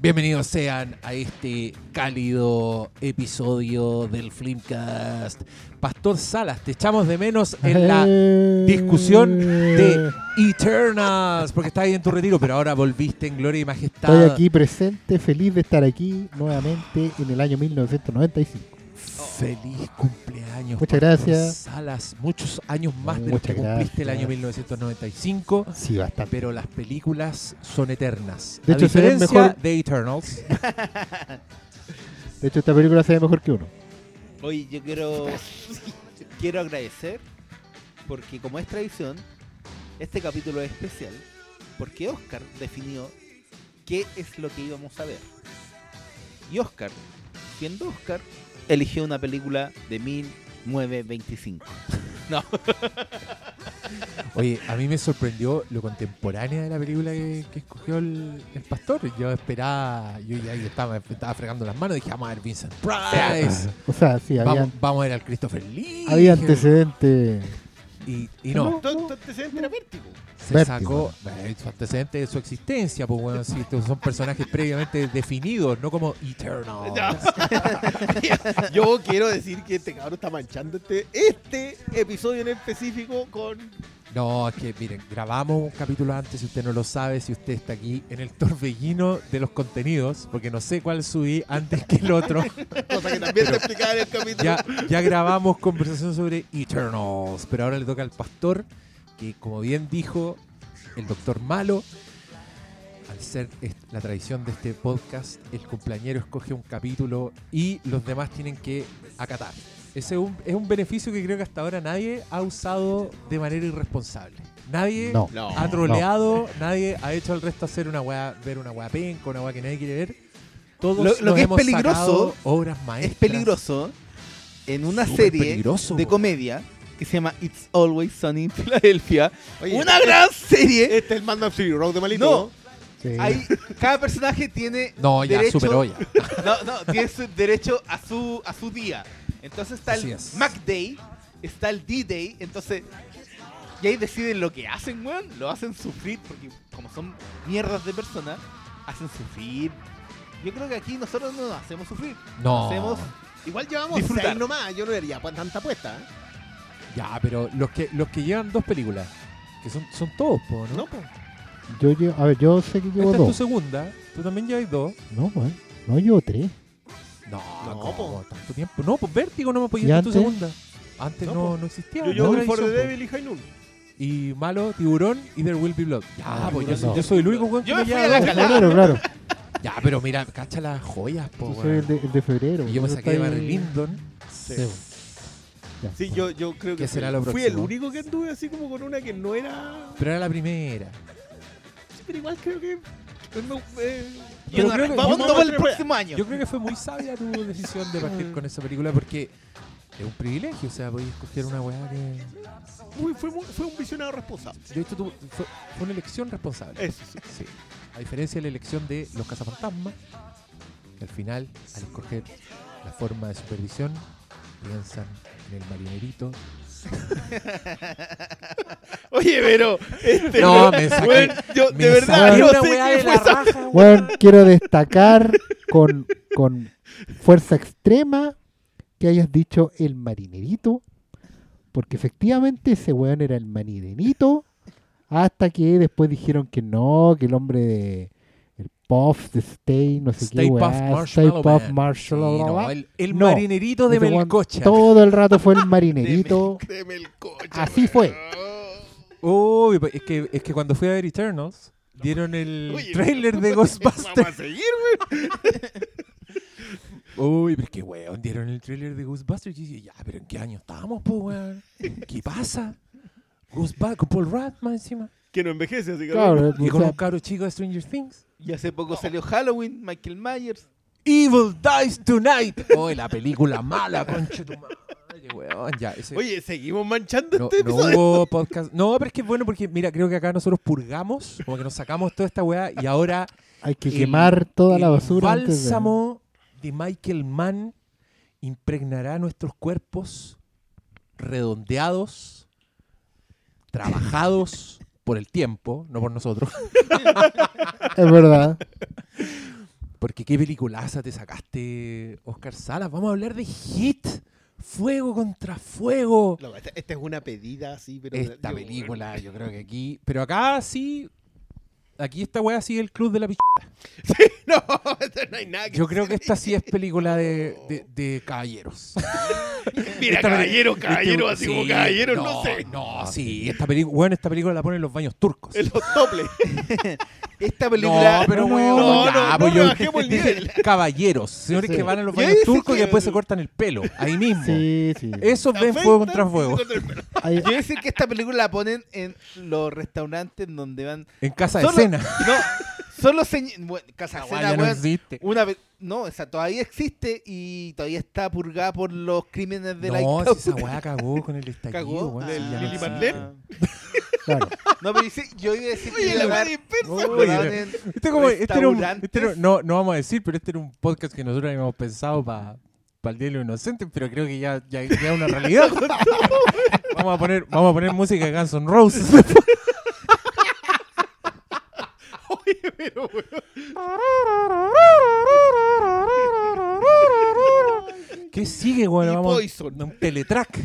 Bienvenidos sean a este cálido episodio del Flimcast. Pastor Salas, te echamos de menos en la Eh, discusión de Eternals, porque estabas ahí en tu retiro, pero ahora volviste en gloria y majestad. Estoy aquí presente, feliz de estar aquí nuevamente en el año 1995. Feliz cumpleaños. Muchas gracias. Salas, muchos años más de los que cumpliste el año gracias. 1995. Sí, bastante. Pero las películas son eternas. De a hecho, se diferencia mejor- de Eternals. De hecho, esta película se ve mejor que uno. Oye, yo quiero quiero agradecer porque como es tradición, este capítulo es especial porque Oscar definió qué es lo que íbamos a ver. Y Oscar, siendo Oscar, eligió una película de 1925. No, Oye, a mí me sorprendió lo contemporánea de la película que, que escogió el, el pastor. Yo esperaba, yo ya yo estaba, estaba fregando las manos, dije, vamos a ver Vincent Price. O sea, sí, había, Vamos, vamos a ver al Christopher Lee. había antecedentes. Y, y no, tu antecedente era vértigo. Se Vértigo. sacó eh, su antecedente de su existencia, pues bueno, sí, son personajes previamente definidos, no como Eternal. Yo quiero decir que este cabrón está manchando este, este episodio en específico con. No, es que miren, grabamos un capítulo antes, si usted no lo sabe, si usted está aquí en el torbellino de los contenidos, porque no sé cuál subí antes que el otro. Cosa que también te explicaba en el capítulo. ya, ya grabamos conversación sobre Eternals, pero ahora le toca al pastor, que como bien dijo el doctor Malo, al ser la tradición de este podcast, el cumpleañero escoge un capítulo y los demás tienen que acatar. Ese es un, es un beneficio que creo que hasta ahora nadie ha usado de manera irresponsable. Nadie No. Ha troleado, nadie ha hecho al resto hacer una weá, ver una weá penca, una weá que nadie quiere ver. Todos Lo- lo que es hemos peligroso obras maestras. es peligroso en una Súper serie peligroso, de comedia que se llama It's Always Sunny in Philadelphia. Oye, una gran serie. Este es el Man of Fury Road de Malito. No. Sí. Cada personaje tiene No, ya derecho, superó ya. No, no, tiene su derecho a su a su día. Entonces está Así el es. Mac Day, está el D-Day, entonces y ahí deciden lo que hacen, weón, lo hacen sufrir porque como son mierdas de personas, hacen sufrir. Yo creo que aquí nosotros no nos hacemos sufrir. No. Hacemos Igual llevamos Disfrutar. seis nomás. Yo no le haría tanta apuesta. ¿eh? Ya, pero los que los que llevan dos películas, que son, son todos, po, ¿no? No, pues. Yo llevo, a ver, yo sé que llevo Esta es tu dos. segunda, tú también llevas dos. No, bueno, no llevo tres. No, No, ¿cómo? po. tanto tiempo. No, pues Vértigo no me ¿Y apoyaste en tu antes? segunda. Antes No, no, po. no existía. Yo no llevo era For the edición, po. Devil y High Noon. Y Malo, Tiburón y There Will Be Blood. Ya, Ah, pues yo, no. soy- yo soy el único weón que Yo me fui lleva a la dos. calada. Claro. Ya, pero mira, cacha las joyas, po, Yo soy weón. el de, el de febrero. Y yo me saqué de está Barry Lyndon. Sí. Sí. Ya. Sí, yo, yo creo que ¿Qué será fui, lo fui el único que anduve así como con una que no era. Pero era la primera. Sí, pero igual creo que. que no, eh, y Pero una- creo que- vamos yo- a ver el yo- próximo año. Yo creo que fue muy sabia tu decisión de partir con esa película porque es un privilegio, o sea, podías escoger una weá que... uy, fue, muy- fue un visionado responsable. De hecho, tú- fue, fue una elección responsable. Eso sí. Sí. A diferencia de la elección de los cazafantasmas, que al final, al escoger la forma de supervisión, piensan en el marinerito. Oye, pero. Este, No, me saqué- weón, yo Me de verdad saqué no sé qué de fue raja, weón. Bueno, quiero destacar con, con fuerza extrema que hayas dicho el marinerito, porque efectivamente ese weón era el marinerito, hasta que después dijeron que no, que el hombre de Puff, de Stay, no sé Stay qué Puft weá, Stay Puft Man. Marshmallow Sí, no, el, el No, marinerito de Melcocha. Todo el rato fue el marinerito. De Melcocha, Así fue. Uy, pues, es que, es que cuando fui a ver Eternals, dieron el Oye, trailer de Vamos a Ghostbusters. seguir, Uy, pero es que weón, dieron el trailer de Ghostbusters y yo dije, ya, pero ¿en qué año estamos, po, weón? ¿Qué pasa? Ghostbusters, Paul Rudd más encima. Que no envejece, así que. Claro, Y con un cabro chico de Stranger Things. Y hace poco salió Halloween, Michael Myers. Evil Dies Tonight. Oh, la película mala, concha tu madre, weón. Ya, ese, Oye, seguimos manchando no, este no episodio. hubo podcast. No, pero es que es bueno porque, mira, creo que acá nosotros purgamos, como que nos sacamos toda esta weá y ahora hay que el- quemar toda la el basura. antes de- bálsamo de Michael Mann impregnará nuestros cuerpos redondeados, trabajados por el tiempo, no por nosotros, Es verdad. Porque qué peliculaza te sacaste, Oscar Salas. Vamos a hablar de Hit. Fuego contra fuego. Loco, esta, esta es una pedida así, pero. Esta yo- película, yo creo que aquí. Pero acá sí. Aquí esta weá sigue el club de la picha. No, esto no hay nada que Yo creo que esta sí es película de, de- de caballeros. Mira, Esta peli- caballero, este- caballero, así como sí, caballero, no, sé. No, sí, esta película, bueno, esta película la ponen en los baños turcos. En los toples. Esta película. No, pero No, weón, no, ya, no, pues no yo- bajemos el nivel. Caballeros, señores Sí. que van a los baños turcos y que- después se cortan el pelo, ahí mismo. Sí, sí. Esos ven fuego contra fuego. Hay- Yo voy a decir que esta película la ponen en los restaurantes donde van. En casa de Solo- No, solo señ... bueno, Casa La de weá Cena, ya no existe. Una vez. No, o sea, todavía existe y todavía está purgada por los crímenes de la No, si esa weá cagó con el estallido, Cagó. weón, ¿El sí, ya no Lili. Marlene? claro. No, pero dice- yo iba a decir Oye, que la weá- dispersa. Este, como, este era un, este era- no, no vamos a decir, pero este era un podcast que nosotros habíamos pensado para el Día de los Inocentes, pero creo que ya, ya, ya es una realidad. vamos, a poner, vamos a poner música de Guns N' Roses. Pero, weón. ¿Qué sigue, bueno? Y Vamos Poison. un teletrack.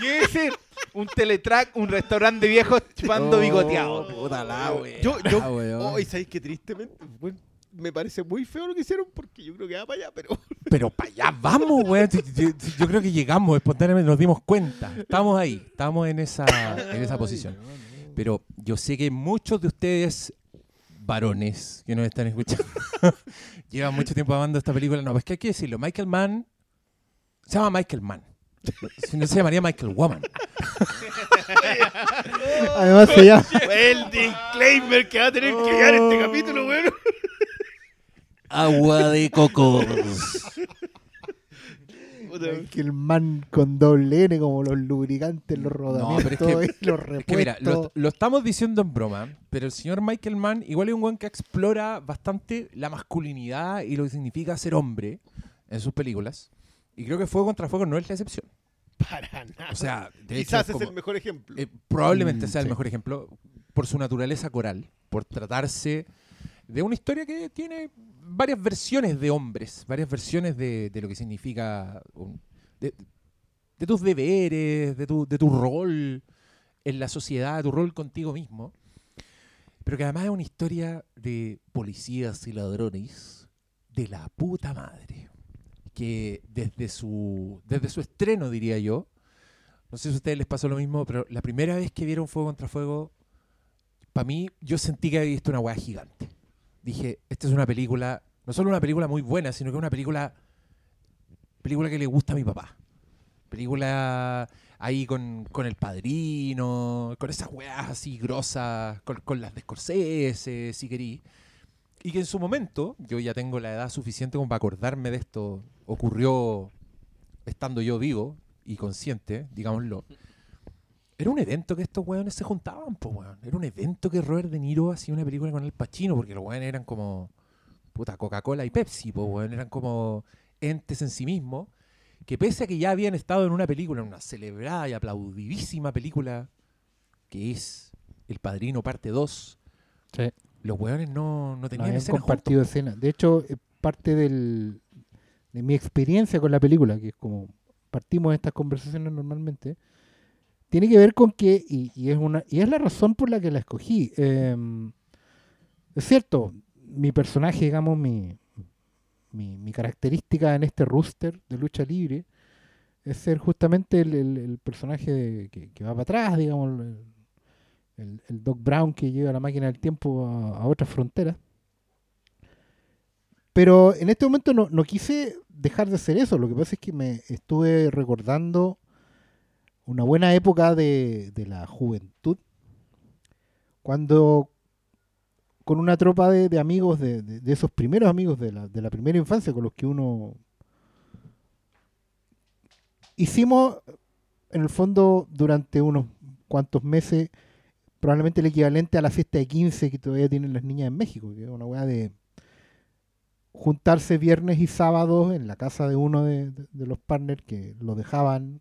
Yo iba a decir un teletrack, un restaurante de viejos chupando Oh, bigoteado. puta la wea, Yo, yo, weón. hoy sabéis que tristemente, bueno, me parece muy feo lo que hicieron porque yo creo que va para allá, pero Pero para allá vamos, weón. Yo, yo- yo creo que llegamos, espontáneamente nos dimos cuenta. Estamos ahí, estamos en esa, en esa posición. Pero yo sé que muchos de ustedes, varones que nos están escuchando, llevan mucho tiempo amando esta película. No, pues que hay que decirlo. Michael Mann se llama Michael Mann. Si no se llamaría Michael Woman. Además se llama el disclaimer que va a tener que llegar este capítulo, weón. Agua de cocos. Puta, que el man con doble N como los lubricantes, los rodamientos pero es que- los Es que mira, lo, repuestos. lo estamos diciendo en broma, pero el señor Michael Mann igual es un buen que explora bastante la masculinidad y lo que significa ser hombre en sus películas. Y creo que Fuego contra Fuego no es la excepción. Para nada. O sea, de hecho, Quizás es es como- el mejor ejemplo. eh, probablemente Mm, sea el mejor ejemplo por su naturaleza coral, por tratarse de una historia que tiene varias versiones de hombres, varias versiones de, de lo que significa, de, de tus deberes, de tu, de tu rol en la sociedad, tu rol contigo mismo, pero que además es una historia de policías y ladrones de la puta madre, que desde su, desde su estreno, diría yo, no sé si a ustedes les pasó lo mismo, pero la primera vez que vieron Fuego contra Fuego, para mí, yo sentí que había visto una weá gigante. Dije, esta es una película, no solo una película muy buena, sino que una película, película que le gusta a mi papá. Película ahí con, con el padrino, con esas weas así grosas, con, con las de Scorsese, si querí. Y que en su momento, yo ya tengo la edad suficiente como para acordarme de esto, ocurrió estando yo vivo y consciente, digámoslo. Era un evento que estos weones se juntaban, pues weón. Era un evento que Robert De Niro hacía una película con el Pacino, porque los weones eran como puta Coca-Cola y Pepsi, pues weón. Eran como entes en sí mismos, que pese a que ya habían estado en una película, en una celebrada y aplaudidísima película, que es El Padrino Parte 2, Sí. los weones no, no No tenían habían escena compartido escena. De hecho, eh, parte del, de mi experiencia con la película, que es como partimos de estas conversaciones normalmente, tiene que ver con que, y, es una y es la razón por la que la escogí. eh, es cierto, mi personaje, digamos, mi, mi, característica en este rooster de lucha libre es ser justamente el, personaje de- que, va para atrás, digamos, el, el, el Doc Brown que lleva la máquina del tiempo a, a otras fronteras. Pero en este momento no, no quise dejar de hacer eso. Lo que pasa es que me estuve recordando una buena época de, la juventud, cuando con una tropa de, amigos, de, esos primeros amigos de la, de la primera infancia con los que uno hicimos, en el fondo, durante unos cuantos meses, probablemente el equivalente a la fiesta de 15 que todavía tienen las niñas en México, que es una weá de juntarse viernes y sábados en la casa de uno de- de los partners que lo dejaban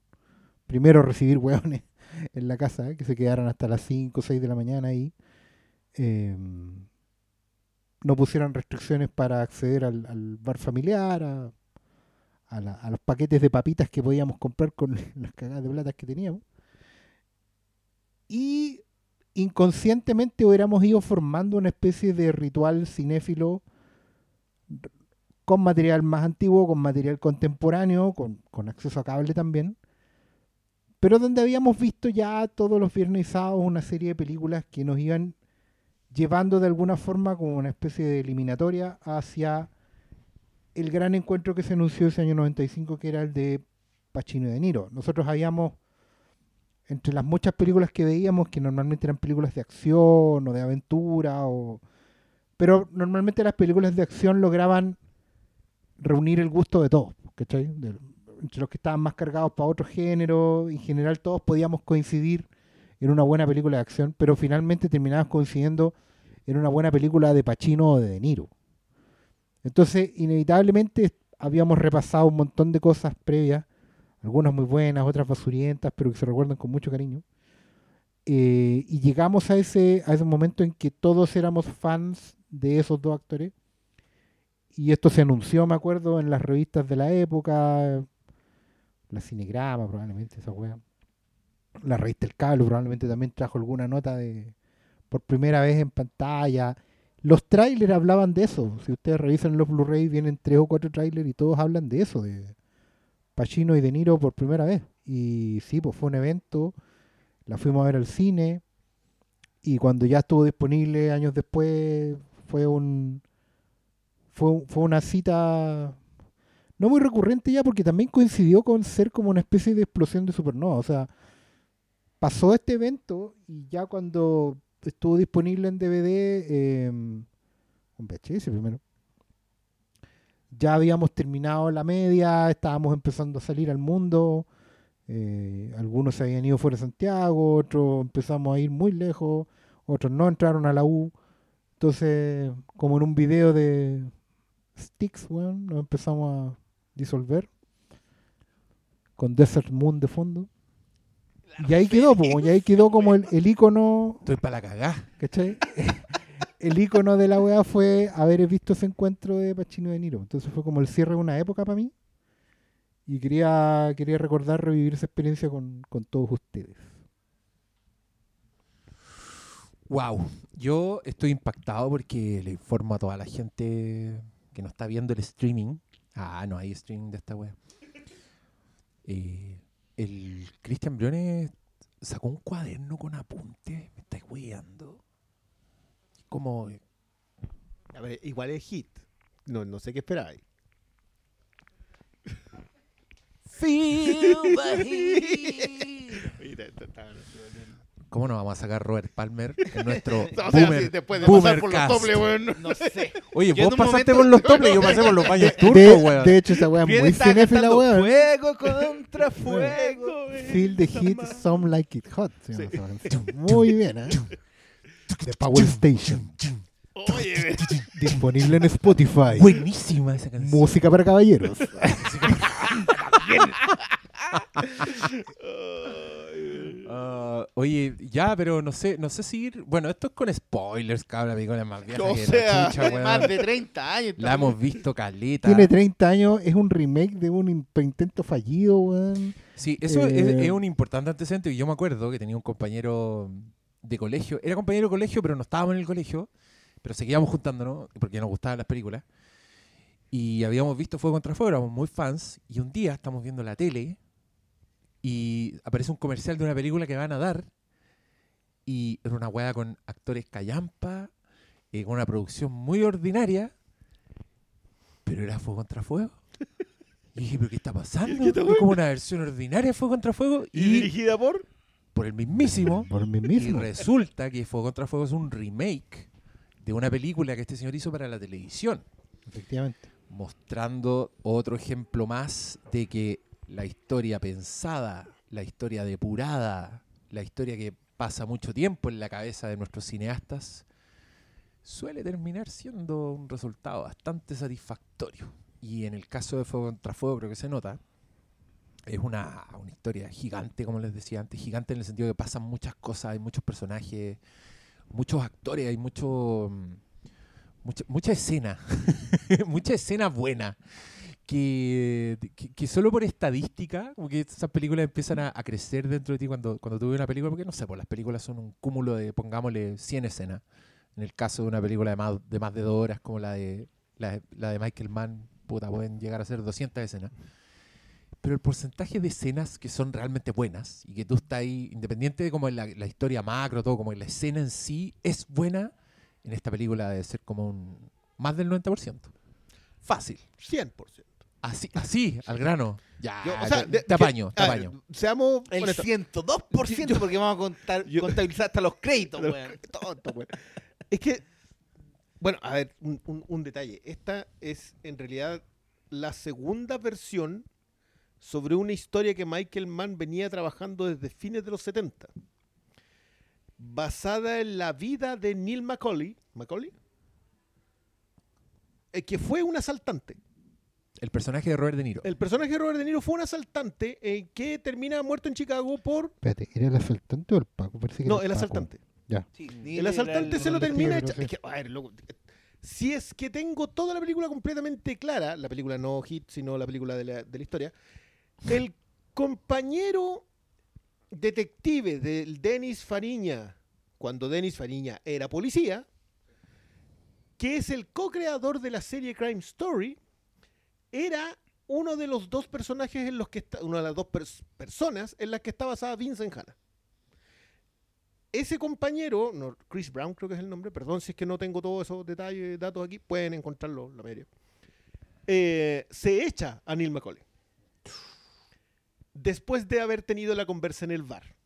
primero recibir hueones en la casa, ¿eh? que se quedaran hasta las 5 o 6 de la mañana ahí. eh, no pusieran restricciones para acceder al, bar familiar, a, los paquetes de papitas que podíamos comprar con las cagadas de plata que teníamos. Y inconscientemente hubiéramos ido formando una especie de ritual cinéfilo con material más antiguo, con material contemporáneo, con, con acceso a cable también, pero donde habíamos visto ya todos los viernes y sábados una serie de películas que nos iban llevando de alguna forma como una especie de eliminatoria hacia el gran encuentro que se anunció ese año 95, que era el de Pacino y De Niro. Nosotros habíamos, entre las muchas películas que veíamos, que normalmente eran películas de acción o de aventura, o... pero normalmente las películas de acción lograban reunir el gusto de todos, ¿cachai? Entre los que estaban más cargados para otro género, en general todos podíamos coincidir en una buena película de acción, pero finalmente terminabas coincidiendo en una buena película de Pacino o de De Niro. Entonces, inevitablemente habíamos repasado un montón de cosas previas, algunas muy buenas, otras basurientas, pero que se recuerdan con mucho cariño. Eh, y llegamos a ese, a ese momento en que todos éramos fans de esos dos actores. Y esto se anunció, me acuerdo, en las revistas de la época, la Cinegrama probablemente, esa wea. La revista El Cable probablemente también trajo alguna nota de por primera vez en pantalla. Los trailers hablaban de eso. Si ustedes revisan los Blu-ray, vienen tres o cuatro trailers y todos hablan de eso, de Pacino y De Niro por primera vez. Y sí, pues fue un evento. La fuimos a ver al cine. Y cuando ya estuvo disponible años después, fue un fue, fue una cita no muy recurrente ya, porque también coincidió con ser como una especie de explosión de supernova. O sea, pasó este evento y ya cuando estuvo disponible en DVD, eh, un VHS primero, ya habíamos terminado la media, estábamos empezando a salir al mundo, eh, algunos se habían ido fuera de Santiago, otros empezamos a ir muy lejos, otros no entraron a la U. Entonces, como en un video de Sticks, weón, nos empezamos a disolver con Desert Moon de fondo. Y ahí quedó, po, y ahí quedó como el, el icono, Estoy para la cagá. ¿cachai? el icono de la weá fue haber visto ese encuentro de Pacino y De Niro. Entonces fue como el cierre de una época para mí. Y quería, quería recordar, revivir esa experiencia con, con todos ustedes. Wow, yo estoy impactado porque le informo a toda la gente que no está viendo el streaming. Ah, no hay streaming de esta wea. Eh, el Cristian Briones sacó un cuaderno con apuntes. Me estáis weando. Como. A ver, igual es hit. No, no sé qué esperáis. Feel the heat. Mira, esto está- ¿Cómo nos vamos a sacar Robert Palmer en nuestro O sea, boomer? sí, después de boomer pasar por los dobles, weón. No sé. Oye, Yo vos pasaste momento- por los toples, yo pasé por los baños turcos, De, weón. de hecho, esa weá es muy cinéfila, weón. Fuego contra fuego. Feel the heat, some like it hot. Muy bien, ¿eh? De Power Station. Oye, Disponible en Spotify. Buenísima esa canción. Música para caballeros. Ah, oye, ya, pero no sé, no sé si ir. Bueno, esto es con spoilers, cabrón, amigo, la más vieja o que sea, la chucha, weón. más de 30 años. La hemos visto caleta. Tiene 30 años, es un remake de un in- intento fallido, weón. Sí, eso es, Eh, es un importante antecedente. y Yo me acuerdo que tenía un compañero de colegio. Era compañero de colegio, pero no estábamos en el colegio. Pero seguíamos juntándonos porque nos gustaban las películas. Y habíamos visto Fuego contra Fuego, éramos muy fans. Y un día estamos viendo la tele y aparece un comercial de una película que van a dar. Y era una weá con actores callampa, eh, con una producción muy ordinaria. Pero era Fuego contra Fuego. Y dije, ¿pero qué está pasando? ¿Qué está Es como una versión ordinaria de Fuego contra Fuego. ¿Y Y, dirigida por? por el mismísimo. Por mí Y mismo. resulta que Fuego contra Fuego es un remake de una película que este señor hizo para la televisión, Efectivamente. mostrando otro ejemplo más de que la historia pensada, la historia depurada, la historia que pasa mucho tiempo en la cabeza de nuestros cineastas, suele terminar siendo un resultado bastante satisfactorio. Y en el caso de Fuego contra Fuego creo que se nota. Es una, una historia gigante, como les decía antes, gigante en el sentido que pasan muchas cosas, hay muchos personajes, muchos actores, hay mucho, mm, mucha escena, mucha escena buena. Que, solo por estadística, como que esas películas empiezan a, crecer dentro de ti cuando, cuando tú ves una película, porque no sé, pues las películas son un cúmulo de, pongámosle, 100 escenas. En el caso de una película de más de, más de dos horas, como la de, la, de Michael Mann, puta, pueden llegar a ser 200 escenas. Pero el porcentaje de escenas que son realmente buenas y que tú estás ahí, independiente de como la, la historia macro, todo, como la escena en sí, es buena, en esta película debe ser como un más del 90%. Fácil. 100%. Así, así, al grano. Ya, Yo, o sea, te, apaño, te a ver, apaño. seamos El honestos. 102% porque vamos a contar, yo- contabilizar hasta los créditos, weón. tonto, weón. Es que, bueno, a ver, un, un- un detalle. Esta es en realidad la segunda versión sobre una historia que Michael Mann venía trabajando desde fines de los 70. Basada en la vida de Neil Macaulay, ¿Macaulay? Eh, que fue un asaltante. El personaje de Robert De Niro. El personaje de Robert De Niro fue un asaltante eh, que termina muerto en Chicago por... Espérate, ¿era el asaltante o el Paco? Parece que No, era el Paco. asaltante. Sí, El asaltante se lo termina detective, echa- no es que, a ver, loco, si es que tengo toda la película completamente clara, la película no hit, sino la película de la, de la historia, el compañero detective del Denis Fariña, cuando Denis Fariña era policía, que es el co-creador de la serie Crime Story, era uno de los dos personajes en los que está, una de las dos pers- personas en las que está basada Vincent Hanna ese compañero, no, Chris Brown creo que es el nombre, perdón si es que no tengo todos esos detalles, datos aquí, pueden encontrarlo la mayoría, eh, se echa a Neil Macaulay. Después de haber tenido la conversa en el bar.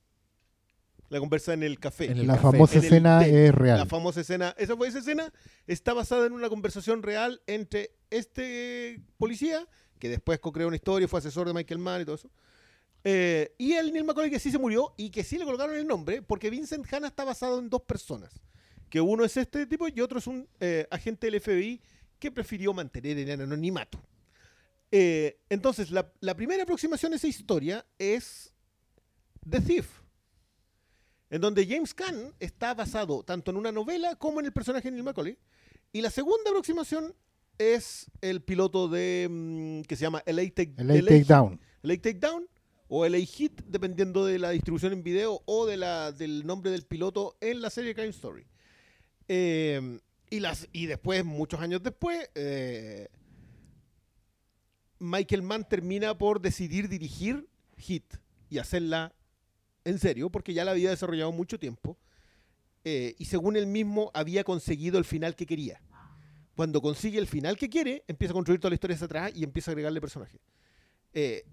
La conversa en el café. En el La café. famosa En escena es real. La famosa escena, esa fue esa escena, está basada en una conversación real entre este policía, que después co-creó una historia, fue asesor de Michael Mann y todo eso, eh, y el Neil Macaulay que sí se murió y que sí le colocaron el nombre, porque Vincent Hanna está basado en dos personas, que uno es este tipo y otro es un eh, agente del FBI que prefirió mantener el anonimato. Eh, entonces, la, la primera aproximación a esa historia es The Thief, en donde James Caan está basado tanto en una novela como en el personaje de Neil Macaulay. Y la segunda aproximación es el piloto de mm, que se llama LA Take, takedown. LA Takedown o LA Hit, dependiendo de la distribución en video o de la, del nombre del piloto en la serie Crime Story. Eh, y, las, y después, muchos años después, eh, Michael Mann termina por decidir dirigir Hit y hacerla en serio, porque ya la había desarrollado mucho tiempo. eh, y según él mismo, había conseguido el final que quería. Cuando consigue el final que quiere, empieza a construir toda la historia hacia atrás y empieza a agregarle personajes. Eh,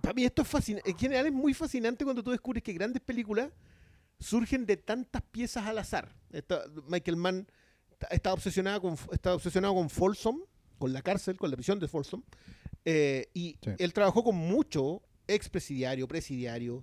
para mí esto es fascinante. En general es muy fascinante cuando tú descubres que grandes películas surgen de tantas piezas al azar. Esta- Michael Mann está- obsesionado con, está obsesionado con Folsom, con la cárcel, con la prisión de Folsom. eh, y Sí. él trabajó con mucho expresidiario, presidiario,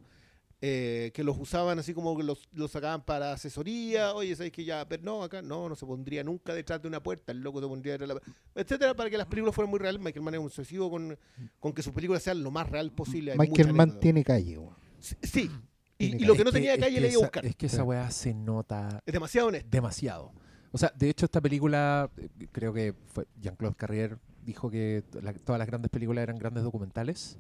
eh, que los usaban así como que los, los sacaban para asesoría. Oye, ¿sabes que ya? Pero no, acá no, no se pondría nunca detrás de una puerta. El loco se pondría detrás de la etcétera, para que las películas fueran muy reales. Michael Mann es obsesivo con, con que sus películas sean lo más real posible. Hay Michael Mann anécdota. tiene calle, weón. Sí, Sí. Y, lo que no tenía es calle le iba a buscar. Es que esa weá se nota Es demasiado honesto. demasiado. O sea, de hecho esta película, eh, creo que fue Jean-Claude Carrier dijo que la- todas las grandes películas eran grandes documentales.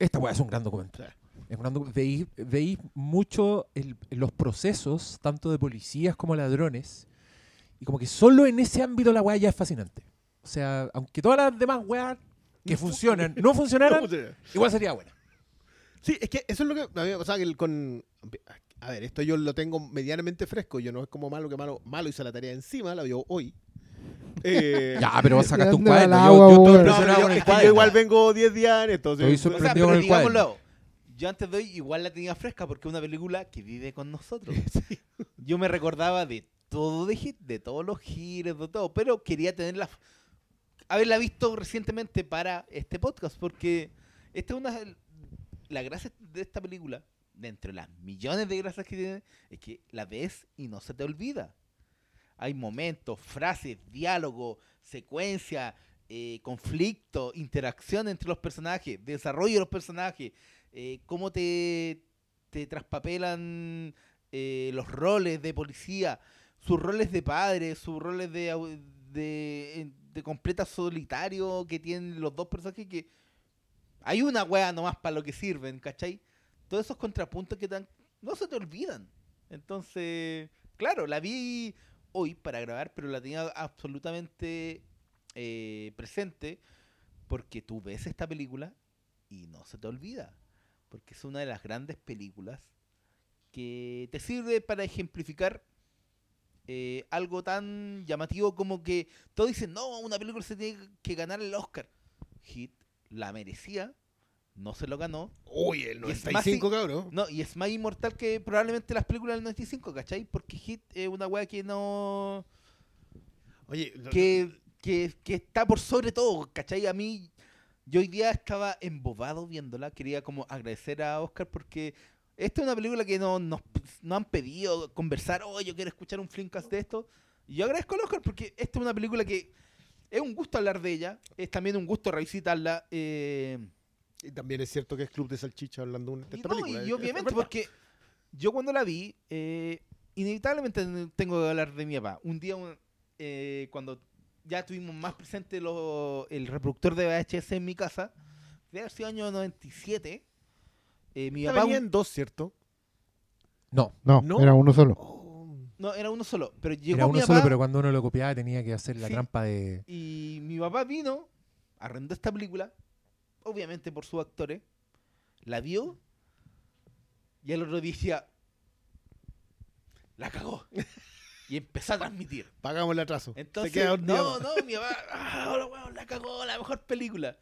Esta weá es un gran documental. Es un gran docu- veis, veis mucho el- los procesos, tanto de policías como ladrones, y como que solo en ese ámbito la weá ya es fascinante. O sea, aunque todas las demás weas que funcionan no funcionaran, igual sería buena. Sí, es que eso es lo que a mí me pasaba que el con... A ver, esto yo lo tengo medianamente fresco. Yo no es como malo que malo. Malo hice la tarea encima, la vio hoy. Eh, Ya, pero vos sacaste un cuaderno. Yo, agua, yo estoy impresionado con el es que yo cuaderno. igual vengo 10 días en esto. Estoy sí. sorprendido. Con el cuaderno. yo antes de hoy igual la tenía fresca porque es una película que vive con nosotros. Yo me recordaba de todo de hit, de todos los gires, de todo, pero quería tenerla, haberla visto recientemente para este podcast porque esta es una la gracia de esta película, de entre las millones de gracias que tiene, es que la ves y no se te olvida. Hay momentos, frases, diálogo, secuencia, eh, conflicto, interacción entre los personajes, desarrollo de los personajes, eh, cómo te, te traspapelan eh, los roles de policía, sus roles de padre, sus roles de, de, de completa solitario que tienen los dos personajes que hay una wea nomás para lo que sirven, ¿cachai? Todos esos contrapuntos que dan, no se te olvidan. Entonces, claro, la vi hoy para grabar, pero la tenía absolutamente eh, presente porque tú ves esta película y no se te olvida. Porque es una de las grandes películas que te sirve para ejemplificar eh, algo tan llamativo como que todos dicen, no, una película se tiene que ganar el Oscar. Hit la merecía, no se lo ganó. Uy, el Y es 95, más cabrón. No, y es más inmortal que probablemente las películas del 95, ¿cachai? Porque Hit es una weá que no... Oye, que, que, que está por sobre todo, ¿cachai? A mí, yo hoy día estaba embobado viéndola, quería como agradecer a Oscar porque esta es una película que no, nos no han pedido conversar, oh, yo quiero escuchar un Flimcast de esto. Y yo agradezco al Oscar porque esta es una película que es un gusto hablar de ella, es también un gusto revisitarla. Eh, Y también es cierto que es Club de Salchicha hablando de y, esta no, película. y obviamente porque yo cuando la vi, eh, inevitablemente tengo que hablar de mi papá. Un día, un- eh, cuando ya tuvimos más presente lo- el reproductor de VHS en mi casa, debe haber sido año 97, eh, mi papá... venían dos, ¿cierto? No, No, ¿No? era uno solo. Oh. No, era uno solo, pero llegó era mi uno papá solo, pero cuando uno lo copiaba tenía que hacer la Sí. trampa de... y mi papá vino, arrendó esta película, obviamente por sus actores, la vio y el otro decía, la cagó. Y empezó a transmitir. Pagamos el atraso. Entonces, Se queda no, no, mi papá, ah, ahora, weón, la cagó, la mejor película.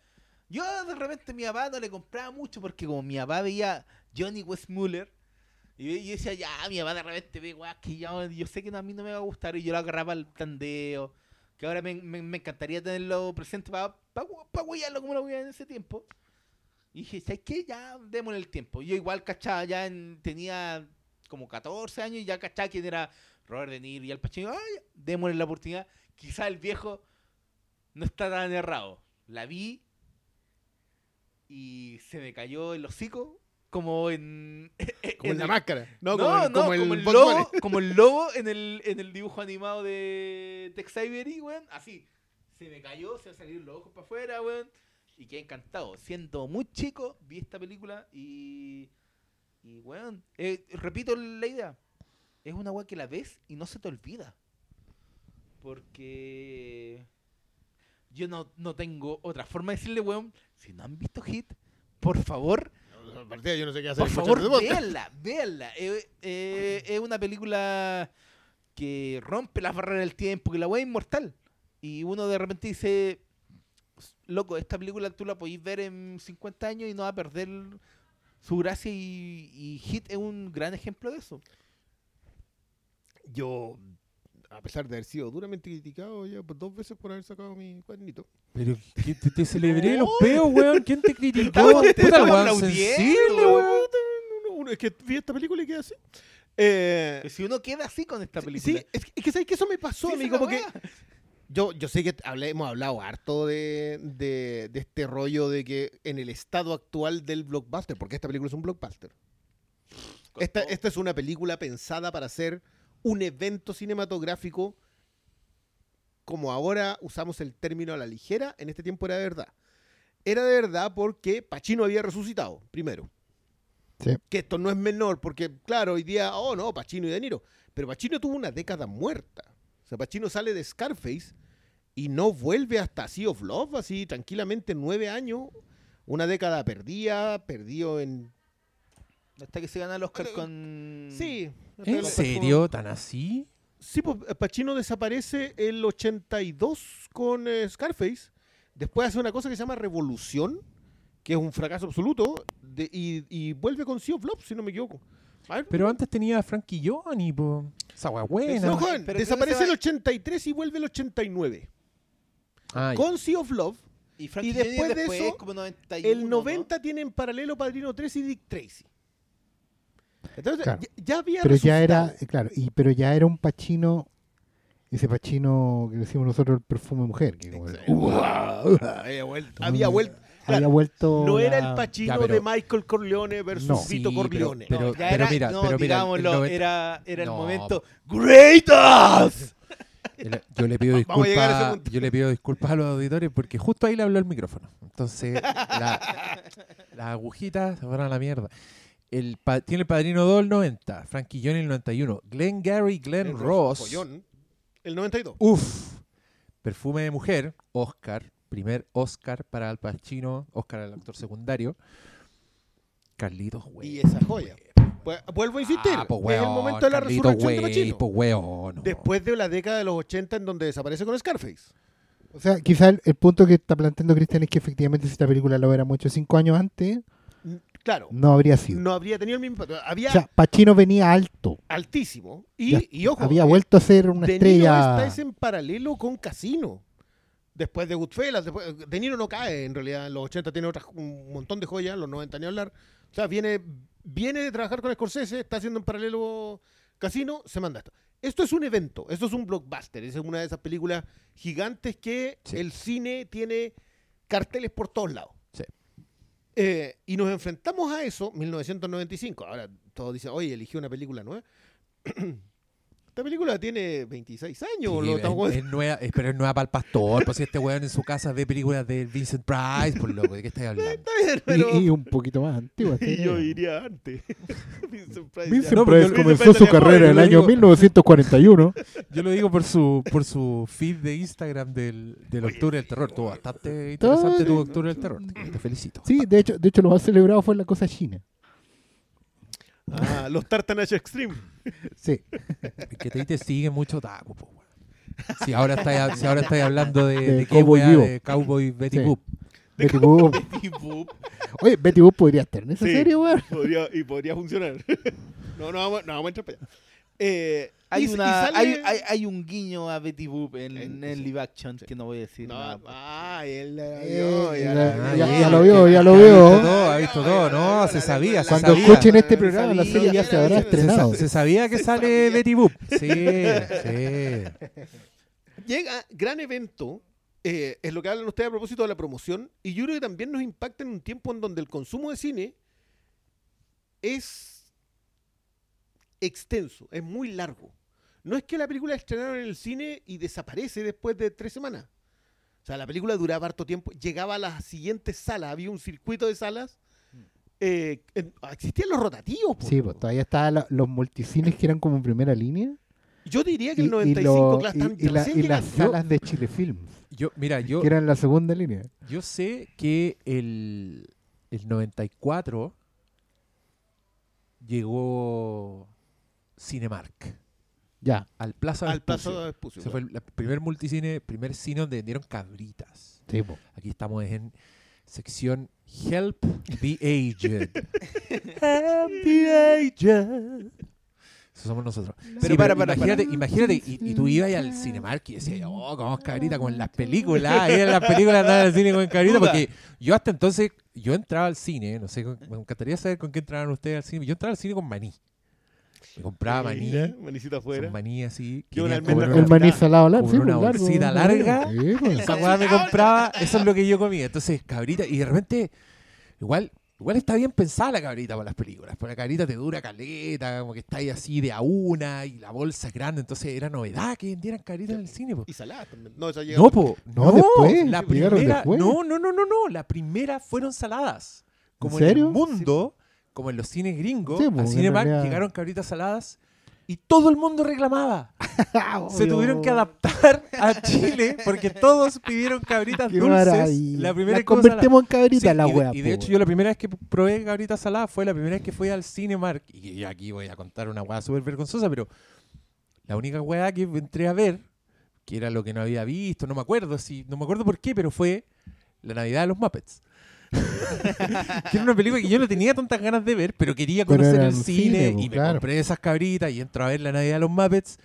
Yo de repente mi papá no le compraba mucho porque como mi papá veía Johnny Westmuller, y yo decía, ya, mi papá de repente ve weas que yo, yo sé que no, a mí no me va a gustar, y yo lo agarraba al tandeo, que ahora me, me- me encantaría tenerlo presente para pa, pa, huearlo como lo veía en ese tiempo. Y dije, ¿sabes qué? Ya démosle el tiempo. Yo igual cachaba, ya en- tenía como 14 años y ya cachaba quién era Robert De Niro y Al Pacino. Ay, démosle la oportunidad. Quizá el viejo no está tan errado. La vi y se me cayó el hocico como en... Como en la el- máscara. No, no, como, el- no, como el, como el lobo, como el lobo en el, en el dibujo animado de Tex Avery, weón. Así. Se me cayó, se me salieron los ojos para afuera, weón. Y quedé encantado. Siendo muy chico, vi esta película y. Y, weón. eh, repito la idea. Es una weá que la ves y no se te olvida. Porque. Yo no, no tengo otra forma de decirle, weón. Si no han visto Hit, por favor, partida, yo no sé qué hacer. por favor, véanla, véanla. Eh, eh, es una película que rompe las barreras del tiempo, que la weá es inmortal. Y uno de repente dice, loco, esta película tú la podéis ver en 50 años y no va a perder su gracia y, y Hit es un gran ejemplo de eso. Yo, a pesar de haber sido duramente criticado ya por dos veces por haber sacado mi cuadernito. Pero que te, te celebré los peos, weón. ¿Quién te criticó? Puta, weón, sensible, weón. es que vi esta película y quedé así. Eh, si uno queda así con esta película. sí, es que, es que sabes que eso me pasó, Sí, amigo, porque yo, yo sé que hablé- hemos hablado harto de, de, de este rollo de que en el estado actual del blockbuster, porque esta película es un blockbuster. Esta, esta es una película pensada para ser un evento cinematográfico como ahora usamos el término a la ligera, en este tiempo era de verdad. Era de verdad porque Pacino había resucitado, primero. Sí. Que esto no es menor, porque claro, hoy día, oh no, Pacino y De Niro. Pero Pacino tuvo una década muerta. O sea, Pacino sale de Scarface y no vuelve hasta Sea of Love, así tranquilamente nueve años. Una década perdida, perdido en... Hasta que se gana el Oscar Eh, con... Sí. ¿En serio? ¿Tan así? Sí, pues Pacino desaparece el 82 con eh, Scarface. Después hace una cosa que se llama Revolución, que es un fracaso absoluto, de- y, y vuelve con Sea of Love, si no me equivoco. Pero antes tenía a Frankie Johnny, po. Esa buena. no, joven, pero desaparece el que se 83 y vuelve el 89. Ah, ya. Con Sea of Love, Y, Y Johnny después de después, eso, como 91, el ¿no? 90 tiene en paralelo Padrino 3 y Dick Tracy. Entonces, Claro. ya, ya había Pero ya era, resucitado. claro, y pero ya era un pachino, ese pachino que decimos nosotros el perfume mujer, que como el- había vuelto, había vuelto, había vuelto. No era la- el Pacino Ya, pero- de Michael Corleone versus No. Vito Sí, Corleone. pero- No, ya pero era- mira, no, pero mira, el digámoslo, 90 era, era el No. momento ¡Greatest! El- Yo le pido disculpas, yo le pido disculpas a los auditores porque justo ahí le habló el micrófono. Entonces, la- las agujitas se fueron a la mierda. El pa- tiene el padrino 2 el 90, Frankie Johnny el 91, Glenn Gary, Glenn El Ross. Jollón, el 92. Uf, perfume de mujer, Oscar, primer Oscar para Al Pacino, Oscar al actor secundario. Carlitos, güey. Y esa joya. Pues, vuelvo a insistir. Ah, pues, es el weón, momento de la Carlitos, resurrección de Pacino. pues, weón, Después de la década de los 80 en donde desaparece con Scarface. O sea, quizá el, el punto que está planteando Cristian es que efectivamente si esta película lo hubiéramos hecho cinco años antes, Claro, no habría sido. no habría tenido el mismo impacto. Había O sea, Pacino venía alto. altísimo. Y, Ya y ojo, había eh, vuelto a ser una De Niro estrella. está es en paralelo con Casino. Después de Goodfellas, después, De Niro no cae en realidad. En los 80 tiene otras, un montón de joyas, en los 90 ni hablar. O sea, viene, viene de trabajar con Scorsese, está haciendo en paralelo Casino, se manda esto. Esto es un evento, esto es un blockbuster, es una de esas películas gigantes que Sí. el cine tiene carteles por todos lados. Eh, y nos enfrentamos a eso, 1995. Ahora todos dicen, oye, eligió una película nueva. Esta película tiene 26 años. Sí, lo es, estamos- es nueva, es- pero es nueva para el pastor. Pues si este weón en su casa ve películas de Vincent Price, por loco, ¿de qué estáis hablando? Está bien, pero- Y, y un poquito más antigua. y yo diría antes. Vincent Price Vincent No, Price comenzó Vincent su Price carrera en el año digo- 1941. Yo lo digo por su por su feed de Instagram del, del Octubre del Terror. Tuvo bastante interesante tu Octubre del Terror. Te, felicito. Sí, de hecho, de hecho lo más celebrado fue la cosa china. Ah, los Tartanash Extreme. Sí. Que te, sigue mucho taco, po, weón. Si ahora estáis si ahora estáis hablando de, De de, Cowboy Vivo. de Cowboy Betty Sí. Boop. Betty Boop. Y boop. Oye, Betty Boop podría estar en esa Sí. serie, weón. Podría, y podría funcionar. no, no vamos, no vamos a entrar para allá. Eh, Hay, y- y una, sale- hay, hay, hay un guiño a Betty Boop en, En- en sí. live action que no voy a decir No, nada. ah, él la vio, ya ya- lo vio, ya lo vio. Ha visto todo. No, se sabía, se Cuando sabía. escuchen este programa, la serie ya se habrá estrenado. se sabía que sale Betty Boop. Sí, sí. Llega gran evento, eh, es lo que hablan ustedes a propósito de la promoción, y yo creo que también nos impacta en un tiempo en donde el consumo de cine es extenso, es muy largo. No es que la película estrenaron en el cine y desaparece después de tres semanas. O sea, la película duraba harto tiempo, llegaba a las siguientes salas, había un circuito de salas. Eh, en- existían los rotativos. po. Sí, pues todavía estaban los multicines que eran como en primera línea. Yo diría que Y, el y 95, lo- claro, y- la- y las salas de Chile Films, Yo, mira, yo, que eran la segunda línea. yo sé que el, el 94 llegó Cinemark Ya, al Plaza al plazo de Vespucio, Ese fue el primer multicine, primer cine donde vendieron cabritas. sí, po. Aquí estamos en sección Help the Aged. Help the Aged. Eso somos nosotros. Pero Sí, para, para, imagínate, para. imagínate, y, y tú ibas al Cinemark y decías, oh, como cabrita, como en las películas. Ahí en las películas andaba al cine con cabrita, porque yo hasta entonces, yo entraba al cine, no sé, me encantaría saber con qué entraban ustedes al cine. Yo entraba al cine con maní. Me compraba maní, manicita afuera. son maní así. Yo una almendra maní salado largo. una pues, bolsita largo. larga. Pues. esa weá me compraba, eso es lo que yo comía. Entonces, cabrita, y de repente, igual, igual está bien pensada la cabrita para las películas. Porque la cabrita te dura caleta, como que está ahí así de a una, y la bolsa es grande. Entonces era novedad que vendieran cabritas en el cine, po. Y saladas también. No, No, po, no, No, después, la primera, después. no, no, no, no, no, la primera fueron saladas. Como ¿En serio? el mundo, como en los cines gringos, Sí, al po, en Cinemark realidad- llegaron cabritas saladas y todo el mundo reclamaba. Se tuvieron que adaptar a Chile porque todos pidieron cabritas Qué dulces. maravilla. La primera cosa convertimos en cabrita Sí, la y, de- wea. y de po, hecho yo la primera vez que probé cabritas saladas fue la primera vez que fui al Cinemark y y aquí voy a contar una weá súper vergonzosa, pero la única weá que entré a ver, que era lo que no había visto, no me acuerdo si, no me acuerdo por qué, pero fue La Navidad de los Muppets. que era una película que yo no tenía tantas ganas de ver, pero quería Pero conocer era el cine, cine, y po, me claro. compré esas cabritas y entro a ver La Navidad de los Muppets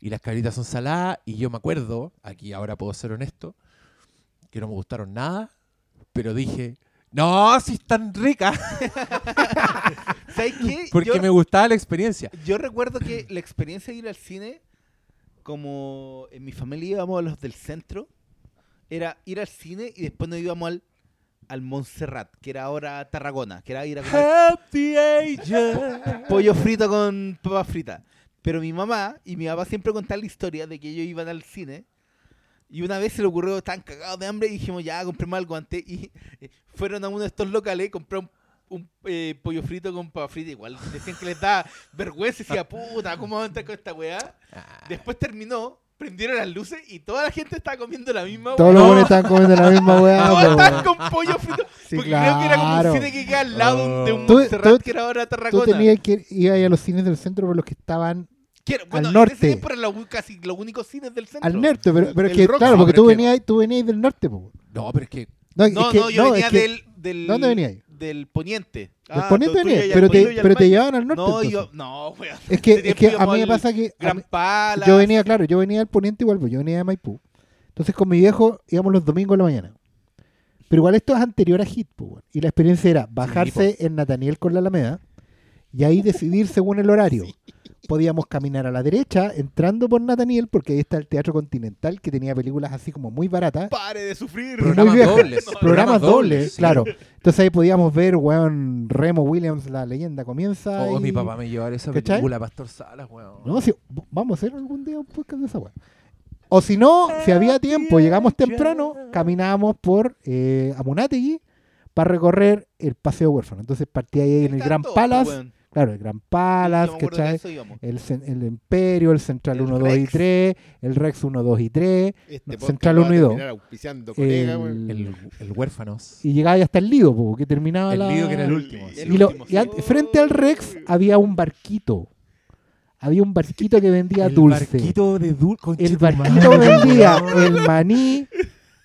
y las cabritas son saladas y yo me acuerdo, aquí ahora puedo ser honesto, que no me gustaron nada, pero dije, no, si están ricas, ¿Sabes qué? porque yo, me gustaba la experiencia. yo recuerdo que la experiencia de ir al cine, como en mi familia íbamos a los del centro, era ir al cine y después nos íbamos al al Montserrat, que era ahora Tarragona, que era ir a comer Happy pollo frito con papas fritas. Pero mi mamá y mi papá siempre contaban la historia de que ellos iban al cine y una vez se le ocurrió, estaban cagados de hambre y dijimos, ya, compremos algo antes. Y eh, fueron a uno de estos locales, compraron un eh, pollo frito con papas fritas. Igual decían que les daba vergüenza y decía, puta, ¿cómo vamos a entrar con esta weá? Ah, Después terminó, prendieron las luces y toda la gente estaba comiendo la misma Todos weá. los buenos estaban comiendo la misma weá. Todos estaban con pollo frito. Sí, porque creo que era como claro. un cine que queda al lado de un Tú- Montserrat tú- que era ahora Tú Tarragona. tenías que ir a los cines del centro por los que estaban Quiero- bueno, al en ese norte. eran los- casi los únicos cines del centro. al norte, pero, pero es que, rock, claro, no, porque tú es que- venías, tú venías del norte, po. No, pero es que No, es No, que- no, yo no, venía es que del, del. ¿Dónde venía ahí? Del poniente. del Ah, poniente al pero te, llevaban al norte. No, entonces. yo. No, weón. Es que, es que a mí me pasa que Gran mí- Pala. yo venía, claro, yo venía del poniente igual, pues yo venía de Maipú. Entonces con mi viejo íbamos los domingos en la mañana. Pero igual esto es anterior a Hit, pues, weón. y la experiencia era bajarse en Nataniel con la Alameda y ahí decidir según el horario. Podíamos caminar a la derecha, entrando por Nataniel, porque ahí está el Teatro Continental, que tenía películas así como muy baratas. Pare de sufrir. Programas viejo. dobles. Programas dobles, sí. claro. Entonces ahí podíamos ver, weón, Remo Williams, la leyenda comienza. Oh, y- mi papá me llevaba esa ¿Cachai? película, Pastor Salas, weón. No, si- v- vamos a hacer algún día un podcast de esa weá. O si no, si había tiempo, llegamos temprano, caminábamos por eh, Amunátegui para recorrer el Paseo Huérfano. Entonces partía ahí en el Gran Palace, weón. Claro, el Gran Palace, ¿cachai? El, el Imperio, el Central El 1, 2 y Rex. 3, el Rex 1, 2 y 3, Este Central va a uno y dos. terminar auspiciando, colega, weón. el, El, el Huérfanos. y llegaba ya hasta el Lido, po, que terminaba El la... Lido que era el último. El sí. y lo- último, y an- sí. frente al Rex había un barquito. Había un barquito que vendía el dulce. barquito de dulce. El barquito vendía el maní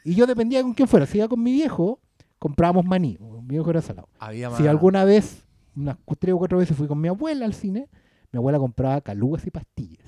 y yo dependía con quién fuera. Si iba con mi viejo, comprábamos maní. Mi viejo era salado. Había. Si alguna vez, unas tres o cuatro veces fui con mi abuela al cine, mi abuela compraba calugas y pastillas.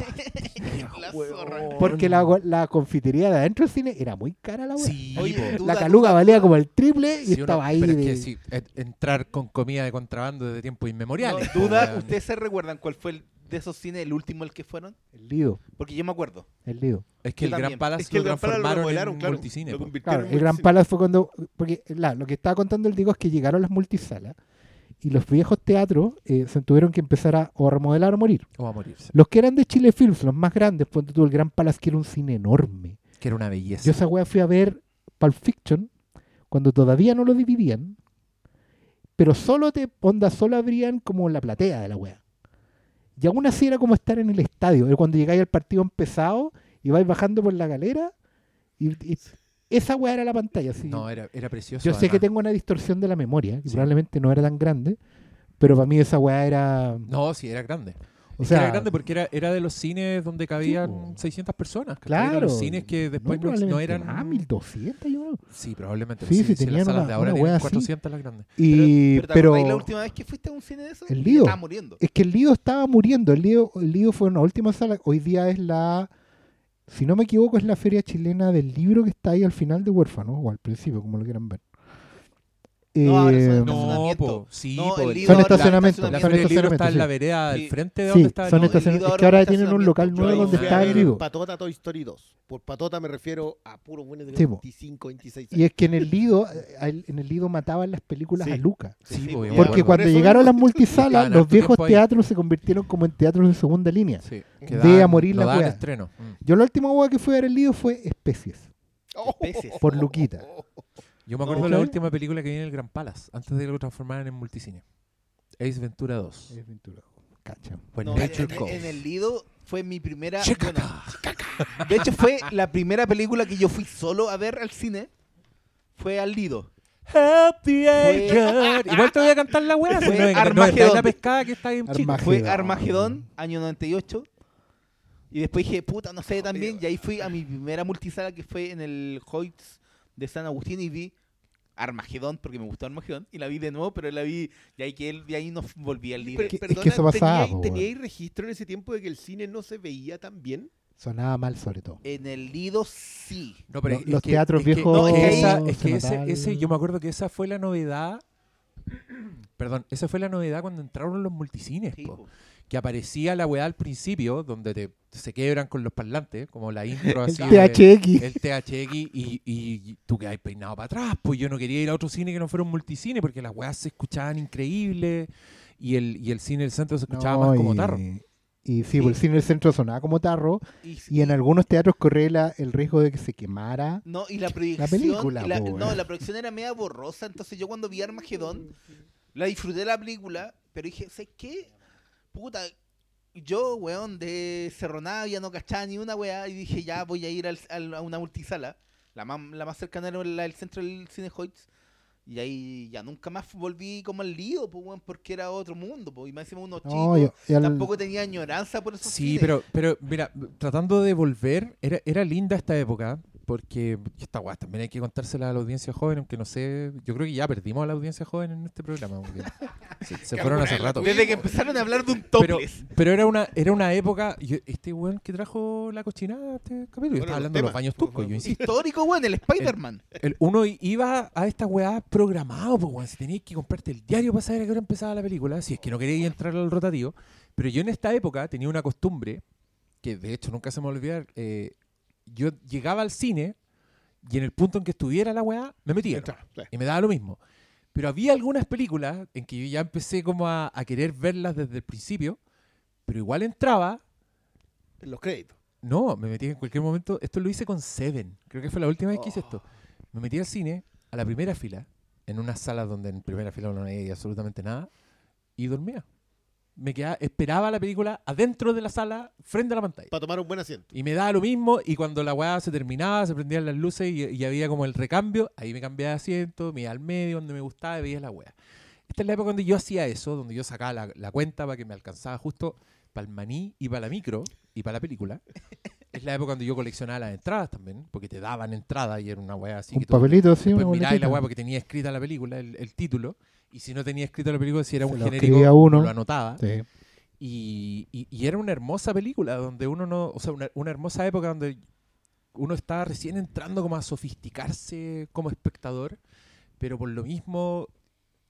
La zorra. Porque la, la confitería de adentro del cine era muy cara la abuela. Sí, Oye, La duda, caluga duda, valía duda. como el triple y Sí, uno- estaba ahí. pero de- es que sí, et- entrar con comida de contrabando desde tiempos No, inmemoriales. po, duda. ¿ustedes se recuerdan cuál fue el, de esos cines el último el que fueron? El Lido, Porque yo me acuerdo. el Lido. Es que Yo el Gran. Palace Es que el lo transformaron en claro. multicine. Lo po. convirtieron Claro, en el Gran. Palace fue cuando. Porque la, lo que estaba contando el Diego es que llegaron las multisalas y los viejos teatros eh, se tuvieron que empezar a o a remodelar o morir. O a morirse. Los que eran de Chile Films, los más grandes, ponte tú el Gran Palace, que era un cine enorme. Que era una belleza. Yo esa weá fui a ver Pulp Fiction cuando todavía no lo dividían, pero solo te, onda, solo abrían como la platea de la weá. Y aún así era como estar en el estadio. Cuando llegáis al partido empezado y vais bajando por la galera y, y esa weá era la pantalla. así. No, era, era precioso. Yo sé que tengo una distorsión de la memoria, que Sí. probablemente no era tan grande, pero para mí esa weá era... No, sí, era grande. O sea, era grande porque era, era de los cines donde cabían po. 600 personas. claro. los cines que después no, eran. más, 1200 yo creo. Sí, probablemente. Sí, sí, las tenían salas una- de ahora una tienen wea así. 400 las grandes. Y, pero, ¿te pero, acordáis la última vez que fuiste a un cine de eso? El Lido. Estaba muriendo. es que el Lido estaba muriendo. El Lido, el Lido fue una última sala. Hoy día es la, si no me equivoco, es la feria chilena del libro que está ahí al final de Huérfano, o al principio, como lo quieran ver. No, ahora son Eh, estacionamientos. No, po, sí, No, po, el el- Lido Son ahora- estacionamientos, La son del Libro estacionamientos, está en sí. la vereda Sí. del frente de Sí, donde está el son No, el. Lido Es que ahora tienen un local nuevo donde fui a está el ver Lido. Patota Toy Story 2. Por patota me refiero a puros buenos de Sí, po. 25, 26 Y es que en el Lido, eh, en el Lido mataban las películas Sí. a Luca. Sí, Sí, po, po, yo me Porque acuerdo. cuando Por eso llegaron las multisalas, los harto viejos tiempo ahí. teatros se convirtieron como en teatros de segunda línea. Sí, De daban- a morir la daban wea. estreno. Mm. Yo la última hueá que fui a ver el Lido fue Especies. Especies. Por Luquita. Yo me acuerdo No, de la última película que vi en el Gran Palace, antes de que lo transformaran en multicine. Ace Ventura 2. Es Ventura. Cacha. When No, Nature en- Calls. en el Lido fue mi primera. Bueno, de hecho, fue la primera película que yo fui solo a ver al cine. Fue al Lido. Happy Fue- Angel. Igual te voy a cantar la weá. Fue no, no Armagedón. la pescada que está bien chico. Armagedón. Fue Armagedón, año 98. Y después dije, puta, no sé también. Y ahí fui a mi primera multisala que fue en el Hoyts de San Agustín y vi Armagedón, porque me gustó Armagedón. Y la vi de nuevo, pero la vi. Y ahí, que él, y ahí no volví al Lido. Pero, que- es perdona, que eso pasaba, ¿teníais- po, ¿Teníais registro en ese tiempo de que el cine no se veía tan bien? Sonaba mal sobre todo. En el Lido sí. No, pero Los- es los que- teatros es que- viejos no, es que, esa- se es que ese, notaba el- ese- yo me acuerdo que esa fue la novedad. Perdón, esa fue la novedad cuando entraron los multicines. sí, po. po. Que aparecía la weá al principio, donde te, se quebran con los parlantes, como la intro El así. de- THX. el THX y, y tú quedas peinado para atrás, pues yo no quería ir a otro cine que no fuera un multicine porque las weas se escuchaban increíbles y el, y el cine del centro se escuchaba No, más como y- tarro. Y sí, pues el cine del centro sonaba como tarro. Y, Y en algunos teatros corría la- el riesgo de que se quemara. No, y la proyección. película, y la- po, no, weón. la proyección era media borrosa. Entonces yo cuando vi Armagedón, la disfruté la película, pero dije, ¿sabes qué? Puta, yo, weón, de Cerro Navia no cachaba ni una weá. Y dije, ya voy a ir al- al- a una multisala. La más, la más cercana era la del centro del Cine Hoyts. Y ahí ya nunca más volví como al lío, pues, weón, porque era otro mundo, pues. Y más encima unos No, chicos. yo- y al- Tampoco tenía añoranza por esos Sí, cines. pero, pero mira, tratando de volver, era, era linda esta época, porque esta weá también hay que contársela a la audiencia joven, aunque no sé, yo creo que ya perdimos a la audiencia joven en este programa. porque se, se fueron hace rato. Desde que empezaron a hablar de un topless. pero era una era una época, yo- este weón que trajo la cochinada a este capítulo, yo Bueno, estaba hablando de los baños por turcos, yo insisto. Histórico, weón, el Spider-Man. El- uno iba a esta weá programado, pues weón. Si tenías que comprarte el diario para saber a qué hora empezaba la película, si es que no querías entrar al rotativo. Pero yo en esta época tenía una costumbre, que de hecho nunca se me va a olvidar, eh, yo llegaba al cine y en el punto en que estuviera la weá, me metía. Entra, sí. Y me daba lo mismo. Pero había algunas películas en que yo ya empecé como a, a querer verlas desde el principio, pero igual entraba En los créditos. no, me metí en cualquier momento. Esto lo hice con Seven. Creo que fue la última vez que hice esto. Me metí al cine, a la primera fila, en una sala donde en primera fila no había absolutamente nada, y dormía. Me quedaba, esperaba la película adentro de la sala, frente a la pantalla. Para tomar un buen asiento. Y me daba lo mismo, y cuando la weá se terminaba, se prendían las luces y, y había como el recambio, ahí me cambiaba de asiento, me iba al medio, donde me gustaba y veía la weá. Esta es la época donde yo hacía eso, donde yo sacaba la, la cuenta para que me alcanzaba justo para el maní y para la micro y para la película. Es la época cuando yo coleccionaba las entradas también, porque te daban entrada y era una weá así. un que papelito así, después una mirabas la weá porque tenía escrita la película, el, el título, y si no tenía escrito la película, si era Se un genérico, uno. lo anotaba. Sí. Y, y- y era una hermosa película donde uno no, o sea, una, una hermosa época donde uno estaba recién entrando como a sofisticarse como espectador, pero por lo mismo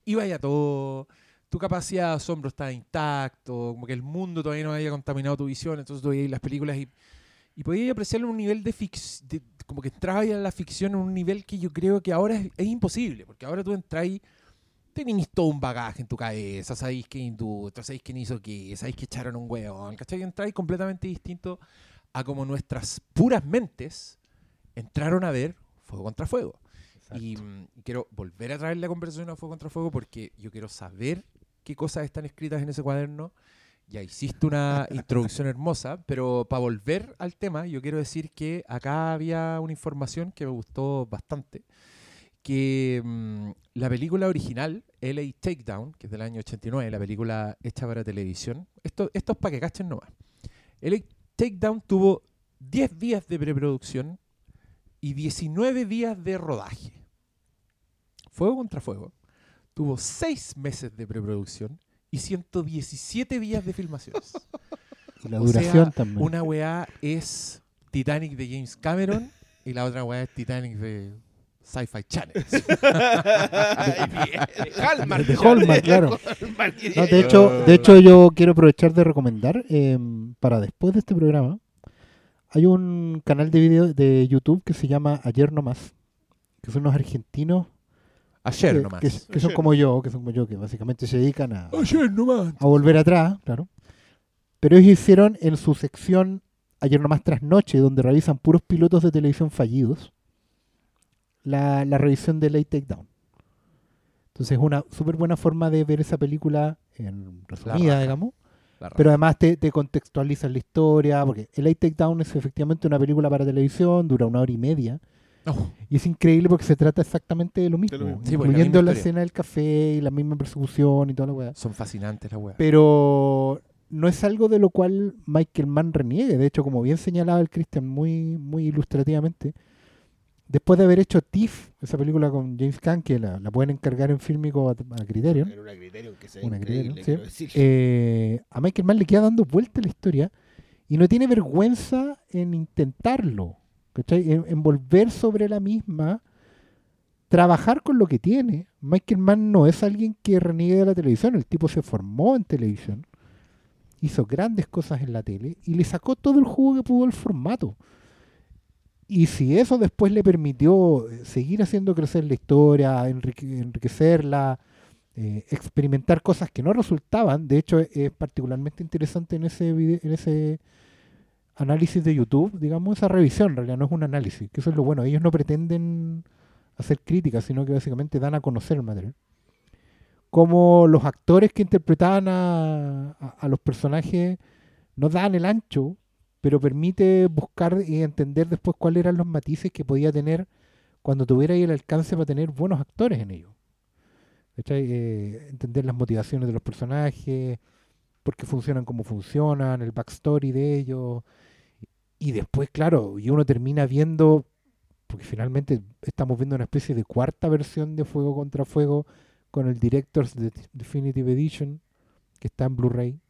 iba ya todo, tu capacidad de asombro estaba intacto, como que el mundo todavía no había contaminado tu visión, entonces tú veías las películas y, y podías apreciarlo en un nivel de ficción, como que entraba ya en la ficción en un nivel que yo creo que ahora es, es imposible, porque ahora tú entras y tenéis todo un bagaje en tu cabeza, sabéis qué industria, sabéis quién hizo qué, sabéis que echaron un hueón, ¿cachai? Entráis completamente distinto a como nuestras puras mentes entraron a ver Fuego contra Fuego. Y mm, quiero volver a traer la conversación a Fuego contra Fuego porque yo quiero saber qué cosas están escritas en ese cuaderno. Ya hiciste una introducción hermosa, pero para volver al tema, yo quiero decir que acá había una información que me gustó bastante que mm, la película original, LA Takedown, que es del año 89, la película hecha para televisión, esto, esto es para que cachen nomás. LA Takedown tuvo 10 días de preproducción y 19 días de rodaje. Fuego contra Fuego tuvo 6 meses de preproducción y 117 días de filmaciones. Y la O duración sea, también. Una weá es Titanic de James Cameron y la otra weá es Titanic de Sci-Fi Channel. Hallmark. De Hallmark, claro. No, de, hecho, de hecho, yo quiero aprovechar de recomendar eh, para después de este programa. Hay un canal de video de YouTube que se llama Ayer No Más, que son unos argentinos Ayer que, nomás. que- que son como yo, que son como yo, que básicamente se dedican a, Ayer nomás. a volver atrás, claro. Pero ellos hicieron en su sección Ayer Nomás Tras Noche, donde revisan puros pilotos de televisión fallidos, la, la revisión de Late Takedown. Entonces es una súper buena forma de ver esa película en resumida, digamos. Pero además te, te contextualizan la historia, porque el Late Takedown es efectivamente una película para televisión, dura una hora y media. Y es increíble porque se trata exactamente de lo mismo, lo mismo. Sí, pues, la incluyendo la, escena del café y la misma persecución y toda la weá. son fascinantes las weas. Pero no es algo de lo cual Michael Mann reniegue. De hecho, como bien señalaba el Christian muy, muy ilustrativamente, después de haber hecho Thief, esa película con James Caan, que la, la pueden encargar en Filmico a, a Criterion, Era una Criterion que se Una Criterion, sí. eh, a Michael Mann le queda dando vuelta la historia y no tiene vergüenza en intentarlo, ¿cachai? En, en volver sobre la misma, trabajar con lo que tiene. Michael Mann no es alguien que reniegue de la televisión, el tipo se formó en televisión hizo grandes cosas en la tele y le sacó todo el jugo que pudo al formato. Y si eso después le permitió eh, seguir haciendo crecer la historia, enrique- enriquecerla, eh, experimentar cosas que no resultaban, de hecho es, particularmente interesante en ese vide- en ese análisis de YouTube, digamos, esa revisión, en realidad no es un análisis, que eso es lo bueno, ellos no pretenden hacer críticas, sino que básicamente dan a conocer el material. Como los actores que interpretaban a, a- a los personajes no dan el ancho, pero permite buscar y entender después cuáles eran los matices que podía tener cuando tuviera ahí el alcance para tener buenos actores en ello. Eh, entender las motivaciones de los personajes, por qué funcionan como funcionan, el backstory de ellos. Y después, claro, y uno termina viendo, porque finalmente estamos viendo una especie de cuarta versión de Fuego contra Fuego con el Director's De- Definitive Edition, que está en Blu-ray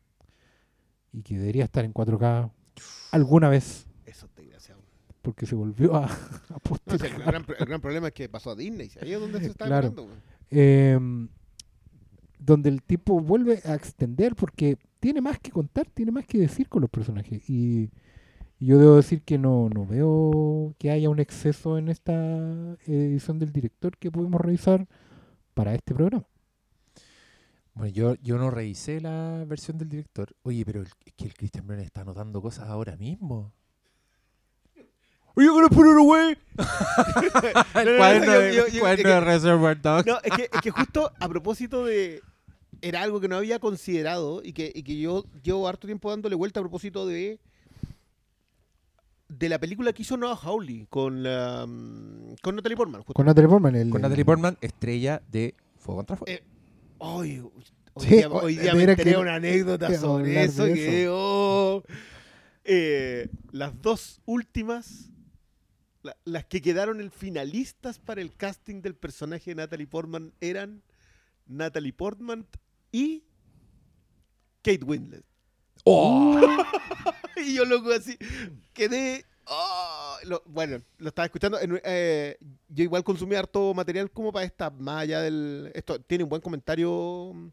y que debería estar en 4K alguna vez, Eso es desgraciado. porque se volvió a, a No, el, gran, el gran problema es que pasó a Disney. Ahí es donde se está Claro. Em, donde el tipo vuelve a extender porque tiene más que contar, tiene más que decir con los personajes. Y, y yo debo decir que no, no veo que haya un exceso en esta edición del director que pudimos revisar para este programa. Bueno, yo, yo no revisé la versión del director. Oye, pero el- es que el Christian Brennan está anotando cosas ahora mismo. Oye, gonna put it away. no, el no, cuaderno de, Reservoir Dogs. No, es que, es que justo a propósito de. Era algo que no había considerado y que, y que yo llevo harto tiempo dándole vuelta a propósito de. De la película que hizo Noah Hawley con, la, mm, con Natalie Portman. justo. Con Natalie Portman. El, Con Natalie Portman, estrella de Fuego contra Fuego. Eh, Hoy, hoy Sí, día, hoy día me enteré que- una anécdota sobre eso. Que, oh, eh, las dos últimas, la- las que quedaron en finalistas para el casting del personaje de Natalie Portman eran Natalie Portman y Kate Winslet. ¡Oh! y yo loco así, quedé... oh, lo- bueno, lo estaba escuchando. en- eh, yo igual consumí harto material como para esta, más allá del... Esto tiene un buen comentario mm,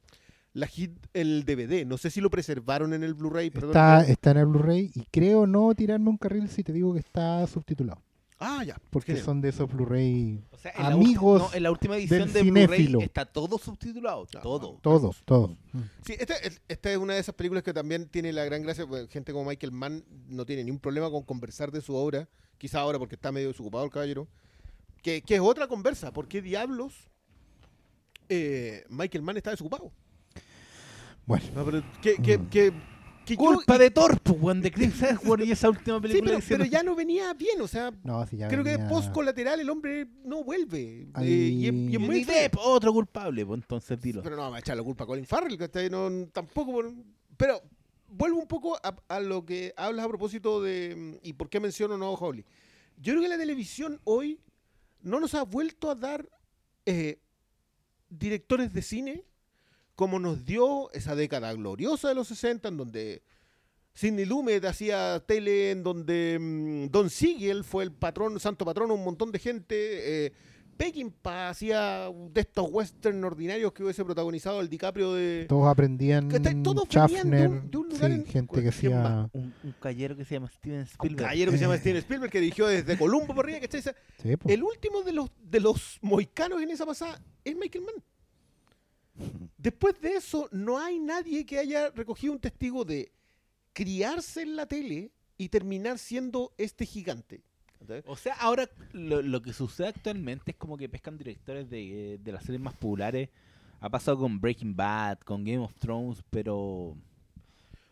la hit, el DVD. No sé si lo preservaron en el Blu-ray. está, está en el Blu-ray y creo no tirarme un carril si te digo que está subtitulado. Ah, ya. Porque son de esos Blu-ray O sea, Amigos no, en la última edición del de Blu-ray cinéfilo. está todo subtitulado. Ah, Todo. todos, todos. Mm. Sí, esta, es- esta es una de esas películas que también tiene la gran gracia, pues, gente como Michael Mann no tiene ningún problema con conversar de su obra, quizá ahora porque está medio desocupado el caballero, que, que es otra conversa, ¿por qué diablos eh, Michael Mann está desocupado? Bueno, No, pero que, que, Mm. Que, que yo- Culpa de Torpo, weón, de Chris Hemsworth y esa última Sí, película pero, que hicieron. pero ya no venía bien, o sea, no, creo que post colateral el hombre no vuelve. Ahí- eh, y es- y es Johnny muy. Depp, otro culpable, pues entonces dilo. Pero no vamos a echar la culpa a Colin Farrell, ¿cachai? No, tampoco. Pero vuelvo un poco a, a lo que hablas a propósito de. ¿Y por qué menciono Noah Hawley? Yo creo que la televisión hoy no nos ha vuelto a dar eh, directores de cine como nos dio esa década gloriosa de los 60, en donde Sidney Lumet hacía tele, en donde mm, Don Siegel fue el patrón, santo patrón, un montón de gente. Eh, Peckinpah hacía de estos western ordinarios que hubiese protagonizado el DiCaprio de... Todos aprendían. Todos venían de Schaffner, un- de un lugar sí, en- gente que hacía... Un, un caballero que se llama Steven Un Spielberg. caballero que se llama Steven Spielberg que dirigió desde Columbo por arriba, ¿cachai? Sí. El último de los, de los moicanos en esa pasada es Michael Mann. Después de eso, no hay nadie que haya recogido un testigo de criarse en la tele y terminar siendo este gigante. O sea, ahora lo, que sucede actualmente es como que pescan directores de las series más populares. Ha pasado con Breaking Bad, con Game of Thrones, pero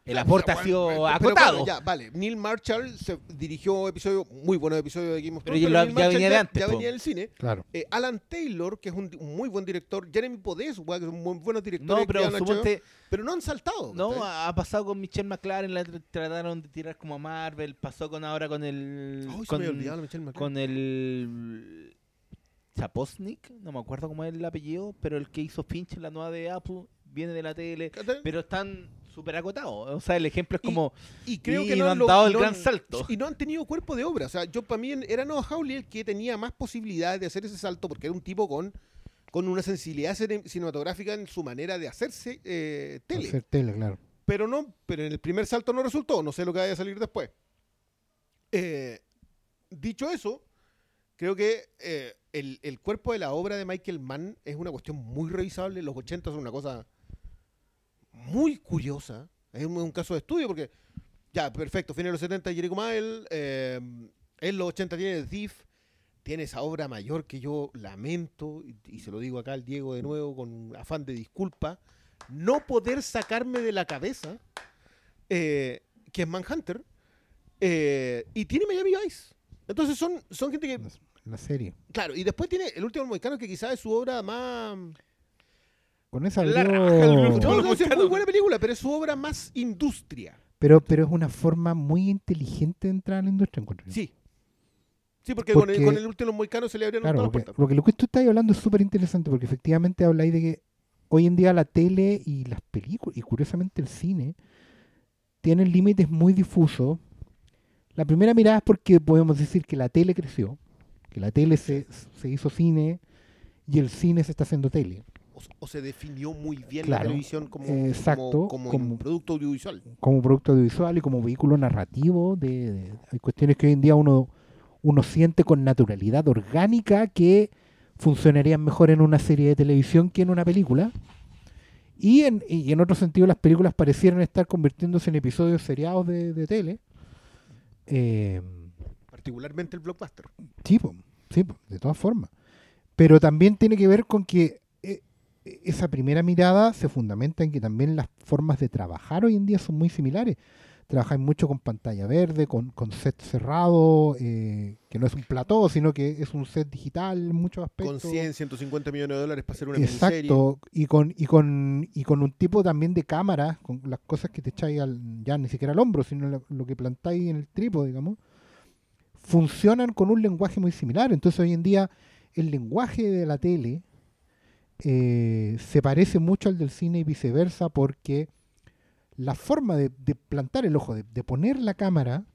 el aporte ha sido pero acotado. bueno, ya, vale. Neil Marshall se dirigió episodios, muy buenos episodios de Game of Pero Thrones. ya lo- Neil ya venía de antes, Ya po. venía del cine. Claro. Eh, Alan Taylor, que es un, muy buen director. Jeremy Podés, que son muy buenos directores. no, pero suponte, pero no han saltado. no, ha pasado con Michelle McLaren, la tr- trataron de tirar como a Marvel, pasó con ahora con el Ay, se me había olvidado Michelle McLaren. con el Chaposnik, no me acuerdo cómo es el apellido, pero el que hizo Finch en la nueva de Apple viene de la tele, pero están súper acotados. O sea, el ejemplo es Y- como Y creo y que no no han lo- dado el no gran salto. Y no han tenido cuerpo de obra. O sea, yo para mí era Noah Hawley el que tenía más posibilidades de hacer ese salto porque era un tipo con, con una sensibilidad cine- cinematográfica en su manera de hacerse eh, tele. Hacer tele, claro. pero no, pero en el primer salto no resultó, no sé lo que vaya a salir después. Eh, dicho eso, creo que eh, el, el cuerpo de la obra de Michael Mann es una cuestión muy revisable. Los 80 son una cosa muy curiosa. Es un, un caso de estudio porque, ya, perfecto, fin de los 70 Jericho Mile, eh, en los 80 tiene The Thief, tiene esa obra mayor que yo lamento, y, y se lo digo acá al Diego de nuevo con afán de disculpa, no poder sacarme de la cabeza eh, que es Manhunter, eh, y tiene Miami Vice. Entonces son, son gente que La, serie. Claro, y después tiene El último Mohicano, que quizás es su obra más. Con esa abrió- No, no, es muy buena película, pero es su obra más industria. pero, pero es una forma muy inteligente de entrar a la industria, encuentro. Sí. Sí, porque, Con, el, con el último Mohicano se le abrieron Claro, todas las porque, puertas. porque lo que tú estás hablando es súper interesante, porque efectivamente habláis de que hoy en día la tele y las películas, y curiosamente el cine, tienen límites muy difusos. La primera mirada es porque podemos decir que la tele creció, que la tele se, se hizo cine y el cine se está haciendo tele. O, o se definió muy bien Claro, la televisión como, exacto, como, como como- un producto audiovisual. como producto audiovisual y como vehículo narrativo. De, de- hay cuestiones que hoy en día uno, uno siente con naturalidad orgánica que funcionarían mejor en una serie de televisión que en una película. Y en, y en otro sentido las películas parecieran estar convirtiéndose en episodios seriados de, de tele. Eh, Particularmente el blockbuster. Sí, po, sí, po, de todas formas. Pero también tiene que ver con que esa primera mirada se fundamenta en que también las formas de trabajar hoy en día son muy similares. Trabajáis mucho con pantalla verde, con, con set cerrado, eh, que no es un plató, sino que es un set digital en muchos aspectos. Con 100, 150 millones de dólares para hacer una miniserie. Exacto, y con, y con y con un tipo también de cámara, con las cosas que te echáis al, ya ni siquiera al hombro, sino lo, lo que plantáis en el trípode, digamos, funcionan con un lenguaje muy similar. Entonces hoy en día el lenguaje de la tele eh, se parece mucho al del cine y viceversa porque la forma de, plantar el ojo, de, poner la cámara,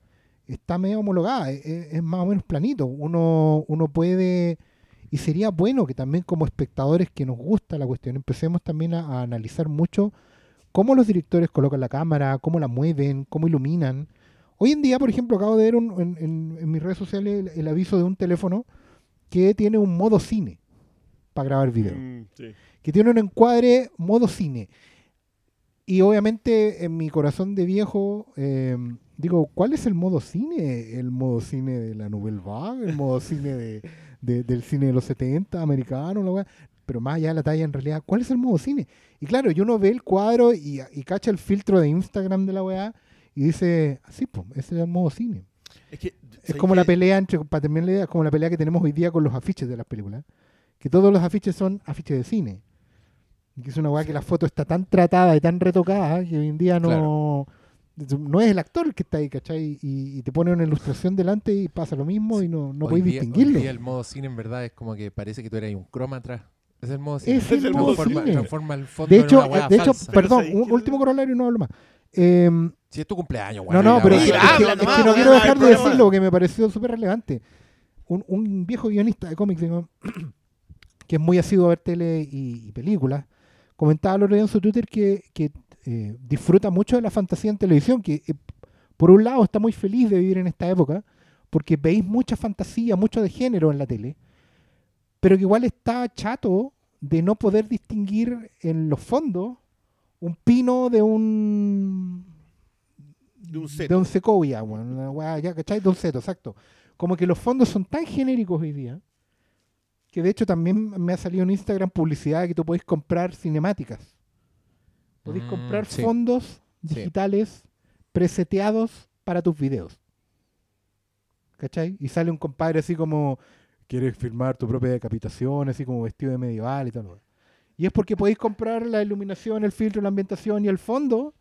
está medio homologada, es, es- es más o menos planito. Uno, uno puede, y sería bueno que también como espectadores que nos gusta la cuestión, empecemos también a, analizar mucho cómo los directores colocan la cámara, cómo la mueven, cómo iluminan. Hoy en día, por ejemplo, acabo de ver un- en, en- mis redes sociales el aviso de un teléfono que tiene un modo cine para grabar video Mm, sí. que tiene un encuadre modo cine. Y obviamente en mi corazón de viejo eh, digo, ¿cuál es el modo cine? ¿El modo cine de la Nouvelle Vague? ¿El modo cine de, de- del cine de los 70 americano? La? Pero más allá de la talla, en realidad, ¿cuál es el modo cine? Y claro, y uno ve el cuadro y, y cacha el filtro de Instagram de la weá y dice, así, pues, ese es el modo cine. Es, que, Es ¿sabes como la qué? pelea entre, para terminar la idea, es como la pelea que tenemos hoy día con los afiches de las películas. Que todos los afiches son afiches de cine. Y que es una weá que la foto está tan tratada y tan retocada que hoy en día no, no es el actor el que está ahí, ¿cachai? Y, y te pone una ilustración delante y pasa lo mismo y no, no Hoy podéis día- distinguirlo. Hoy día el modo cine en verdad es como que parece que tú eres un croma atrás. Es el modo cine. Es el modo transforma, cine. transforma el fondo De en hecho, una weá de hecho falsa. Perdón, ¿sabéis un último corolario y no hablo más. Em, Si es tu cumpleaños, No, weón, no, la pero es que, Mira, es que- habla es que nomás, no no quiero dejar de problema. decirlo porque me pareció súper relevante. Un, un viejo guionista de cómics que es muy asiduo a ver tele y, y películas, comentaba el otro día en su Twitter que, que, eh, disfruta mucho de la fantasía en televisión, que eh, por un lado está muy feliz de vivir en esta época, porque veis mucha fantasía, mucho de género en la tele, pero que igual está chato de no poder distinguir en los fondos un pino de un De un de seto. un sequoia, weón, una weá, ya, ¿cachai? De un seto, exacto. Como que los fondos son tan genéricos hoy día, que de hecho también me ha salido en Instagram publicidad que tú podéis comprar cinemáticas. Podéis Mm, comprar sí. fondos Sí. digitales preseteados para tus videos. ¿Cachai? Y sale un compadre así como, quieres filmar tu propia decapitación, así como vestido de medieval y tal. Y es porque podéis comprar la iluminación, el filtro, la ambientación y el fondo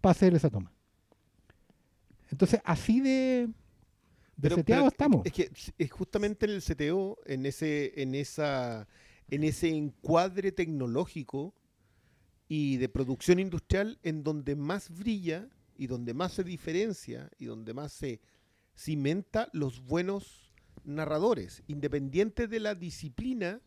para hacer esa toma. Entonces, así de, de Pero- seteado pero estamos. Es que es justamente en el CTO, en ese, en esa, en ese encuadre tecnológico y de producción industrial en donde más brilla y donde más se diferencia y donde más se cimenta los buenos narradores, independientes de la disciplina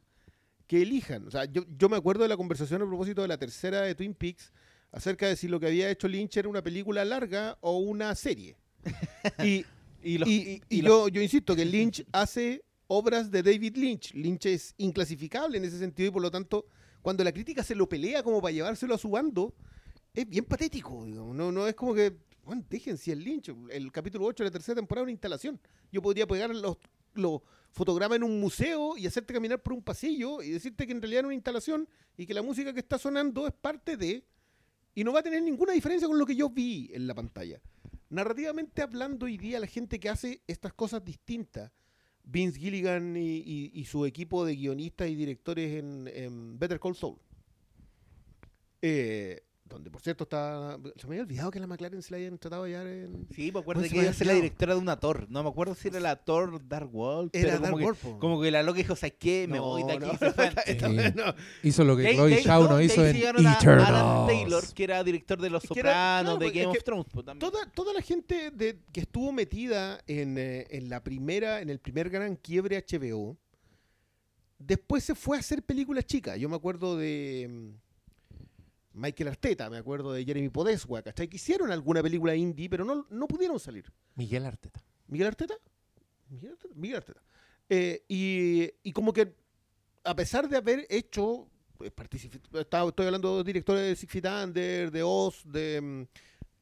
que elijan. O sea, yo, yo me acuerdo de la conversación a propósito de la tercera de Twin Peaks, acerca de si lo que había hecho Lynch era una película larga o una serie. Y, Y, los- y- y- y y yo, yo insisto que Lynch hace obras de David Lynch. Lynch es inclasificable en ese sentido y por lo tanto, cuando la crítica se lo pelea como para llevárselo a su bando, es bien patético. digamos. No, no es como que, bueno, dejen si el Lynch, el capítulo 8 de la tercera temporada es una instalación. Yo podría pegar los, los fotogramas en un museo y hacerte caminar por un pasillo y decirte que en realidad es una instalación y que la música que está sonando es parte de... Y no va a tener ninguna diferencia con lo que yo vi en la pantalla. Narrativamente hablando hoy día, la gente que hace estas cosas distintas, Vince Gilligan y, su equipo de guionistas y directores en, en Better Call Saul, eh, donde por cierto está... Se me había olvidado que la McLaren se la hayan tratado de hallar en... Sí, me acuerdo Pues que iba a ser la directora de una Thor. No me acuerdo si era la Thor Dark World. Era pero Dark como que, World, po. como que la loca dijo, ¿sabes qué? Me No, voy de aquí. no. se fue no. Hizo lo que Chloe Shaw no hizo en Eternals. Taylor, que era director de Los que Sopranos, claro, de porque Game of Thrones. pues. Toda, toda la gente de- que estuvo metida en, eh, en la primera, en el primer gran quiebre HBO, después se fue a hacer películas chicas. Yo me acuerdo de mm, Michael Arteta, me acuerdo de Jeremy Podeswa, ¿cachai? Que hicieron alguna película indie, pero no, no pudieron salir. Miguel Arteta. ¿Miguel Arteta? Miguel Arteta. Miguel Arteta. Eh, y, y como que, a pesar de haber hecho, particip- estaba- estoy hablando de directores de Six Feet Under, de Oz, de, mm,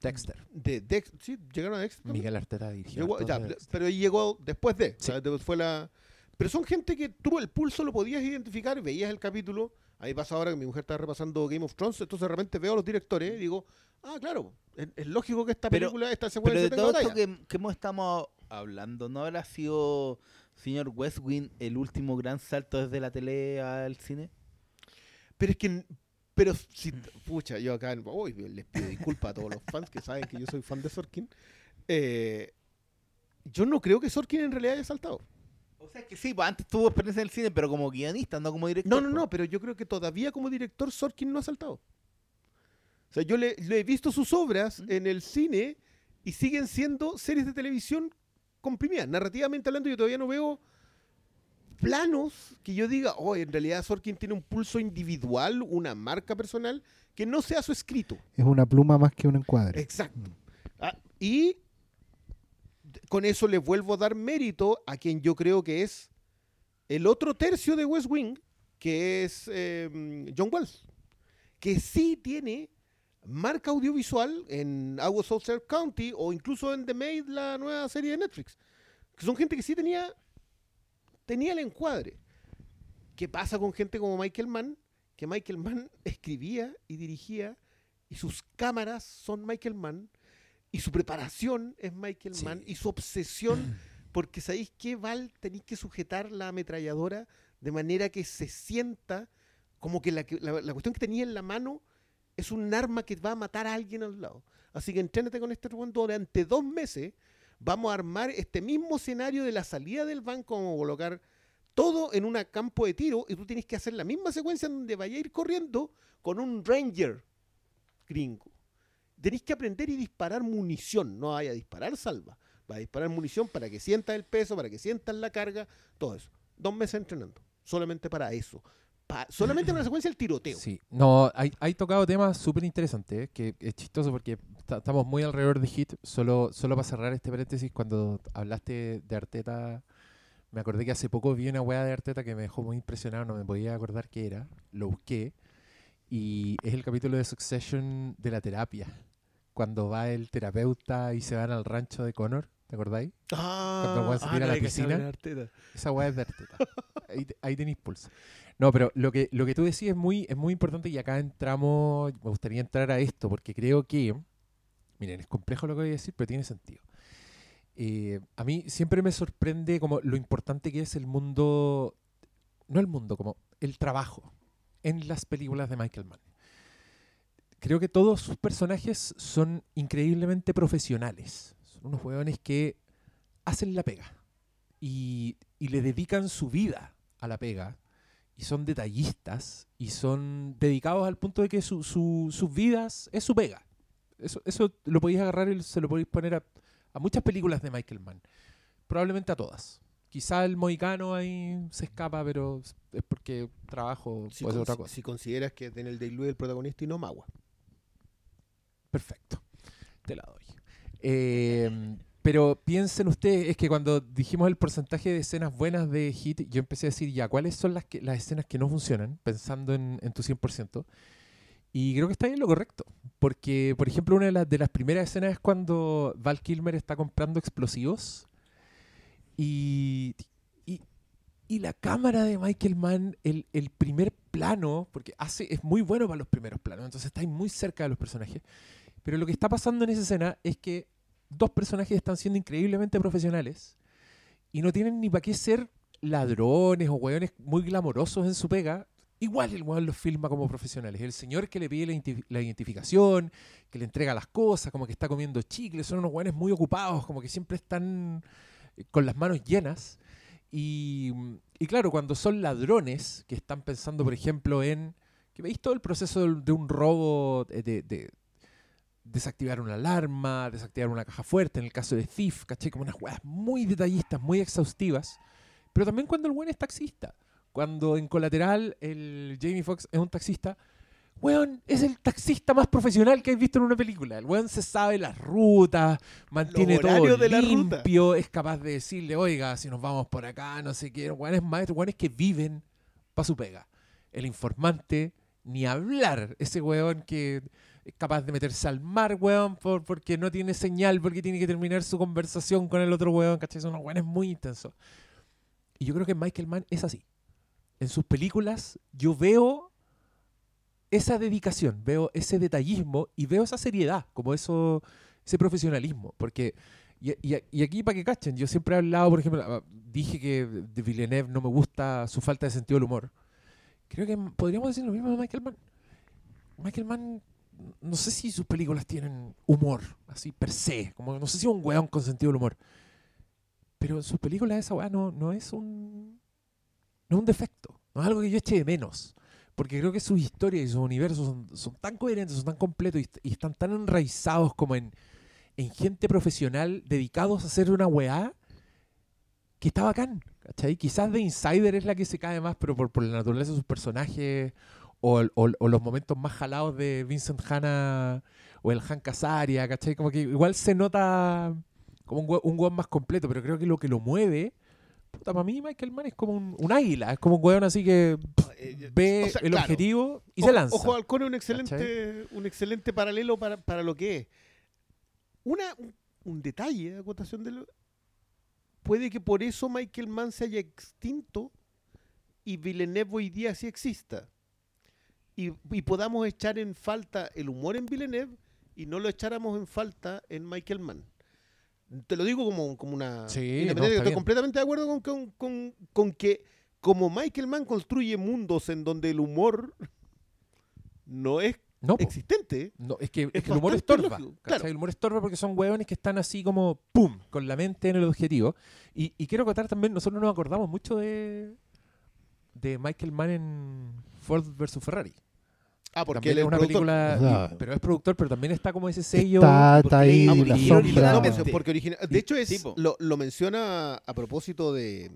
Dexter. de Dex, sí, llegaron a Dexter. Miguel Arteta dirigió. Llegó- ya, de pero llegó después de. o Sí. sea, fue la... Pero son gente que tú el pulso lo podías identificar, veías el capítulo. A mí pasa ahora que mi mujer está repasando Game of Thrones, entonces de repente veo a los directores y digo, ah, claro, es, es lógico que esta Pero- película, esta Pero secuencia de tenga todo batalla. esto que, que hemos estamos hablando, ¿no habrá sido señor Westwing el último gran salto desde la tele al cine? Pero es que, pero si, pucha, yo acá, uy, les pido disculpas a todos los fans que saben que yo soy fan de Sorkin. Eh, yo no creo que Sorkin en realidad haya saltado. O sea, que sí, pues antes tuvo experiencia en el cine, pero como guionista, no como director. No, no, pues. no, pero yo creo que todavía como director Sorkin no ha saltado. O sea, yo le, le he visto sus obras ¿Mm? en el cine y siguen siendo series de televisión comprimidas. Narrativamente hablando, yo todavía no veo planos que yo diga, oh, en realidad Sorkin tiene un pulso individual, una marca personal, que no sea su escrito. Es una pluma más que un encuadre. Exacto. Ah, y con eso le vuelvo a dar mérito a quien yo creo que es el otro tercio de West Wing, que es eh, John Wells, que sí tiene marca audiovisual en Our Southern County o incluso en The Maid, la nueva serie de Netflix. Que son gente que sí tenía, tenía el encuadre. ¿Qué pasa con gente como Michael Mann? Que Michael Mann escribía y dirigía y sus cámaras son Michael Mann y su preparación es Michael Sí. Mann y su obsesión porque sabéis que Val tenéis que sujetar la ametralladora de manera que se sienta como que la, la- la cuestión que tenía en la mano es un arma que va a matar a alguien al lado. Así que entrénate con este Rubén durante dos meses. Vamos a armar este mismo escenario de la salida del banco, vamos a colocar todo en un campo de tiro y tú tienes que hacer la misma secuencia en donde vaya a ir corriendo con un ranger gringo. Tenéis que aprender y disparar munición, no vaya a disparar salva. Va a disparar munición para que sientas el peso, para que sientas la carga, todo eso. Dos meses entrenando, solamente para eso. Pa- solamente para la secuencia del tiroteo. Sí, no, hay, hay tocado temas súper interesantes, eh, que es chistoso porque ta- estamos muy alrededor de Hit. Solo, solo para cerrar este paréntesis, cuando hablaste de Arteta, me acordé que hace poco vi una weá de Arteta que me dejó muy impresionado, no me podía acordar qué era, lo busqué, y es el capítulo de Succession de la terapia, cuando va el terapeuta y se van al rancho de Connor, ¿te acordáis? Cuando el weón se tira a la piscina. Esa weá es de Arteta. Ahí, ahí tenéis pulso. No, pero lo que, lo que tú decís es muy, es muy importante y acá entramos, me gustaría entrar a esto porque creo que, miren, es complejo lo que voy a decir, pero tiene sentido. Eh, a mí siempre me sorprende como lo importante que es el mundo, no el mundo, como el trabajo en las películas de Michael Mann. Creo que todos sus personajes son increíblemente profesionales. Son unos hueones que hacen la pega y, y le dedican su vida a la pega y son detallistas y son dedicados al punto de que su- su- sus vidas es su pega. Eso, eso lo podéis agarrar y se lo podéis poner a, a muchas películas de Michael Mann. Probablemente a todas. Quizá el Moicano ahí se escapa, pero es porque trabajo Si, puede ser otra cosa. si consideras que en el Day el protagonista y no Magua. Perfecto. Te la doy. Eh, pero piensen ustedes, es que cuando dijimos el porcentaje de escenas buenas de Hit, yo empecé a decir ya, ¿cuáles son las, que, las escenas que no funcionan? Pensando en, en tu 100%. Y creo que está en lo correcto. Porque, por ejemplo, una de, las de las primeras escenas es cuando Val Kilmer está comprando explosivos. Y, y, y la cámara de Michael Mann, el, el primer plano, porque hace, es muy bueno para los primeros planos, entonces está ahí muy cerca de los personajes. Pero lo que está pasando en esa escena es que dos personajes están siendo increíblemente profesionales y no tienen ni para qué ser ladrones o hueones muy glamorosos en su pega. Igual el weón los filma como profesionales. El señor que le pide la, identi- la identificación, que le entrega las cosas, como que está comiendo chicles, son unos hueones muy ocupados, como que siempre están eh, con las manos llenas. Y, y claro, cuando son ladrones, que están pensando, por ejemplo, en que veis todo el proceso de, un robo, de- de desactivar una alarma, desactivar una caja fuerte, en el caso de Thief, ¿cachai? Como unas weas muy detallistas, muy exhaustivas. Pero también cuando el buen es taxista. Cuando en colateral el Jamie Foxx es un taxista, weón, es el taxista más profesional que has visto en una película. El weón se sabe las rutas, mantiene todo de limpio, es capaz de decirle, oiga, si nos vamos por acá, no sé qué. Weón es maestro, weón es que viven para su pega. El informante, ni hablar. Ese weón que capaz de meterse al mar, weón, por- porque no tiene señal, porque tiene que terminar su conversación con el otro weón, ¿cachai? Son unos weones muy intensos. Y yo creo que Michael Mann es así. En sus películas yo veo esa dedicación, veo ese detallismo y veo esa seriedad, como eso, ese profesionalismo. Porque, y, y- y aquí para que cachen, yo siempre he hablado, por ejemplo, ah, dije que de Villeneuve no me gusta su falta de sentido del humor. Creo que podríamos decir lo mismo de Michael Mann. Michael Mann, no sé si sus películas tienen humor, así per se, como no sé si un weón con sentido del humor. Pero en sus películas esa weá no, no es un no es un defecto, no es algo que yo eche de menos. Porque creo que sus historias y sus universos son, tan coherentes, son tan completos y, est- y están tan enraizados como en, en gente profesional dedicados a hacer una weá que está bacán. ¿cachai? Quizás The Insider es la que se cae más, pero por, por la naturaleza de sus personajes o, el- o- o los momentos más jalados de Vincent Hanna o el Hank Azaria, ¿cachai? Como que igual se nota como un, un weón más completo, pero creo que lo que lo mueve, puta, para mí Michael Mann es como un, un águila, es como un weón así que Eh, ve o sea, el claro. objetivo y se lanza. Ojo Halcón es un excelente, un excelente paralelo para, para lo que es. Una, un, un detalle, acotación de lo. Puede que por eso Michael Mann se haya extinto y Villeneuve hoy día sí exista. Y, y podamos echar en falta el humor en Villeneuve y no lo echáramos en falta en Michael Mann. Te lo digo como, como una... Sí, no, estoy bien. completamente de acuerdo con, con- con- con que como Michael Mann construye mundos en donde el humor no es no, existente, No, es que, es Es que el humor estorba. claro. El humor estorba porque son hueones que están así como ¡pum! con la mente en el objetivo. Y, y quiero contar también, nosotros nos acordamos mucho de, de Michael Mann en Ford vs. Ferrari. Ah, porque él es una productor. película, O sea, y- pero es productor, pero también está como ese sello. Está, está ahí Ah, la y sombra. porque original- de hecho es lo, lo menciona a propósito de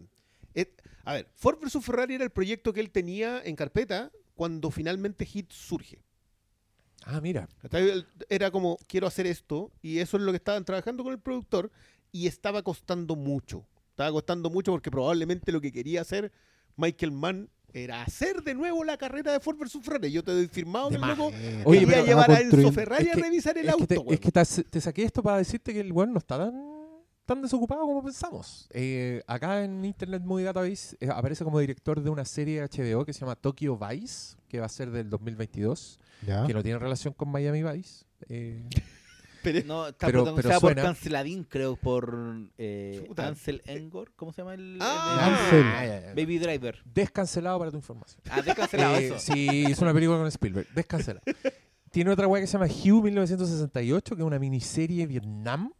et- a ver, Ford vs Ferrari era el proyecto que él tenía en carpeta cuando finalmente Hit surge. Ah, mira. Era como quiero hacer esto y eso es lo que estaban trabajando con el productor y estaba costando mucho. Estaba costando mucho porque probablemente lo que quería hacer Michael Mann era hacer de nuevo la carrera de Ford vs Ferrari. Yo te doy firmado De que el más. loco Eh, Oye, quería pero- llevar va a Enzo Ferrari es a que- revisar el es que, auto. te, weón. es que te, te saqué esto para decirte que el weón no está tan, tan desocupado como pensamos. Eh, acá en Internet Movie Database eh, aparece como director de una serie HBO que se llama Tokyo Vice, que va a ser del 2022, ya. que no tiene relación con Miami Vice. Eh, Pero- No, está Pero- protagonizada pero suena- por Canceladín, creo, por eh. Ansel Engor. ¿Cómo se llama el, Ah, ya, ya. el- Baby Driver? Descancelado para tu información. Ah, descancelado Eh, eso. Sí, hizo una película con Spielberg. Descancelado. Tiene otra weá que se llama Hugh 1968, que es una miniserie Vietnam.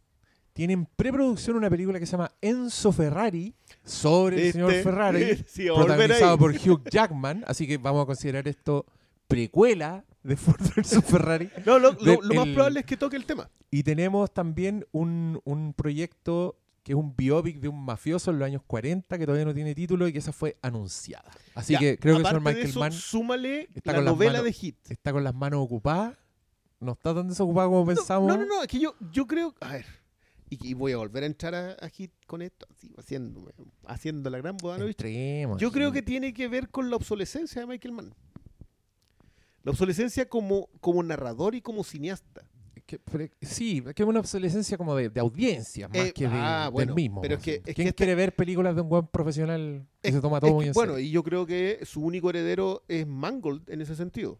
Tiene en preproducción una película que se llama Enzo Ferrari, sobre el ¿Viste? señor Ferrari, Sí, protagonizado por Hugh Jackman. Así que vamos a considerar esto precuela de Ford vs. Ferrari. No, lo, lo- Ve- lo más el- probable es que toque el tema. Y tenemos también un, un proyecto que es un biopic de un mafioso en los años 40 que todavía no tiene título y que esa fue anunciada. Así Ya, que creo que el señor de Michael eso, Mann súmale está la con novela manos- de Hit. está con las manos ocupadas no está tan desocupado como pensamos. No, no, no, es que yo, yo creo. A ver. Y, y voy a volver a entrar a, a hit con esto, así, haciéndome, haciendo la gran Bodanovich. Yo creo que tiene que ver con la obsolescencia de Michael Mann. La obsolescencia como, como narrador y como cineasta. Que- pero- sí, es que es una obsolescencia como de, de audiencia, más Eh, que de, ah, bueno, del mismo. pero es que- es que ¿Quién este- quiere ver películas de un buen profesional que Es- se toma todo muy en bueno, y yo creo que su único heredero es Mangold en ese sentido.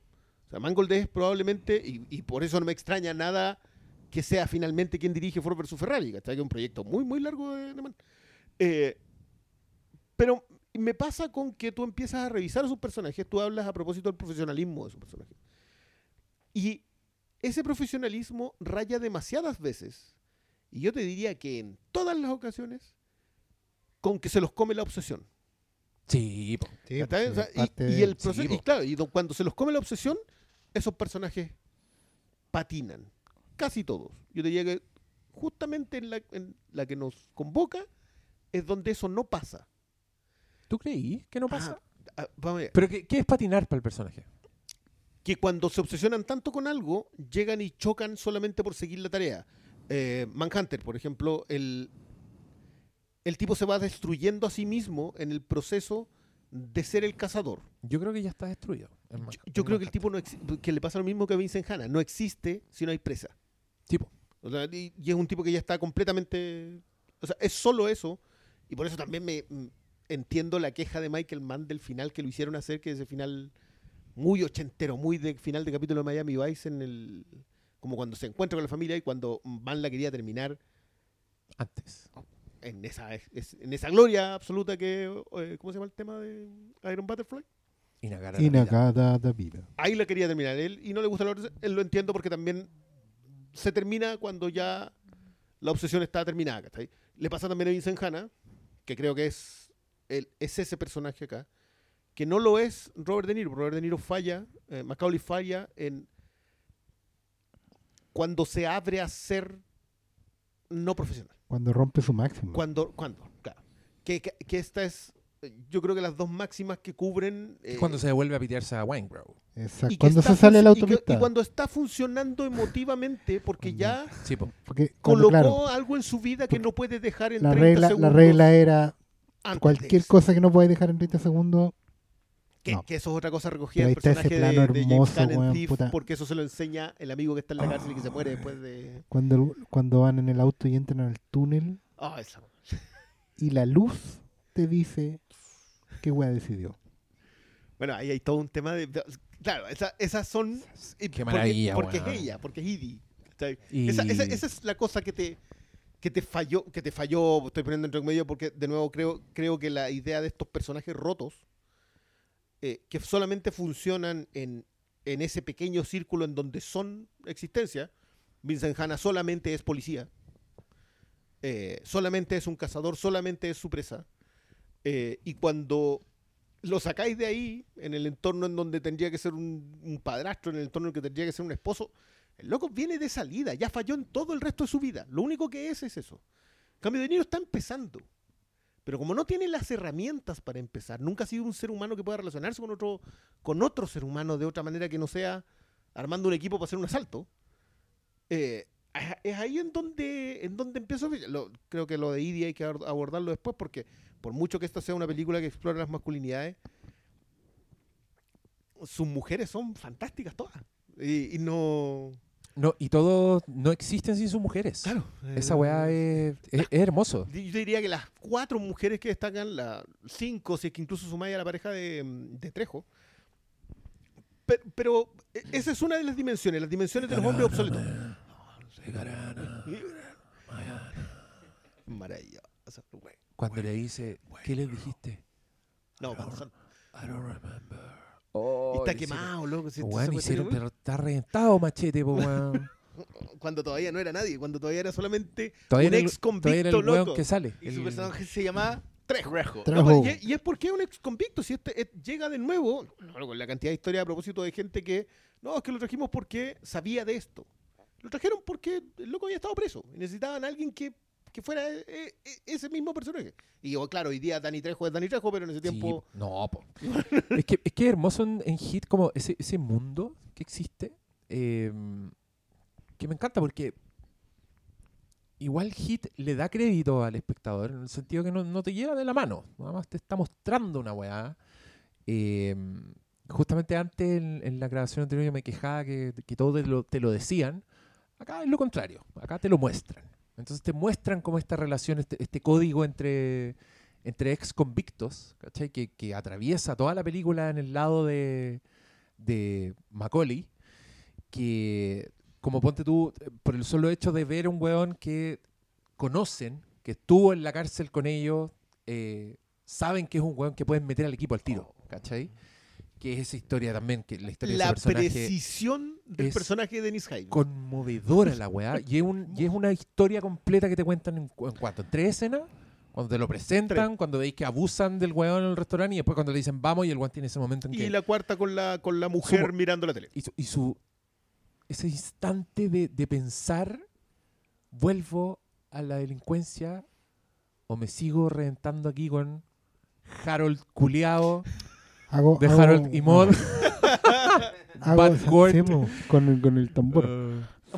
O sea, Mangold es probablemente, y, y por eso no me extraña nada que sea finalmente quien dirige Ford vs Ferrari, que es un proyecto muy, muy largo de, de Mann. Eh, pero me pasa con que tú empiezas a revisar a sus personajes, tú hablas a propósito del profesionalismo de sus personajes. Y ese profesionalismo raya demasiadas veces, y yo te diría que en todas las ocasiones, con que se los come la obsesión. Sí, po. Sí. O sea, y, y el proceso, sí, y claro, y do- cuando se los come la obsesión, esos personajes patinan. Casi todos. Yo te diría que justamente en la, en la que nos convoca es donde eso no pasa. ¿Tú creí que no pasa? Ah, vamos a ver. ¿Pero qué, qué es patinar para el personaje? Que cuando se obsesionan tanto con algo, llegan y chocan solamente por seguir la tarea. Eh, Manhunter, por ejemplo, el, el tipo se va destruyendo a sí mismo en el proceso de ser el cazador. Yo creo que ya está destruido. en Yo, Man- yo en creo que el tipo no que le pasa lo mismo que a Vincent Hanna, no existe si no hay presa. Tipo. O sea, y, y es un tipo que ya está completamente, o sea, es solo eso y por eso también me entiendo la queja de Michael Mann del final que lo hicieron hacer, que es ese final muy ochentero, muy de final de capítulo de Miami Vice en el como cuando se encuentra con la familia y cuando Mann la quería terminar Antes. en esa es- en esa gloria absoluta que eh, ¿cómo se llama el tema de Iron Butterfly? Vida. Inagada da vida. ahí la quería terminar él y no le gusta la otra, él lo entiendo porque también se termina cuando ya la obsesión está terminada, ¿cachai? Le pasa también a Vincent Hanna, que creo que es, es ese personaje acá, que no lo es Robert De Niro. Robert De Niro falla, eh, Macaulay falla en cuando se abre a ser no profesional. Cuando rompe su máximo. Cuando, cuando, claro. Que, que, que esta es, yo creo que las dos máximas que cubren... eh, Cuando se devuelve a pitearse a Waingrove. Exacto. Cuando se sale la func- y que- autopista. Y, cuando está funcionando emotivamente, porque ya Sí, po. Porque cuando, colocó claro, algo en su vida que no puede dejar en la 30 regla, la segundos. regla era antes de cualquier cosa que no puedes dejar en 30 segundos. Que, no. que eso es otra cosa recogida del ahí está ese personaje plano de, de hermoso, James en weón, Thief, puta. porque eso se lo enseña el amigo que está en la cárcel y que se muere después de... Cuando, cuando van en el auto y entran al túnel Ah, esa. y la luz te dice qué wea decidió. Bueno, ahí hay todo un tema de... de- Claro, esa- esas son... Qué porque- maravilla, Porque, es ella, porque es. ¿cachai? Y- Esa, esa- esa es la cosa que te que te falló, que te falló, estoy poniendo entre medio porque de nuevo creo, creo que la idea de estos personajes rotos, eh, que solamente funcionan en, en ese pequeño círculo en donde son existencia, Vincent Hanna solamente es policía, eh, solamente es un cazador, solamente es su presa, eh, y cuando lo sacáis de ahí, en el entorno en donde tendría que ser un, un padrastro, en el entorno en el que tendría que ser un esposo, el loco viene de salida, ya falló en todo el resto de su vida. Lo único que es es eso. Cambio, De Niro está empezando. Pero como no tiene las herramientas para empezar, nunca ha sido un ser humano que pueda relacionarse con otro, con otro ser humano de otra manera que no sea armando un equipo para hacer un asalto, eh, es ahí en donde, en donde empiezo. creo que lo de Idi hay que abor- abordarlo después, porque por mucho que esta sea una película que explora las masculinidades, sus mujeres son fantásticas todas. Y, y no. No, y todos no existen sin sus mujeres. Claro. Esa eh, weá es, es- es hermoso. Yo diría que las cuatro mujeres que destacan, las cinco, si es que incluso sumáis a la pareja de, mm, de Trejo. Pero, pero eh, esa es una de las dimensiones, las dimensiones de los hombres obsoletos. Maravilloso. Cuando le dice, ¿qué le dijiste? No, cuando son- I don't remember. Y Oh, está le quemado, loco. si hicieron, pero está reventado machete, po, weón. Cuando todavía no era nadie, cuando todavía era solamente Todavía un era el- ex Todavía era convicto, el loco. que sale. Y el- su personaje se llama Trejo. No, y, y es porque es un ex convicto. Si este eh, llega de nuevo, no, con la cantidad de historia a propósito de gente que, no, es que lo trajimos porque sabía de esto. Lo trajeron porque el loco había estado preso y necesitaban a alguien que, que fuera eh, eh, ese mismo personaje. Y oh, claro, hoy día Dani Trejo es Dani Trejo, pero en ese Sí, tiempo. no, po. es, que, es que hermoso en, en Hit como ese, ese mundo que existe. eh, que me encanta porque igual Hit le da crédito al espectador en el sentido que no, no te lleva de la mano. Nada más te está mostrando una weá. Eh, justamente antes en, en la grabación anterior yo me quejaba que, que todo te lo, te lo decían. Acá es lo contrario. Acá te lo muestran. Entonces te muestran cómo esta relación, este, este código entre, entre ex convictos, ¿cachai? Que, atraviesa toda la película en el lado de, de Macaulay, que como ponte tú, por el solo hecho de ver un weón que conocen, que estuvo en la cárcel con ellos, eh, saben que es un weón que pueden meter al equipo al tiro, ¿cachai? Que es esa historia también, que la historia de La ese personaje precisión del es personaje de Dennis Haim. conmovedora la weá. Y es, un- y es una historia completa que te cuentan en, en cuánto, en tres escenas. Cuando te lo presentan, cuando veis que abusan del weón en el restaurante y después cuando le dicen vamos y el weón tiene ese momento en que... Y la cuarta con la, con la mujer mirando la tele. y su, y su- ese instante de, de pensar, vuelvo a la delincuencia o me sigo reventando aquí con Harold culiao Hago, de hago- Harold y hago- Bad sí, con, el- con el tambor.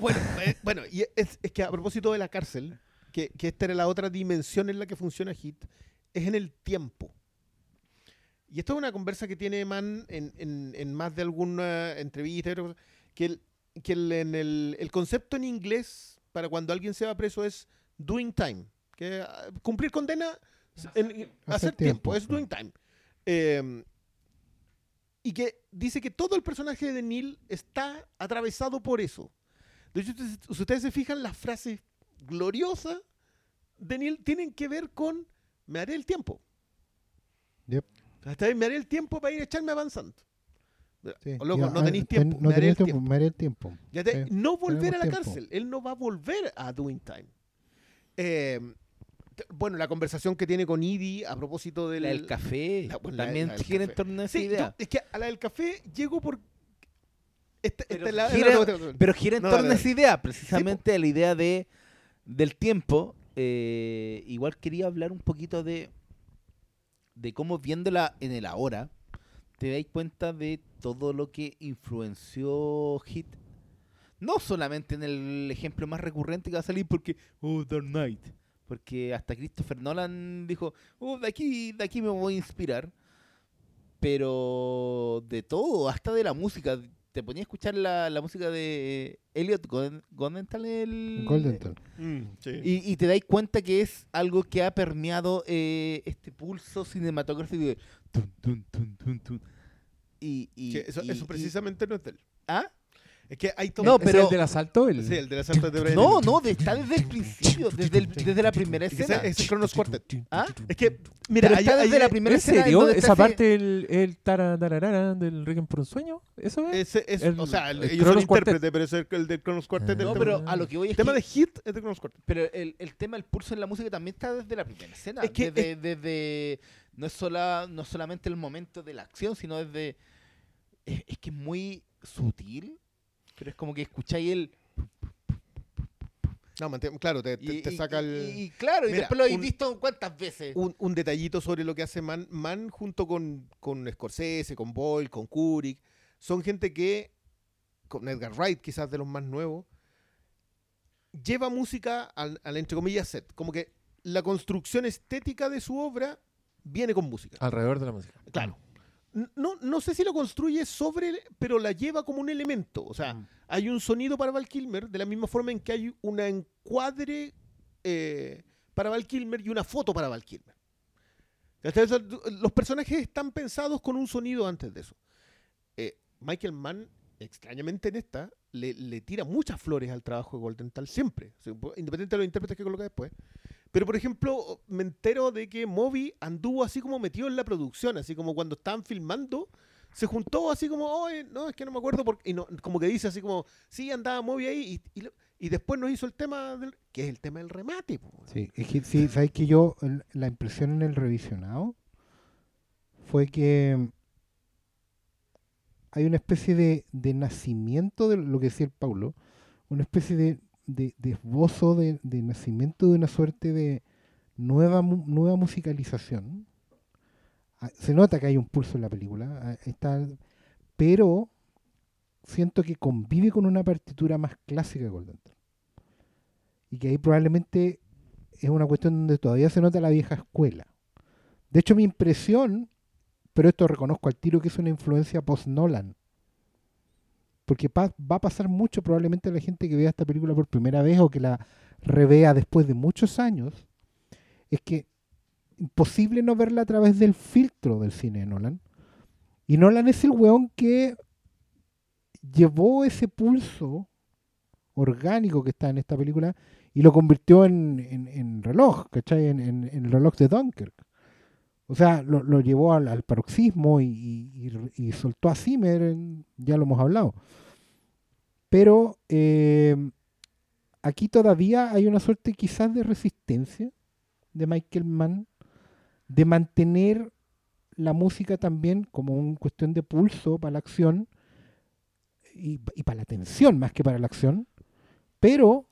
Bueno, eh, bueno y es, es que a propósito de la cárcel, que, que esta era la otra dimensión en la que funciona Hit, es en el tiempo. Y esto es una conversa que tiene Man en, en- en más de alguna entrevista, y otra cosa, que, el, que el- en el, el concepto en inglés para cuando alguien se va preso es doing time, que ah, cumplir condena, en- hacer tiempo, tiempo. es doing time. Eh, y que dice que todo el personaje de Neil está atravesado por eso. De hecho, si ustedes se fijan, las frases gloriosas de Neil tienen que ver con me haré el tiempo. Yep. Hasta ahí, me haré el tiempo para ir a echarme avanzando. Sí. O loco, Digo, no ah, tenéis ten- tiempo, No me haré el tiempo, tiempo. me haré el tiempo. Ya te- Sí, no volver a la tiempo. cárcel. Él no va a volver a Doing Time. Eh, bueno, la conversación que tiene con Idi a propósito del... La del café. La- bueno, la- también la del gira en torno a esa Sí, idea. yo- es que a la del café llego por... Esta, Pero esta es la- gira- la- la- Pero gira en No, torno a esa idea, precisamente a la idea de del tiempo. eh, igual quería hablar un poquito de de cómo viéndola en el ahora te dais cuenta de todo lo que influenció Hit. No solamente en el ejemplo más recurrente que va a salir porque oh Dark Knight, porque hasta Christopher Nolan dijo, "Oh, de aquí de aquí me voy a inspirar." Pero de todo, hasta de la música. Te ponía a escuchar la, la música de Elliot Golden- Goldenthal, el, Goldenthal. Mm, sí. y, y te dais cuenta que es algo que ha permeado eh, este pulso cinematográfico de tun, tun, tun, tun, tun. Y, y- Que eso, y- eso y- precisamente no es de él. ¿Ah? Es que hay todo... No, ¿Es pero- el del asalto? El... Sí, el de la Santa de Brian No, Eno. no, de- está desde el principio, desde, el- desde la primera Es que escena. ese- es Kronos Quartet. ¿Ah? Es que, mira, Pero está hay- desde la primera ¿En escena. en serio? donde está ¿Esa ese- parte, el, el tarararara del Requiem por un sueño? ¿Eso es? ese es, el- o sea, el ellos son Kronos Quartet. intérpretes, pero es el de Kronos Quartet. Ah. No, el pero tema, a lo que voy es el tema que- de Hit es de Kronos Quartet. Pero el, el tema del pulso en la música también está desde la primera escena. Es que desde, desde- no, es sola, no solamente el momento de la acción, sino desde... Es, es que es muy sutil, pero es como que escucháis el... No, mantén- claro, te, te- Y, te y- saca y- el... y claro, y después lo habéis visto cuántas veces. un, un detallito sobre lo que hace Man, Man junto con, con Scorsese, con Boyle, con Kubrick. Son gente que, con Edgar Wright, quizás de los más nuevos, lleva música al, al, entre comillas set. Como que la construcción estética de su obra viene con música. Alrededor de la música. Claro. No, no sé si lo construye sobre, pero la lleva como un elemento. O sea, Mm. hay un sonido para Val Kilmer, de la misma forma en que hay un encuadre eh, para Val Kilmer y una foto para Val Kilmer. Los personajes están pensados con un sonido antes de eso. Eh, Michael Mann, extrañamente en esta, le, le tira muchas flores al trabajo de Goldenthal siempre, o sea, independiente de los intérpretes que coloca después. Pero, por ejemplo, me entero de que Moby anduvo así como metido en la producción, así como cuando estaban filmando, se juntó así como, "Oye, no, es que no me acuerdo, por-", y como que dice así como, sí, andaba Moby ahí, y, después nos hizo el tema, del, que es el tema del remate. po. Sí, es que sí, sabes que yo, la impresión en el revisionado fue que hay una especie de, de nacimiento de lo que decía el Paulo, una especie de, de, de esbozo de, de nacimiento de una suerte de nueva, nueva musicalización. Ah, Se nota que hay un pulso en la película, ah, está, pero siento que convive con una partitura más clásica de Golden. Y que ahí probablemente es una cuestión donde todavía se nota la vieja escuela. De hecho, mi impresión, pero esto reconozco al tiro que es una influencia post-Nolan. Porque va a pasar mucho probablemente a la gente que vea esta película por primera vez o que la revea después de muchos años. Es que imposible no verla a través del filtro del cine de Nolan. Y Nolan es el weón que llevó ese pulso orgánico que está en esta película y lo convirtió en, en- en reloj, ¿cachai? En, en- en el reloj de Dunkirk. O sea, lo, llevó al, paroxismo y, soltó a Zimmer, ya lo hemos hablado. Pero eh, aquí todavía hay una suerte quizás de resistencia de Michael Mann de mantener la música también como una cuestión de pulso para la acción y, y para la tensión más que para la acción, pero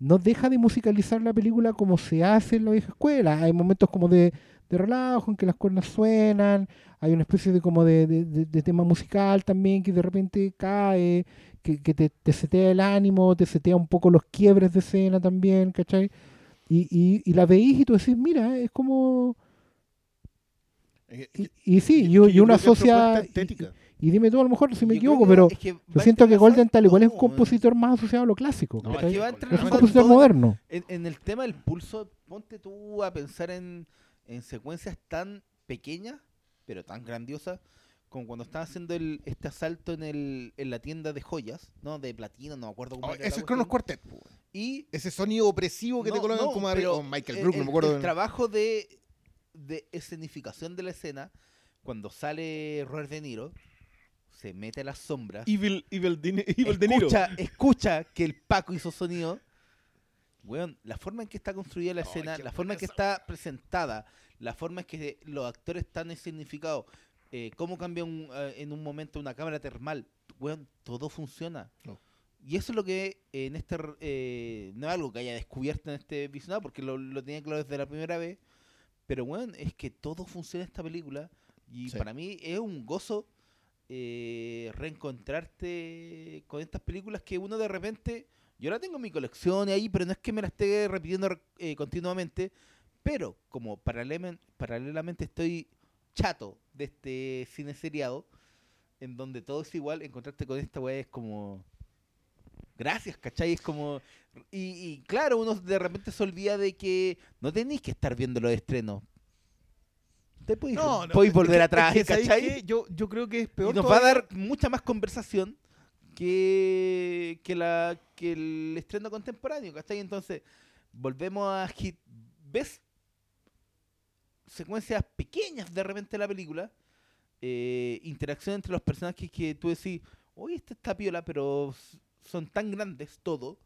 no deja de musicalizar la película como se hace en la vieja escuela. Hay momentos como de, de relajo en que las cuerdas suenan, hay una especie de como de, de- de- de tema musical también que de repente cae, que, que te, te setea el ánimo, te setea un poco los quiebres de escena también, ¿cachai? Y, y, y la veís y tú decís, mira, es como... Y, y sí, yo y uno creo que es asocia... y- dime tú a lo mejor si me Yo equivoco, que pero es que yo siento que Golden tal igual es un compositor más asociado a lo clásico. No, es que va es un compositor todo. moderno. En, en el tema del pulso, ponte tú a pensar en, en secuencias tan pequeñas, pero tan grandiosas, como cuando están haciendo el, este asalto en, el, en la tienda de joyas, ¿no? De platino, no me acuerdo cómo Oh, la eso es. Cronos Quartet. Y Ese sonido opresivo que te colocan no, como pero arriba. O Michael el- Brook, no el- me acuerdo. El del- trabajo de, de escenificación de la escena, cuando sale Robert De Niro, se mete a las sombras, Evil, Evil, De, Evil De Niro. escucha, escucha que el Paco hizo sonido. Weón, la forma en que está construida la escena, la forma en que está presentada, la forma en que los actores están escenificados, eh, cómo cambia un, eh, en un momento una cámara termal, weón, todo funciona. No. Y eso es lo que eh, en este eh, no es algo que haya descubierto en este visionado, porque lo, lo tenía claro desde la primera vez. Pero weón, es que todo funciona en esta película. Y Sí. para mí es un gozo reencontrarte con estas películas que uno de repente. Yo la tengo en mi colección ahí, pero no es que me la esté repitiendo eh, continuamente. Pero como paralelamente, estoy chato de este cine seriado, en donde todo es igual, encontrarte con esta weá es como. Gracias, ¿cachai? Es como. Y, y claro, uno de repente se olvida de que no tenéis que estar viendo los estrenos. Te podéis, No, no, podéis volver atrás, es que, ¿sabes ¿cachai? Yo, yo creo que es Y peor. nos va a dar mucha más conversación que, que, la, que el estreno contemporáneo, ¿cachai? Entonces, volvemos a Hit. ¿Ves? Secuencias pequeñas de repente de la película. eh, interacción entre los personajes que tú decís, oye, esta está piola, pero son tan grandes todo.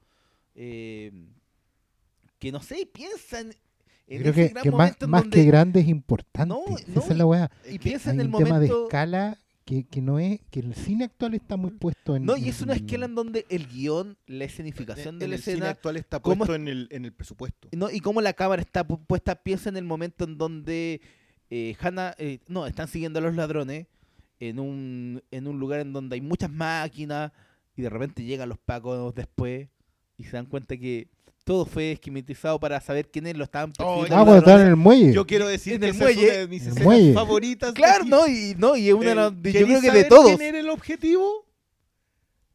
eh, que no sé, piensan en Creo ese que, gran que más, más donde- que grande es importante. No, Esa no, es la weá. y piensa Hay en el tema de escala que, que no es, que el cine actual está muy puesto en. No, y es una en- escala en donde el guion, la escenificación En de la el cine actual está ¿cómo puesto en el, en el presupuesto. ¿no? y cómo la cámara está pu- puesta, piensa en el momento en donde eh, Hannah, eh, no, están siguiendo a los ladrones en un, en un lugar en donde hay muchas máquinas y de repente llegan los pacos después y se dan cuenta que todo fue esquematizado para saber quiénes lo estaban Oh, persiguiendo Ah, cuando estaban en el muelle. Yo quiero decir En que el esa es muelle. una de mis El escenas muelle. favoritas. Claro. ¿no? Y, no, y es una de yo ¿queréis creo que de todos. ¿Quién era el objetivo?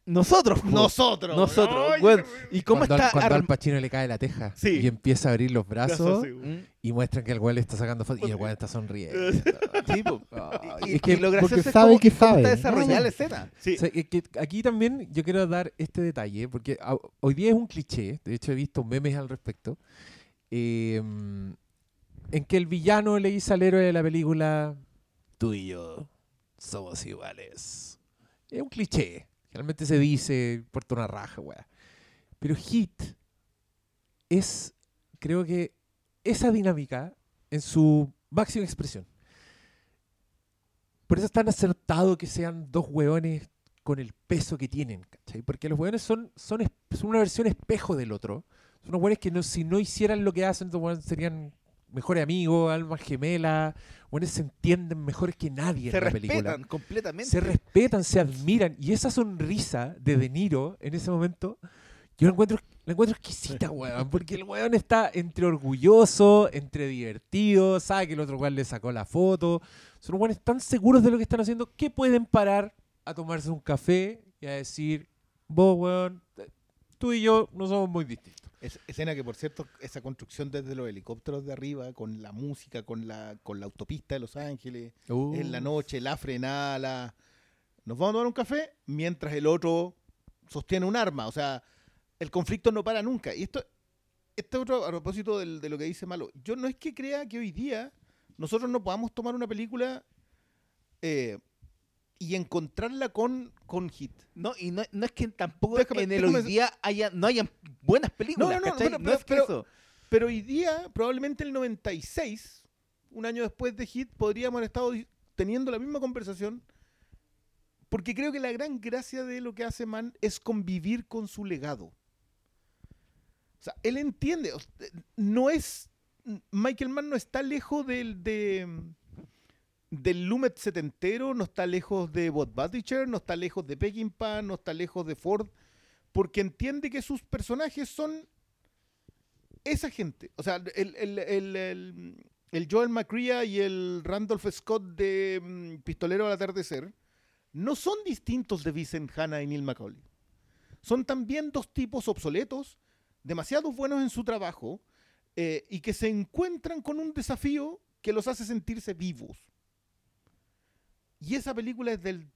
Nosotros. po. Nosotros. Nosotros, Ay, weón. ¿Y cómo cuando, está al, cuando al arm- Pacino le cae la teja Sí. y empieza a abrir los Brazos, sí, weón. Y muestran que el güey le está sacando fotos y el güey está sonriendo. Sí, po. Ay, Y, es que y lo porque gracioso es sabe cómo- que cómo sabe. está desarrollada No, la no. escena. Sí. O sea, es que aquí también yo quiero dar este detalle, porque a- hoy día es un cliché, de hecho he visto memes al respecto, eh, en que el villano le dice al héroe de la película, tú y yo somos iguales. Es un cliché, generalmente se dice, puerta una raja, weá. Pero Hit es, creo que, esa dinámica en su máxima expresión. Por eso es tan acertado que sean dos hueones con el peso que tienen, ¿cachai? Porque los hueones son, son, una versión espejo del otro. Son unos hueones que no, si no hicieran lo que hacen, serían mejores amigos, almas gemelas, buenos se entienden mejor que nadie Se en la respetan película. completamente. Se respetan, se admiran. Y esa sonrisa de De Niro en ese momento, yo la encuentro, la encuentro exquisita, weón. Porque el weón está entre orgulloso, entre divertido, sabe que el otro weón le sacó la foto. Son weones tan seguros de lo que están haciendo que pueden parar a tomarse un café y a decir, vos, weón, tú y yo no somos muy distintos. Es- escena que, por cierto, esa construcción desde los helicópteros de arriba, con la música, con la, con la autopista de Los Ángeles, en la noche, la frenada, la... Nos vamos a tomar un café mientras el otro sostiene un arma. O sea, el conflicto no para nunca. Y esto, este otro, a propósito de lo que dice Malo, yo no es que crea que hoy día nosotros no podamos tomar una película eh, y encontrarla con, con hit. No, y no, no es que tampoco Déjame- en el déjame- hoy día haya, no hayan buenas películas, No, no, no, ¿cachai? pero- No es que pero- eso. Pero hoy día, probablemente el 96, un año después de Hit, podríamos haber estado teniendo la misma conversación. Porque creo que la gran gracia de lo que hace Mann es convivir con su legado. O sea, él entiende, sea, no es. Michael Mann no está lejos del, de, del Lumet setentero, no está lejos de Bob no está lejos de Peckinpah, no está lejos de Ford, porque entiende que sus personajes son esa gente. O sea, el, el, el, el- el Joel McCrea y el Randolph Scott de mm, Pistolero al Atardecer no son distintos de Vincent Hanna y Neil Macaulay. Son también dos tipos obsoletos, demasiado buenos en su trabajo eh, y que se encuentran con un desafío que los hace sentirse vivos. Y esa película es del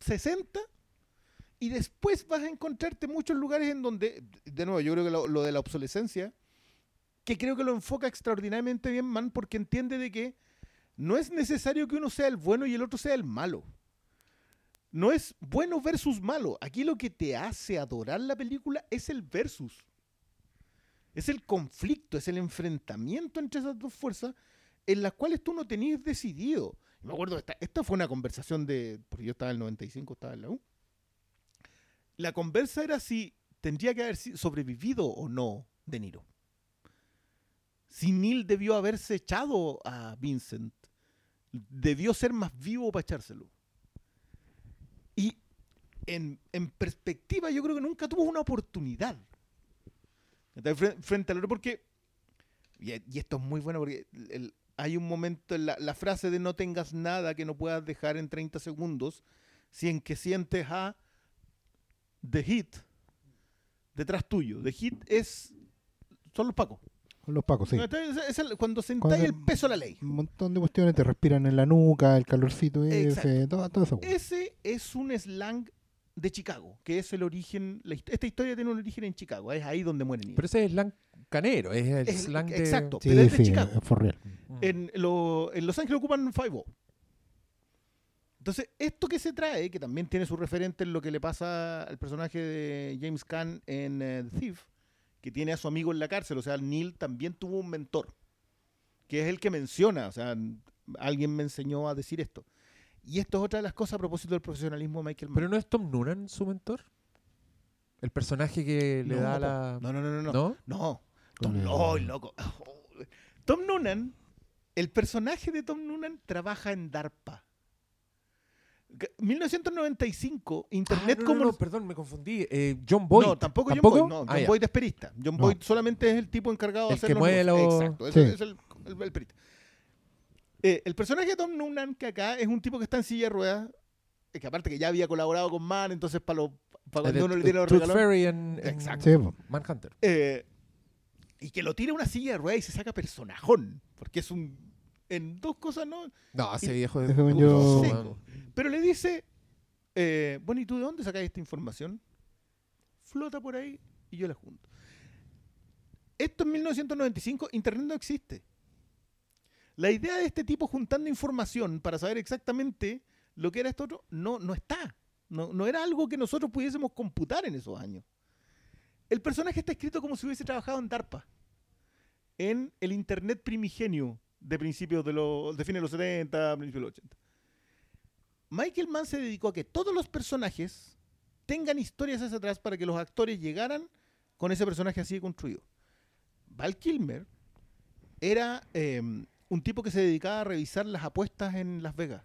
60 y después vas a encontrarte muchos lugares en donde, de nuevo, yo creo que lo, de la obsolescencia, que creo que lo enfoca extraordinariamente bien Man porque entiende de que no es necesario que uno sea el bueno y el otro sea el malo. No es bueno versus malo. Aquí lo que te hace adorar la película es el versus. Es el conflicto, es el enfrentamiento entre esas dos fuerzas en las cuales tú no tenías decidido. Me acuerdo, esta, esta fue una conversación de, porque yo estaba en el 95, estaba en la U. La conversa era si tendría que haber sobrevivido o no De Niro. Si Neil debió haberse echado a Vincent, debió ser más vivo para echárselo. Y en, en perspectiva, yo creo que nunca tuvo una oportunidad. ¿Cachai? Fre- Frente al otro, porque. Y esto es muy bueno porque el- hay un momento en la, la frase de no tengas nada que no puedas dejar en 30 segundos, si en que sientes a The Hit detrás tuyo. The Hit es. Son los pacos. Con los pacos, sí. Es- es el- cuando sentáis el peso de la ley. Un montón de cuestiones te respiran en la nuca, el calorcito ese, todo, todo eso. Ese es un slang de Chicago, que es el origen. la esta historia tiene un origen en Chicago, es ahí donde mueren niños. Pero ese es slang canero, es el Es- slang de... exacto. Sí, pero es de sí, Chicago. for real. Mm. En, lo- en Los Ángeles ocupan 5 Entonces, esto que se trae, que también tiene su referente en lo que le pasa al personaje de James Caan en eh, The Thief, que tiene a su amigo en la cárcel, o sea, Neil también tuvo un mentor, que es el que menciona, o sea, alguien me enseñó a decir esto. Y esto es otra de las cosas a propósito del profesionalismo de Michael Mann. ¿Pero no es Tom Noonan su mentor? ¿El personaje que le No, da la...? No, no, no, no. no. ¿No? No, Tom, oh, loco. Tom Noonan, el personaje de Tom Noonan trabaja en DARPA. G- 1995, Internet Ah, no, no, como... no, perdón, me confundí. Eh, John Boyd. No, tampoco, ¿Tampoco? John Boyd, no, Ah, John ya. Boyd es perista. John No. Boyd solamente es el tipo encargado de hacer que los mueve los- Exacto, ese Sí. es el, el- el perita. Eh, el personaje de Tom Noonan, que acá es un tipo que está en silla de ruedas, eh, que aparte que ya había colaborado con Mann, entonces para lo, para Eh, cuando uno le de tiene los regalos... Fairy en, en Exacto. Sí, po. Manhunter. Eh, y que lo tira a una silla de ruedas y se saca personajón. Porque es un. En dos cosas, ¿no? No, ese Y- viejo es yo-. Pero le dice. eh, bueno, ¿y tú de dónde sacas esta información? Flota por ahí y yo la junto. Esto en 1995, Internet no existe. La idea de este tipo juntando información para saber exactamente lo que era esto otro, no, no está. No, no era algo que nosotros pudiésemos computar en esos años. El personaje está escrito como si hubiese trabajado en DARPA, en el Internet primigenio de principios de los, de fines de los 70, principios de los 80. Michael Mann se dedicó a que todos los personajes tengan historias hacia atrás para que los actores llegaran con ese personaje así construido. Val Kilmer era eh, un tipo que se dedicaba a revisar las apuestas en Las Vegas.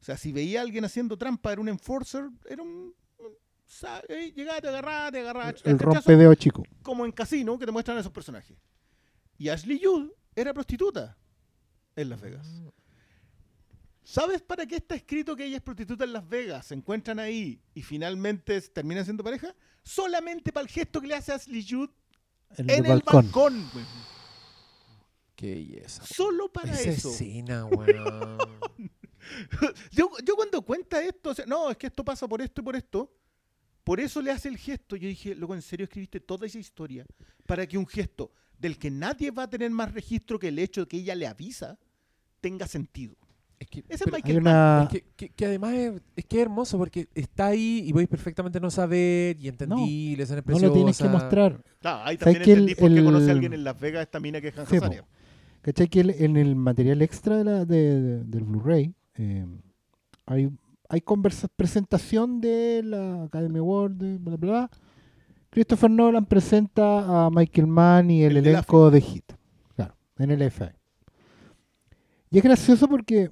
O sea, si veía a alguien haciendo trampa, era un enforcer, era un... un- sa- eh, llegaba, te agarraba, te agarraba. El cachazo, rompedeo chico. como en casino que te muestran esos personajes. Y Ashley Judd era prostituta en Las Vegas. ¿Sabes para qué está escrito que ella es prostituta en Las Vegas? Se encuentran ahí y finalmente terminan siendo pareja. Solamente para el gesto que le hace Ashley Judd En, en el el balcón. balcón. Qué belleza. Solo para Esa eso. escena, weón. Yo, yo cuando cuenta esto, o sea, no, es que esto pasa por esto y por esto. Por eso le hace el gesto. Yo dije, loco, ¿en serio escribiste toda esa historia para que un gesto del que nadie va a tener más registro que el hecho de que ella le avisa tenga sentido? Es que, Ese es Michael Hay una... es que, que- que además es, es que es hermoso porque está ahí y podéis perfectamente no saber y entendí, escena es No lo tienes que mostrar. Claro, ahí ¿Sabes también el- entendí por qué el- conoce a alguien en Las Vegas esta mina que es Hans. ¿Cachai? Que el- en el material extra de la- de- de- del Blu-ray eh, hay, hay conversa- presentación de la Academy Award, bla, bla, bla. Christopher Nolan presenta a Michael Mann y el, El de elenco de Hit. Claro, en el FA. Y es gracioso porque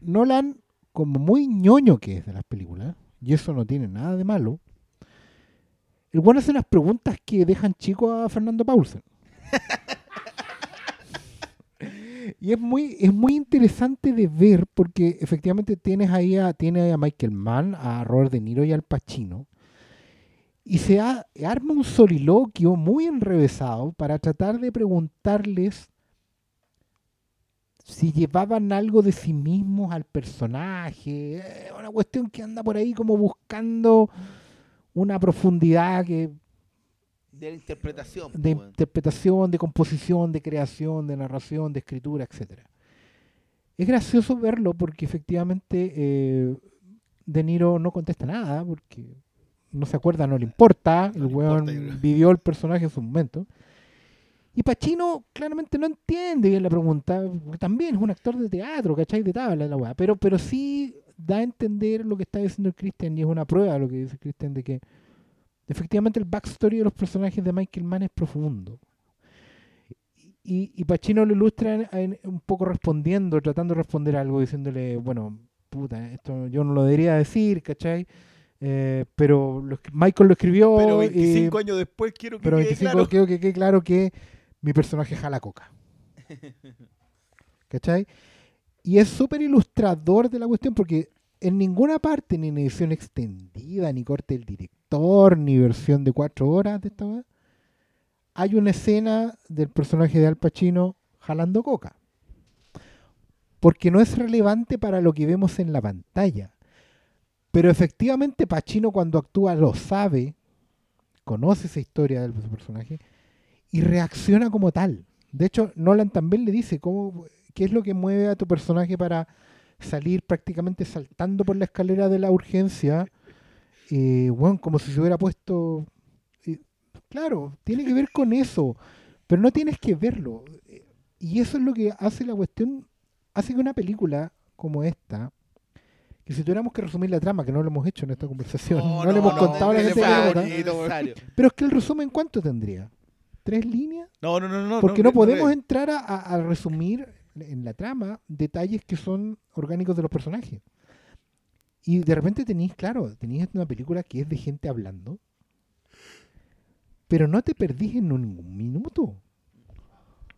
Nolan, como muy ñoño que es de las películas, y eso no tiene nada de malo, el bueno hace unas preguntas que dejan chico a Fernando Paulsen. Y es muy, es muy interesante de ver porque efectivamente tienes ahí a, tiene ahí a Michael Mann, a Robert De Niro y al Pacino. Y se ha- arma un soliloquio muy enrevesado para tratar de preguntarles si llevaban algo de sí mismos al personaje. Una cuestión que anda por ahí como buscando una profundidad que De la interpretación. de pues, interpretación, de composición, de creación, de narración, de escritura, etcétera. Es gracioso verlo porque efectivamente eh, De Niro no contesta nada porque no se acuerda, no le importa. No el le weón importa, vivió el personaje en su momento. Y Pacino claramente no entiende bien la pregunta, porque también es un actor de teatro, ¿cachai? De tabla la weá. Pero, pero sí da a entender lo que está diciendo el Christian y es una prueba lo que dice Christian de que efectivamente el backstory de los personajes de Michael Mann es profundo. Y, y Pacino lo ilustra en- en- un poco respondiendo, tratando de responder algo, diciéndole, bueno, puta, esto yo no lo debería decir, ¿cachai? Eh, pero lo Michael lo escribió. Pero y- 25 años después quiero que pero quede 25 claro. creo que quede claro que mi personaje jala coca. ¿Cachai? Y es súper ilustrador de la cuestión porque en ninguna parte, ni en edición extendida, ni corte del director, ni versión de cuatro horas de esta weá, hay una escena del personaje de Al Pacino jalando coca. Porque no es relevante para lo que vemos en la pantalla. Pero efectivamente Pacino cuando actúa lo sabe, conoce esa historia del personaje y reacciona como tal. De hecho, Nolan también le dice cómo, qué es lo que mueve a tu personaje para salir prácticamente saltando por la escalera de la urgencia, eh, bueno, como si se hubiera puesto... eh, claro, tiene que ver con eso, pero no tienes que verlo. Y eso es lo que hace la cuestión, hace que una película como esta, que si tuviéramos que resumir la trama, que no lo hemos hecho en esta conversación, no, le hemos contado a la no, gente que pero es que el resumen, ¿cuánto tendría? ¿Tres líneas? No, no, no, no. Porque no, podemos no, entrar a- a resumir en la trama detalles que son orgánicos de los personajes. Y de repente tenéis, claro, tenéis una película que es de gente hablando, pero no te perdís en ningún minuto.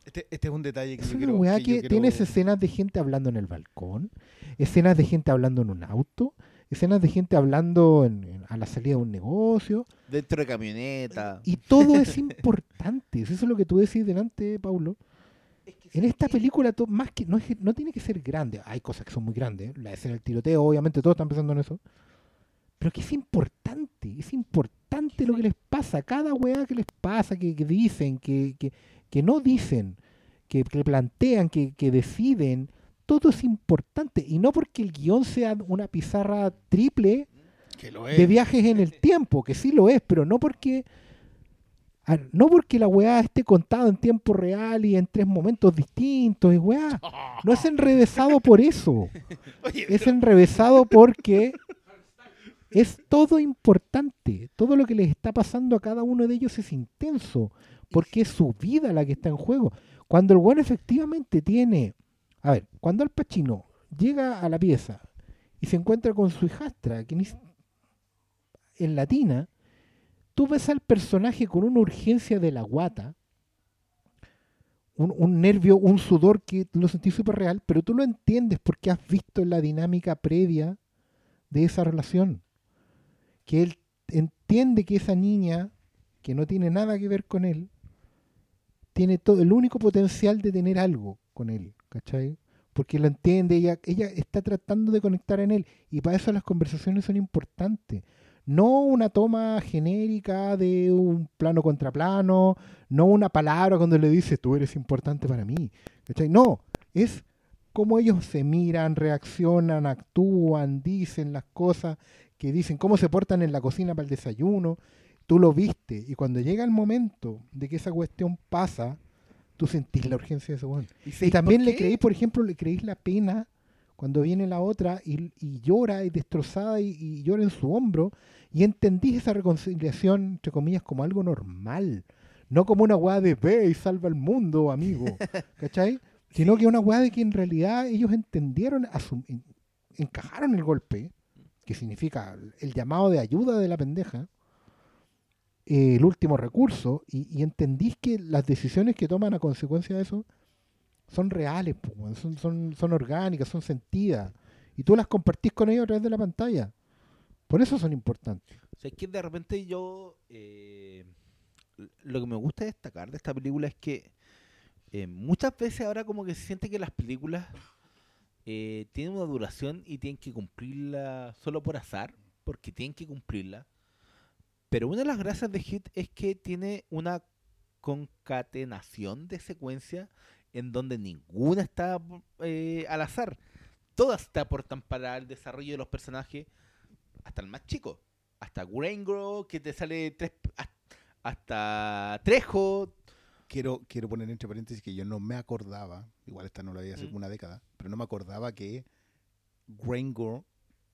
Este, este es un detalle que Es yo una quiero- weá que que, quiero- tienes escenas de gente hablando en el balcón, escenas de gente hablando en un auto, escenas de gente hablando en- en- a la salida de un negocio, Dentro de camioneta. y todo es importante. Eso es lo que tú decís delante, Paulo. En esta película, to- más que no, es no tiene que ser grande. Hay cosas que son muy grandes. La escena del tiroteo, obviamente, todos están pensando en eso. Pero que es importante. Es importante lo que les pasa. Cada weá que les pasa, que, que dicen, que, que, que no dicen, que, que plantean, que, que deciden. Todo es importante. Y no porque el guion sea una pizarra triple Que lo de es. viajes en el tiempo, que sí lo es, pero no porque no porque la weá esté contada en tiempo real y en tres momentos distintos, y weá, no es enrevesado por eso, es enrevesado porque es todo importante. Todo lo que les está pasando a cada uno de ellos es intenso, porque es su vida la que está en juego. Cuando el bueno efectivamente tiene, a ver, cuando Al Pacino llega a la pieza y se encuentra con su hijastra, que ni s- en latina, tú ves al personaje con una urgencia de la guata, un, un nervio, un sudor que lo sentís súper real, pero tú lo entiendes porque has visto la dinámica previa de esa relación. Que él entiende que esa niña, que no tiene nada que ver con él, tiene todo el único potencial de tener algo con él, ¿cachai? Porque lo entiende, ella, ella está tratando de conectar en él, y para eso las conversaciones son importantes. No una toma genérica de un plano contra plano, no una palabra cuando le dice tú eres importante para mí. ¿cachai? No, es cómo ellos se miran, reaccionan, actúan, dicen las cosas que dicen, cómo se portan en la cocina para el desayuno. Tú lo viste y cuando llega el momento de que esa cuestión pasa, tú sentís la urgencia de ese weón. Y también le creéis, por ejemplo, le creéis la pena cuando viene la otra y, y llora y destrozada y, y llora en su hombro y entendís esa reconciliación, entre comillas, como algo normal. No como una weá de ve y salva el mundo, amigo. ¿Cachai? Sino que una weá de que en realidad ellos entendieron, encajaron el golpe, que significa el llamado de ayuda de la pendeja, eh, el último recurso, y, y entendís que las decisiones que toman a consecuencia de eso son reales, son, son, son orgánicas, son sentidas, y tú las compartís con ellos a través de la pantalla. Por eso son importantes. O sea, es que de repente yo. eh, lo que me gusta destacar de esta película es que eh, muchas veces ahora, como que se siente que las películas eh, tienen una duración y tienen que cumplirla solo por azar, porque tienen que cumplirla. Pero una de las gracias de Hit es que tiene una concatenación de secuencias en donde ninguna está eh, al azar. Todas te aportan para el desarrollo de los personajes, hasta el más chico. Hasta Grangro, que te sale tres, hasta- hasta Trejo. Quiero, quiero poner entre paréntesis que yo no me acordaba, igual esta no la vi hace Mm. una década, pero no me acordaba que Grangor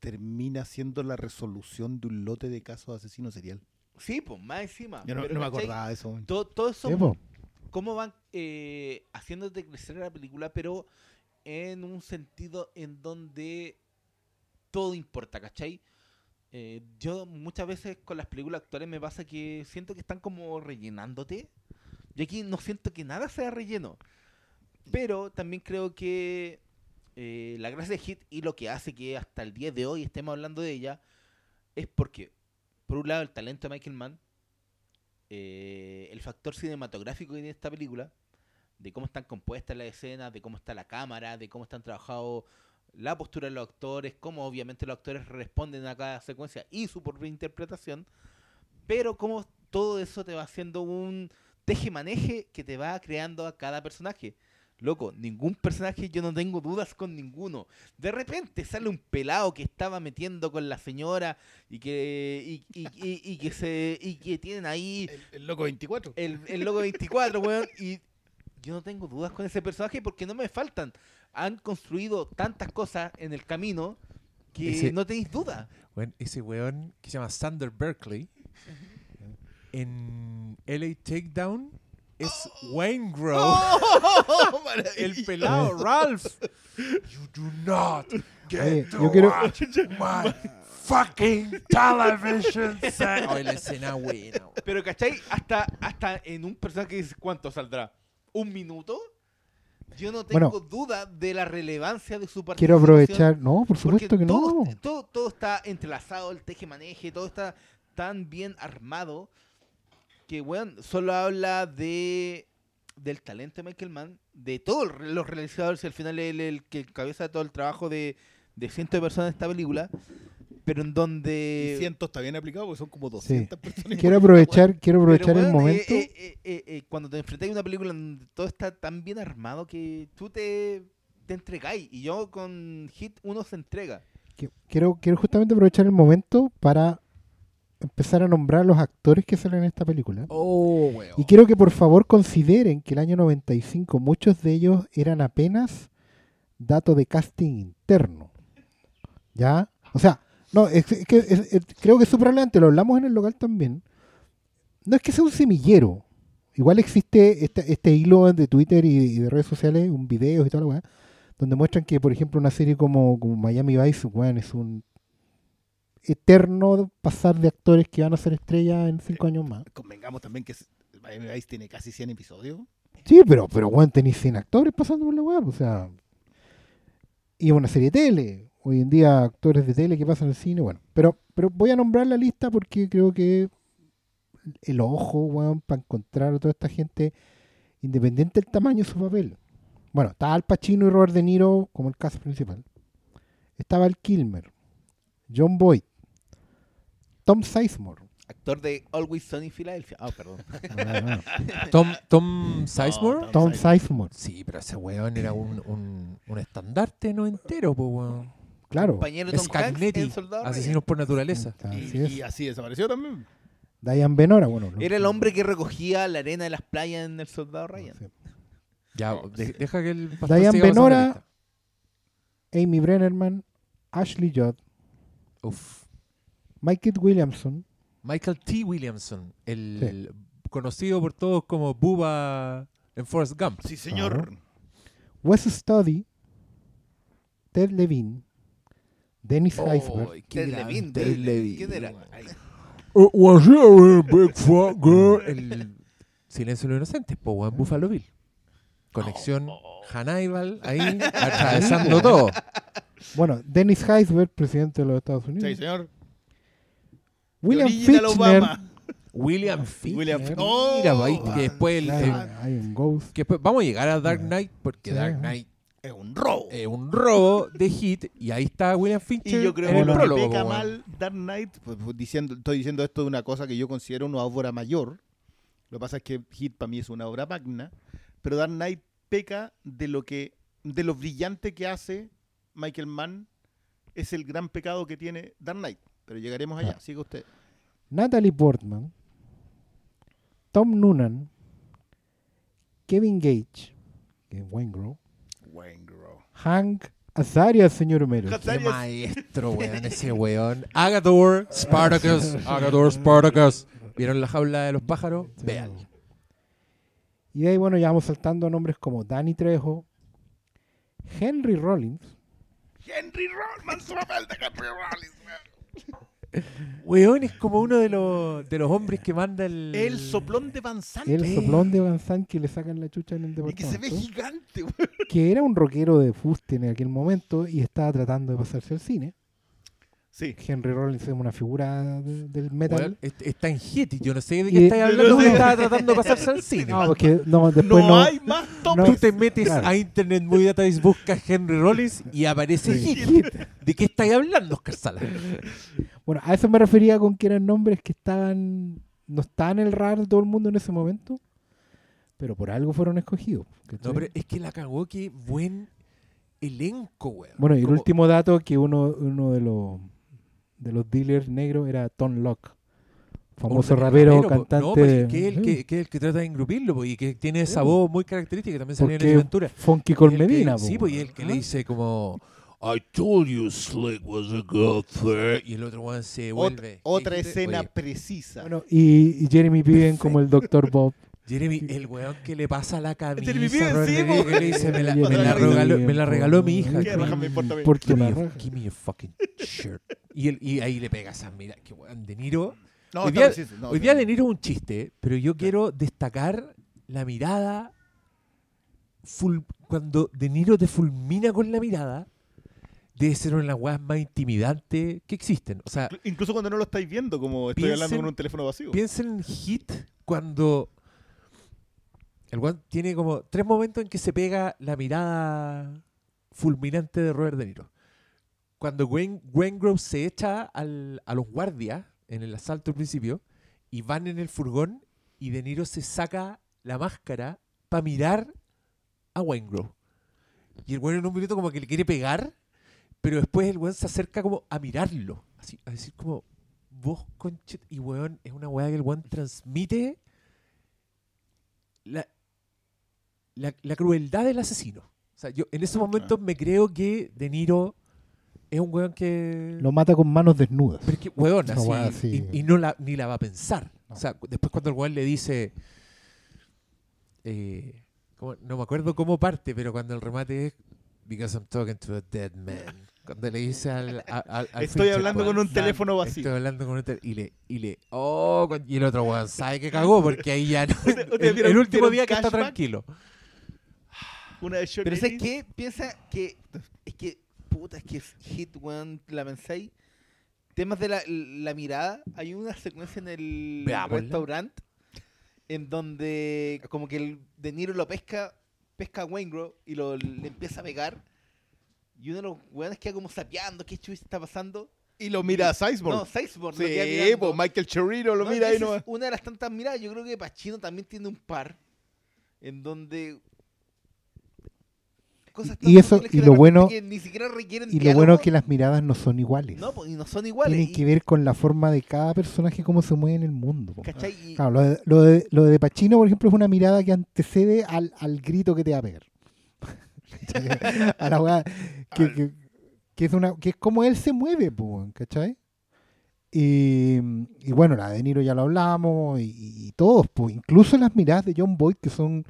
termina siendo la resolución de un lote de casos de asesino serial. Sí, pues más encima. Yo no, Pero, no me acordaba de eso. Todo, todo eso, Sí. Cómo van eh, haciéndote crecer la película, pero en un sentido en donde todo importa, ¿cachai? Eh, yo muchas veces con las películas actuales me pasa que siento que están como rellenándote. Yo aquí no siento que nada sea relleno. Pero también creo que eh, la gracia de Hit y lo que hace que hasta el día de hoy estemos hablando de ella es porque, por un lado, el talento de Michael Mann, eh, el factor cinematográfico que tiene esta película, de cómo están compuestas las escenas, de cómo está la cámara, de cómo están trabajados la postura de los actores, cómo obviamente los actores responden a cada secuencia y su propia interpretación, pero cómo todo eso te va haciendo un teje-maneje que te va creando a cada personaje. Loco, ningún personaje, yo no tengo dudas con ninguno. De repente sale un pelado que estaba metiendo con la señora y que y, y- y- y que se y que tienen ahí El, el loco 24. el, el logo 24, weón. Y yo no tengo dudas con ese personaje porque no me faltan. Han construido tantas cosas en el camino que Ese- no tenéis duda. Bueno, ese weón que se llama Sander Berkeley en LA Takedown es Wayne Grove. ¡Oh! El pelado Ralph. You do not get Oye, to yo quiero- watch my fucking television set. Oye, la escena buena. weón. Pero, ¿cachai? Hasta, hasta en un personaje ¿cuánto saldrá? ¿Un minuto? Yo no tengo Bueno. duda de la relevancia de su participación. Quiero aprovechar. No, por supuesto que todo, no. Todo, todo está entrelazado, el teje-maneje, todo está tan bien armado que, weón, solo habla de del talento de Michael Mann, de todos los realizadores, y al final él es el que cabeza todo el trabajo de, de cientos de personas en esta película, pero en donde... Y cientos está bien aplicado porque son como 200 personas. Quiero aprovechar, quiero Pero, aprovechar el momento. eh, eh, eh, eh, cuando te enfrentas a una película donde todo está tan bien armado que tú te, te entregáis. Y yo con Hit uno se entrega. quiero, quiero justamente aprovechar el momento para empezar a nombrar los actores que salen en esta película. Oh, weón. Y quiero que por favor consideren que el año 95 muchos de ellos eran apenas datos de casting interno. ¿Ya? O sea, No, es, es que es- es- creo que es súper relevante, lo hablamos en el local también. No es que sea un semillero. Igual existe este, este hilo de Twitter y, y de redes sociales, un video y toda la weá, donde muestran que, por ejemplo, una serie como, como Miami Vice, weón, es un eterno pasar de actores que van a ser estrellas en cinco años más. Convengamos también que Miami Vice tiene casi 100 episodios. Sí, pero, pero weón, tenéis 100 actores pasando por la weá, o sea. Y una serie de tele. Hoy en día, actores de tele que pasan el cine, bueno. Pero, pero voy a nombrar la lista porque creo que el ojo, weón, para encontrar a toda esta gente, independiente del tamaño de su papel. Bueno, estaba Al Pacino y Robert De Niro como el caso principal. Estaba el Kilmer, John Boyd, Tom Sizemore. Actor de Always Sunny Philadelphia. Ah, perdón. Ah, Tom, Tom Sizemore. Tom Tom Sizemore, Sí, pero ese weón era un, un, un estandarte no entero, pues weón. claro. Compañero de Tom Hanks Scagnetti, en Soldado Ryan. asesinos por naturaleza. Así Y, es. y así desapareció también. Diane Benora, bueno. Era el hombre que recogía la arena de las playas en el Soldado Ryan. Sí. Ya, de- deja que el pastor Diane Benora. Amy Brennerman, Ashley Judd, Uf. Michael Williamson, Michael T. Williamson, el conocido por todos como Bubba en Forrest Gump. Sí, señor. Wes Studi, Ted Levine, Dennis Oh, Heisberg, qué Ted Levine, Ted Levine, ¿Quién era? Uh, was a big fat girl? El Silencio de los Inocentes, po, Buffalo Bill. Conexión Hannibal ahí, atravesando todo. bueno, Dennis Heisberg, presidente de los Estados Unidos, Sí, señor. William Fichtner, Obama. William Fichtner. William Fichtner. Mira, Oh, ahí, que después el- claro, el- hay un Ghost, que después- vamos a llegar a Dark Knight porque Sí. Dark Knight Es un robo. es un robo de hit y ahí está William Fichtner Y yo creo en que el lo que prólogo. peca mal Dark Knight, pues, pues, diciendo, estoy diciendo esto de una cosa que yo considero una obra mayor. Lo que pasa es que Hit para mí es una obra magna, pero Dark Knight peca de lo que de lo brillante que hace Michael Mann es el gran pecado que tiene Dark Knight. Pero llegaremos allá, Ah. siga usted. Natalie Portman, Tom Noonan, Kevin Gage, que es Wayne Grove, Hank Azaria, señor Homero. Hank Qué maestro, weón, ese weón. Agator, Spartacus, Agator, Spartacus. ¿Vieron la jaula de los pájaros? Sí. Vean. Y de ahí, bueno, ya vamos saltando a nombres como Danny Trejo, Henry Rollins, Henry Rollman, su papel de Henry Rollins. Weón es como uno de los, de los hombres que manda el. El soplón de Van Sant. el soplón de Van Sant que le sacan la chucha en el Y que se ve departamento, gigante, weón. que era un rockero de fuste en aquel momento y estaba tratando de pasarse al cine. Sí. Henry Rollins es una figura de- del metal. Weón, est- está en hit yo no sé de qué estáis hablando. no sé. estaba tratando de pasarse al cine. No, porque no, después No, no. hay más top. no- Tú te metes Claro. a Internet Movie Database, buscas Henry Rollins y aparece Sí. hit. ¿De qué estáis hablando, Oscar Sala? Bueno, a eso me refería con que eran nombres que estaban. No estaban en el radar de todo el mundo en ese momento, pero por algo fueron escogidos. No, pero es que la cagó, que buen elenco, weón. Bueno, y el último dato que uno, uno de los de los dealers negros era Tom Locke, famoso rapero, cantante. No, pues, de- que, es el que, que es el que trata de engrupirlo po, y que tiene esa Sí. voz muy característica que también salió en la aventura. Funky con Y el que- Medina. sí, pues y el que ¿ah? le dice como I told you Slick was a good thing. Y el otro weón se Ot- vuelve. otra escena oye, precisa. Bueno, y, y Jeremy Piven como el Dr. Bob. Jeremy, el weón que le pasa la camisa. Jeremy Piven, dice, me la, me la regaló, me la regaló mi hija. ¿Qué raja me importa a mí? Porque Give me, a, give me a fucking shirt. Y, el, y ahí le pega esa mira, que weón, De Niro. No, hoy día. No, hoy no. día De Niro es un chiste, pero yo quiero destacar la mirada. ful- cuando De Niro te fulmina con la mirada, debe ser una de las weas más intimidantes que existen. O sea, Inclu- Incluso cuando no lo estáis viendo, como estoy Piensen- hablando con un teléfono vacío. piensen en Hit cuando el weón tiene como tres momentos en que se pega la mirada fulminante de Robert De Niro. Cuando Gwen, Grove se echa a los guardias en el asalto al principio y van en el furgón y De Niro se saca la máscara para mirar a Wayne Grove. Y el weón en un minuto como que le quiere pegar, pero después el weón se acerca como a mirarlo. Así, a decir como, vos conchet... Y weón, es una weá que el weón transmite la, la, la crueldad del asesino. O sea, yo en ese momento me creo que De Niro es un weón que. Lo mata con manos desnudas. Pero es que, weón, así. Y, y no la, ni la va a pensar. No. O sea, después cuando el weón le dice. eh, no me acuerdo cómo parte, pero cuando el remate es. Because I'm talking to a dead man. Cuando le dice al. al- al- al Estoy hablando con un "Sam, teléfono vacío". Estoy hablando con un teléfono. Y le. Y le oh, y el otro weón sabe que cagó porque ahí ya. no- ¿Ustedes el, último día que está tranquilo. Una de Sean Pero ¿sabes qué? Piensa que. Es que. Puta, es que es hit, weón. La pensáis. Temas de la, la mirada. Hay una secuencia en el Veámosla. restaurante. En donde. Como que el De Niro lo pesca. Pesca a Waingro. Y lo, le empieza a pegar. Y uno de los weones queda como sapeando. ¿Qué chuis está pasando? Y lo mira a Sizemore. No, Sizemore. sí, pues Michael Cherino lo No, mira ahí es Una de las tantas miradas, yo creo que Pacino también tiene un par en donde cosas Y tan eso- sutiles que y lo bueno- que ni siquiera requieren Y lo bueno es que las miradas no son iguales. no, pues, y no son iguales. Tienen y- que ver con la forma de cada personaje, cómo se mueve en el mundo. po. Y- Claro, lo de, lo, de, lo de Pacino, por ejemplo, es una mirada que antecede al, al grito que te va a pegar. a la weá que, que- que es una, que es como él se mueve, po, ¿cachai? Y, y bueno, la de Niro ya lo hablamos, y, y todos, pues, incluso las miradas de John Boyd, que son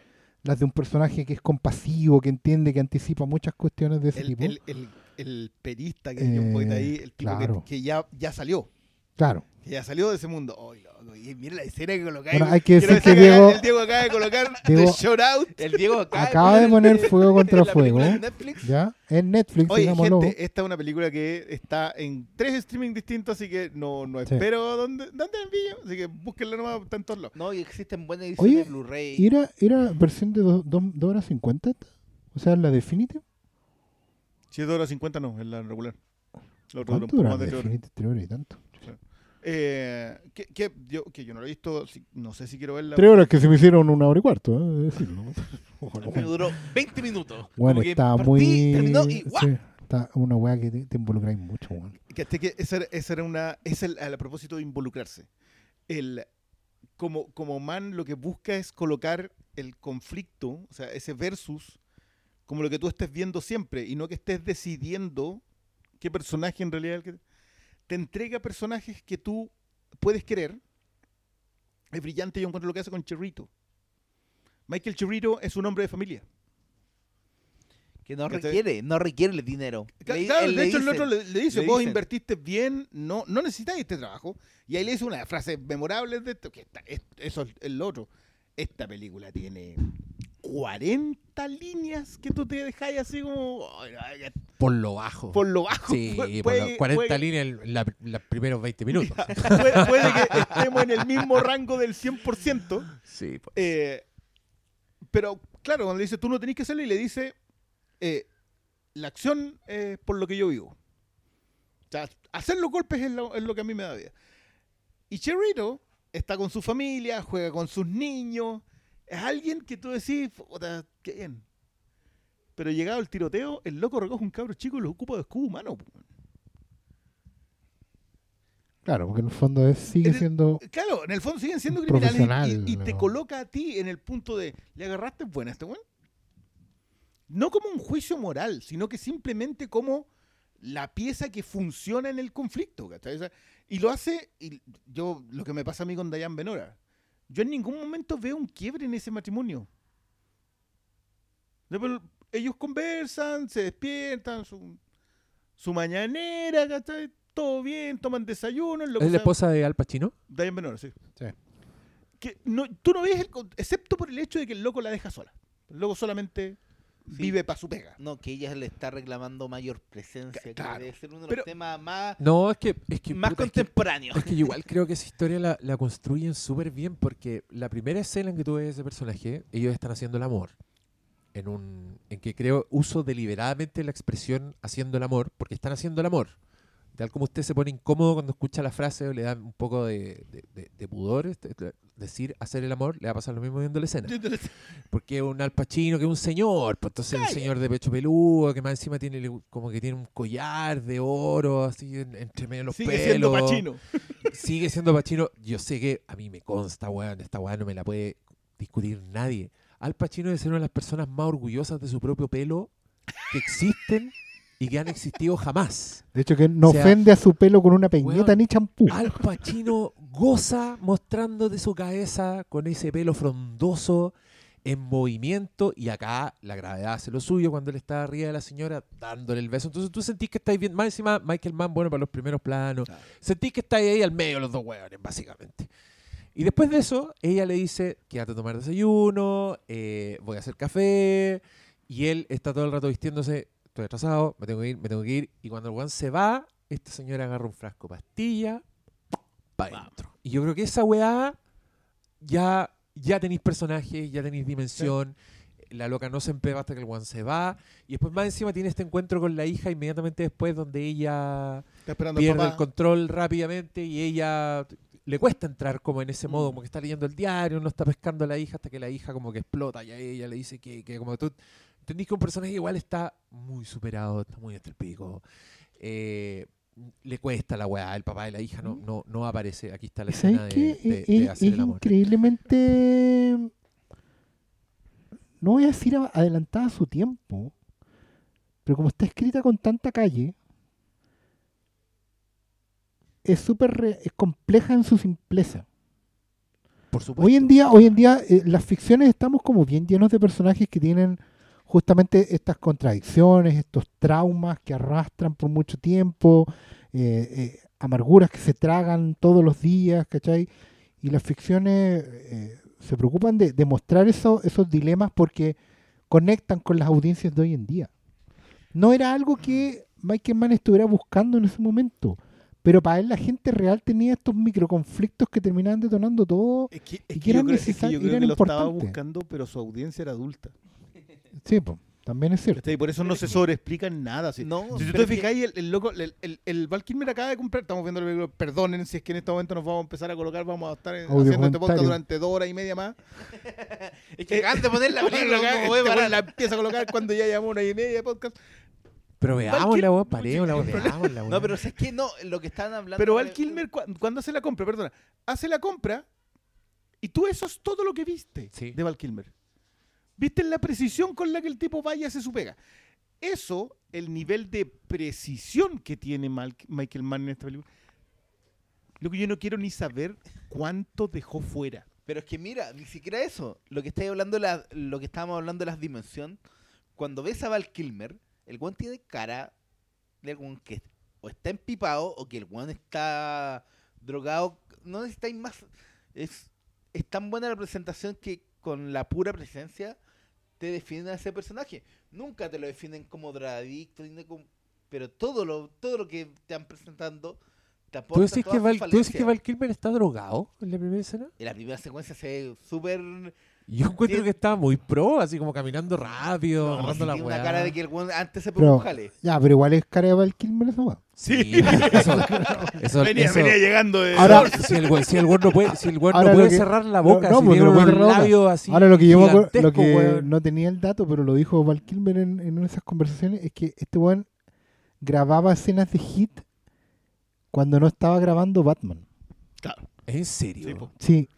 las de un personaje que es compasivo, que entiende, que anticipa muchas cuestiones de ese El, tipo. el, el, el perista que es John Eh, Boyd ahí, el tipo que- claro. que, ya, ya salió. Claro. Que ya salió de ese mundo. Ay, loco, y mira la escena que colocáis. Bueno, hay que decir que Diego- el Diego acaba de colocar Diego- The Shout Out. el Diego acaba, Acaba de poner fuego contra fuego. de Netflix. ¿Ya? En Netflix, Oye, digámoslo. gente, esta es una película que está en tres streaming distintos, así que no, no Sí. espero dónde, dónde envío. Así que búsquenla nomás, está en todos lados. No, y existen buenas ediciones Oye, de Blu-ray. ¿Y era, era versión de 2 horas 50? esta? O sea, la Definitive. Si es 2 horas 50, no, es la regular. La otra dura un ¿Cuánto poco dura más la de tres horas. Definitive? Tres horas y tanto. Eh, que, que yo, que yo no lo he visto, si- no sé si quiero verla. Tres horas que se me hicieron una hora y cuarto, ¿eh? de decirlo. Ojalá. Me duró 20 minutos. Bueno, está partí, muy... Terminó y ¡guau! sí, está una weá que te, te involucráis mucho, weón. Que, este- que esa, era- esa era una. Es el, a propósito de involucrarse. El, como, como man, lo que busca es colocar el conflicto, o sea, ese versus, como lo que tú estés viendo siempre, y no que estés decidiendo qué personaje en realidad. es el que- te entrega personajes que tú puedes querer. Es brillante, yo encuentro lo que hace con Cherrito. Michael Cherrito es un hombre de familia. Que no requiere, no requiere el dinero. Le- Claro, de hecho el otro le, le dice, le vos dicen. invertiste bien, no, no necesitáis este trabajo. Y ahí le dice una frase memorable de esto, que está- es- eso es el otro. Esta película tiene 40 líneas que tú te dejáis así como Por lo bajo. por lo bajo. Sí, Puede- por lo- puede- 40 puede- líneas en la- los primeros 20 minutos. puede, puede que estemos en el mismo rango del 100%. sí, pues. eh, pero claro, cuando le dice tú no tenés que hacerlo y le dice eh, la acción es por lo que yo vivo. O sea, hacer los golpes es lo, es lo que a mí me da vida. Y Cherrito está con su familia, juega con sus niños. Es alguien que tú decís, puta, qué bien. Pero llegado el tiroteo, el loco recoge un cabro chico y lo ocupa de escudo humano. Claro, porque en el fondo es, sigue el- siendo... Claro, en el fondo siguen siendo criminales y, y te coloca a ti en el punto de, ¿le agarraste buena a este weón? No como un juicio moral, sino que simplemente como la pieza que funciona en el conflicto. ¿cachai? O sea, y lo hace, y yo, lo que me pasa a mí con Dayan Benora, yo en ningún momento veo un quiebre en ese matrimonio. Después, ellos conversan, se despiertan, su, su mañanera, ¿cachai? todo bien, toman desayuno. Lo que ¿Es la sea. esposa de Al Pacino? Diane Benora, sí. Sí. Que no, tú no ves, el excepto por el hecho de que el loco la deja sola. El loco solamente Sí. vive para su pega. No, que ella le está reclamando mayor presencia. que Claro. debe ser uno de Pero- los temas más, No, es que. Es que, más puta, es que- contemporáneos. Es que yo igual creo que esa historia la, la construyen súper bien porque la primera escena en que tú ves ese personaje, ellos están haciendo el amor. En un en que creo uso deliberadamente la expresión haciendo el amor, porque están haciendo el amor. Tal como usted se pone incómodo cuando escucha la frase o le da un poco de, de- de- de pudor, este, decir hacer el amor, le va a pasar lo mismo viendo la escena. Porque un Al Pacino que es un señor, pues entonces el señor de pecho peludo, que más encima tiene como que tiene un collar de oro así en- entre medio de los Sigue pelos siendo Pachino. sigue siendo Pacino. Yo sé que a mí me consta, weón. Esta weá no me la puede discutir nadie. Al Pacino debe ser una de las personas más orgullosas de su propio pelo que existen y que han existido jamás. De hecho, que no O sea, ofende a su pelo con una peineta weón, ni champú. Al Pacino goza mostrando de su cabeza con ese pelo frondoso en movimiento y acá la gravedad hace lo suyo cuando él está arriba de la señora dándole el beso. Entonces tú sentís que estáis bien. Más encima, Michael Mann, bueno, para los primeros planos. Claro. Sentís que estáis ahí al medio de los dos hueones, básicamente. Y después de eso, ella le dice, quédate a tomar desayuno, eh, voy a hacer café. Y él está todo el rato vistiéndose, estoy atrasado, me tengo que ir, me tengo que ir. Y cuando el weón se va, esta señora agarra un frasco de pastilla, para adentro. Y yo creo que esa weá ya, ya tenéis personaje, ya tenéis dimensión. La loca no se empeba hasta que el weón se va. Y después más encima tiene este encuentro con la hija inmediatamente después donde ella el pierde el control rápidamente y ella le cuesta entrar como en ese modo, Mm. como que está leyendo el diario, no está pescando a la hija hasta que la hija como que explota y a ella le dice que, que como tú entendís que un personaje igual está muy superado, está muy hasta el pico. Eh, le cuesta la weá, el papá y la hija no, no, no aparece. Aquí está la ¿Y ¿Sabes escena de, de- Es- de hacer es el amor. increíblemente. No voy a decir adelantada a su tiempo, pero como está escrita con tanta calle, es súper es compleja en su simpleza. Por supuesto. Hoy en día, hoy en día, eh, las ficciones estamos como bien llenos de personajes que tienen justamente estas contradicciones, estos traumas que arrastran por mucho tiempo, eh, eh, amarguras que se tragan todos los días, ¿cachai? Y las ficciones eh, se preocupan de, de mostrar eso- esos dilemas porque conectan con las audiencias de hoy en día. No era algo que Michael Mann estuviera buscando en ese momento, pero para él la gente real tenía estos microconflictos que terminaban detonando todo Es que, es y que que eran creo, es que yo creo eran que lo estaba buscando, pero su audiencia era adulta. Sí, pues, también es cierto. Y por eso no se sobreexplica en nada. sí. No, Si tú te fijáis, el, el loco, el, el, el Val Kilmer acaba de comprar, estamos viendo el película, perdonen si es que en este momento nos vamos a empezar a colocar, vamos a estar en- haciendo este podcast durante dos horas y media más. Es que acaban de poner la película Este como voy weón para la empieza a colocar cuando ya llevamos una hora y media de podcast. Pero veamos la Kilmer- weá, paremos la weá, Sí, veamos la No, pero es que no, lo que están hablando. Pero Val eh, Kilmer, cu- cuando hace la compra, perdona, hace la compra y tú eso es todo lo que viste Sí. de Val Kilmer. Viste la precisión con la que el tipo vaya hace su pega. Eso, el nivel de precisión que tiene Michael Mann en esta película, lo que yo no quiero ni saber cuánto dejó fuera. Pero es que mira, ni siquiera eso. Lo que estáis hablando, la, que estábamos hablando de las dimensiones. Cuando ves a Val Kilmer, el guan tiene cara de algún que o está empipado o que el guan está drogado. No necesitáis más. Es tan buena la presentación que con la pura presencia te definen a ese personaje. Nunca te lo definen como drogadicto, pero todo lo, todo lo que te han presentando te ¿Tú aporta decís, todas que Val, ¿Tú decís que. Val Kilmer está drogado en la primera escena? En la primera secuencia se ve súper Yo encuentro que estaba muy pro, así como caminando rápido, No, agarrando si la tiene weá. una cara de que el weón antes se Pero- pegó un jale. Ya, pero igual es cara de Val Kilmer esa weá. Sí, eso, eso, venía, eso- venía llegando de... Ahora- si el weón si el no puede, si el weón no Ahora lo puede que- cerrar la boca, no, si porque tiene no puede unos cerrar la boca. labios así Ahora lo que yo me acuerdo- lo gigantescos, que weón. no tenía el dato, pero lo dijo Val Kilmer en, en esas conversaciones, es que este weón grababa escenas de hit cuando no estaba grabando Batman. Claro. ¿En serio? Sí, po. Sí,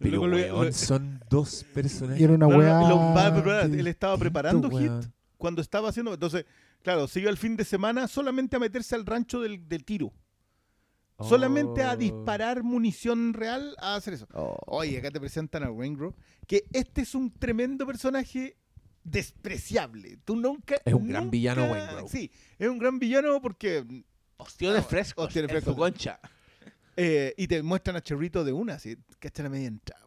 Pero Luego lo- weón, lo- son dos personajes. y era una No, lo. Él estaba preparando hit cuando estaba haciendo. Entonces, claro, siguió el fin de semana solamente a meterse al rancho del, del tiro. Solamente a Oh. disparar munición real a hacer eso. Oye, acá te presentan a Waingro, que este es un tremendo personaje despreciable. Tú nunca. Es un gran villano, Waingro. Sí, es un gran villano porque. Ostiones Ah, frescos. ostiones en su frescos. concha. Eh, y te muestran a Cherrito de una, así, que está la media entrada.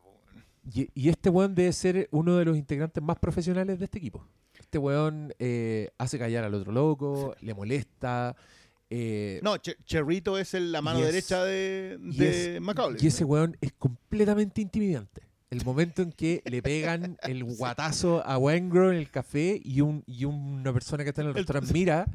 Y, y este weón debe ser uno de los integrantes más profesionales de este equipo. Este weón eh, hace callar al otro loco, le molesta. eh, No, Che- Cherrito es el- la mano derecha de, de Macaulay. Y ese weón es completamente intimidante. El momento en que le pegan el guatazo a Wengro en el café y, un, y una persona que está en el El- restaurante mira,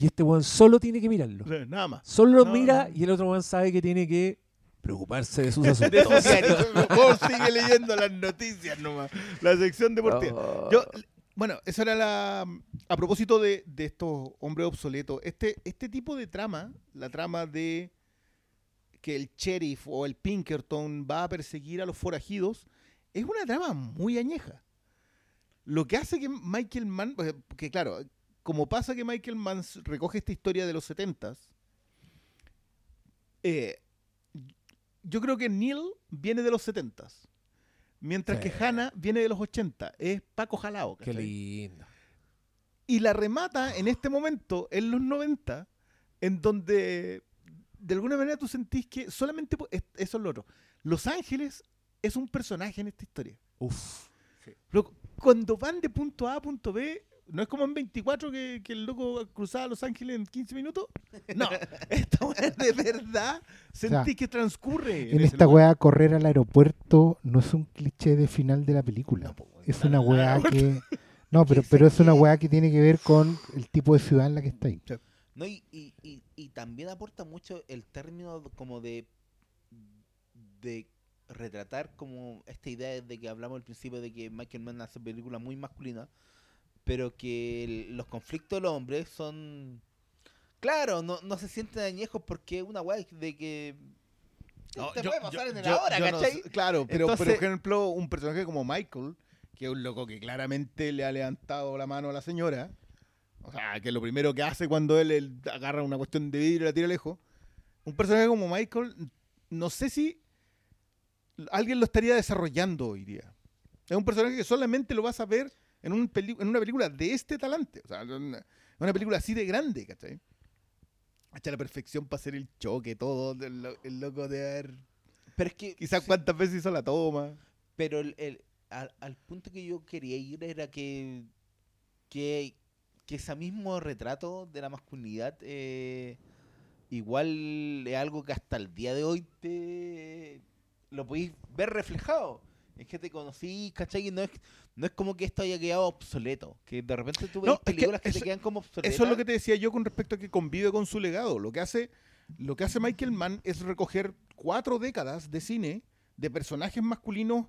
y este weón solo tiene que mirarlo. Nada más. Solo lo No, mira no. y el otro weón sabe que tiene que preocuparse de sus De asuntos. su diario. Vos sigue leyendo las noticias nomás. La sección deportiva. Yo, bueno, eso era la. A propósito de, de estos hombres obsoletos, este, este tipo de trama, la trama de que el sheriff o el Pinkerton va a perseguir a los forajidos, es una trama muy añeja. Lo que hace que Michael Mann, pues, que claro, como pasa que Michael Mann recoge esta historia de los 70s, eh, yo creo que Neil viene de los 70s. Mientras Sí. que Hannah viene de los 80. Es Paco Jalao. Qué lindo. Y la remata en este momento, en los 90, en donde de alguna manera tú sentís que solamente eso es lo otro. Los Ángeles es un personaje en esta historia. Uf. Cuando van de punto A a punto B, no es como en 24 que, que el loco cruzaba Los Ángeles en 15 minutos. No, esta weá de verdad sentí que transcurre. En esta weá, correr al aeropuerto no es un cliché de final de la película. No, weón, es una weá que. No, pero, pero es una weá que tiene que ver con el tipo de ciudad en la que está ahí. No, y, y, y, y también aporta mucho el término como de de retratar como esta idea de que hablamos al principio de que Michael Mann hace películas muy masculinas, pero que el- los conflictos de los hombres son claro, no, no se sienten añejos porque es una weá de que No, te yo- puede pasar yo- en el yo- ahora, no ¿cachai? claro, pero, Entonces- por ejemplo, un personaje como Michael, que es un loco que claramente le ha levantado la mano a la señora, o sea, que lo primero que hace cuando él, él agarra una cuestión de vidrio y la tira lejos, un personaje como Michael, no sé si alguien lo estaría desarrollando hoy día. Es un personaje que solamente lo vas a ver en, un peli- en una película de este talante, o sea, en una, una película así de grande, ¿cachai? Hacha la perfección para hacer el choque, todo, el, lo- el loco de haber pero es que Quizás cuántas veces hizo la toma. Pero el, el- al, al punto que yo quería ir era que, que, que ese mismo retrato de la masculinidad eh, igual es algo que hasta el día de hoy te lo podéis ver reflejado. Es que te conocí, ¿cachai? Y no es, no es como que esto haya quedado obsoleto. Que de repente tú ves No, es que películas que, eso- te quedan como obsoletas. Eso es lo que te decía yo con respecto a que convive con su legado. Lo que hace, lo que hace Michael Mann es recoger cuatro décadas de cine de personajes masculinos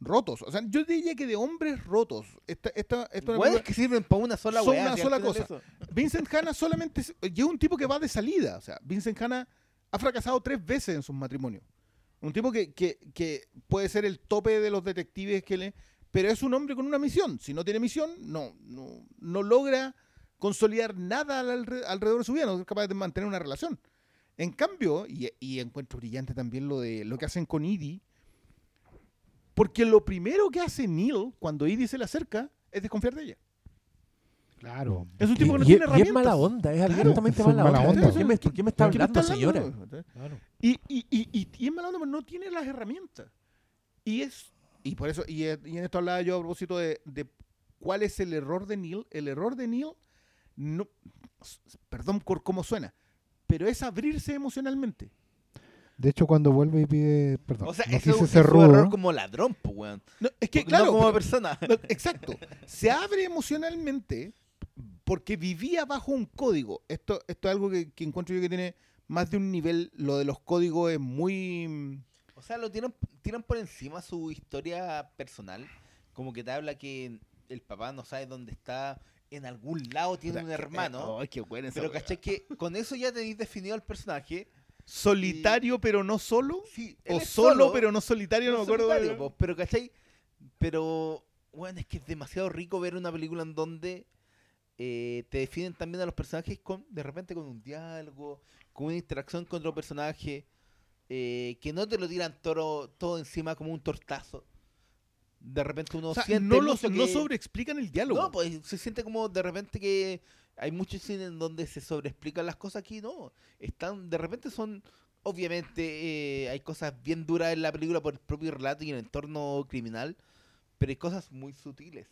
rotos. O sea, yo diría que de hombres rotos. Esta, esta, esta es que sirven para una sola Son weá, una sola cosa. eso. Vincent Hanna solamente es, es un tipo que va de salida. O sea, Vincent Hanna ha fracasado tres veces en sus matrimonios. Un tipo que, que, puede ser el tope de los detectives que le. Pero es un hombre con una misión. Si no tiene misión, no, no, no logra consolidar nada al- alre- alrededor de su vida, no es capaz de mantener una relación. En cambio, y, y encuentro brillante también lo de lo que hacen con Edie, porque lo primero que hace Neil cuando Edie se le acerca es desconfiar de ella. Claro. Es un tipo que no y, tiene y es herramientas. mala onda, es Claro, abiertamente es un mala, mala onda. onda. ¿Por qué me, por qué me está ¿Qué me hablando, está señora? hablando? Y, y, y, y, y es mala onda, pero no tiene las herramientas. Y es. Y por eso, y, eh, y en esto hablaba yo a propósito de, de cuál es el error de Neil. El error de Neil, no, perdón por cómo suena, pero es abrirse emocionalmente. De hecho, cuando vuelve y pide. Perdón, O sea, no ese es un ser es un error como ladrón, pues, weón. No, es que, No claro, como pero- persona. no, exacto. Se abre emocionalmente porque vivía bajo un código. Esto, esto es algo que, que encuentro yo que tiene más de un nivel. Lo de los códigos es muy. O sea, lo tiran, tiran por encima su historia personal. Como que te habla que el papá no sabe dónde está. En algún lado tiene un hermano. Ay, qué buena esa pero caché que con eso ya tenéis definido al personaje. Solitario, pero no solo. Sí, O solo, pero no solitario, no, me acuerdo. solitario, de- po, pero ¿cachai? Pero, bueno, es que es demasiado rico ver una película en donde eh, te definen también a los personajes con, de repente, con un diálogo, con una interacción con otro personaje, eh, que no te lo tiran toro, todo encima como un tortazo. De repente uno O sea, siente no, lo, mucho no que- sobreexplican el diálogo. no, pues se siente como de repente que hay muchos cines en donde se sobreexplican las cosas aquí, no. Están, de repente son, obviamente, eh, hay cosas bien duras en la película por el propio relato y el entorno criminal, pero hay cosas muy sutiles.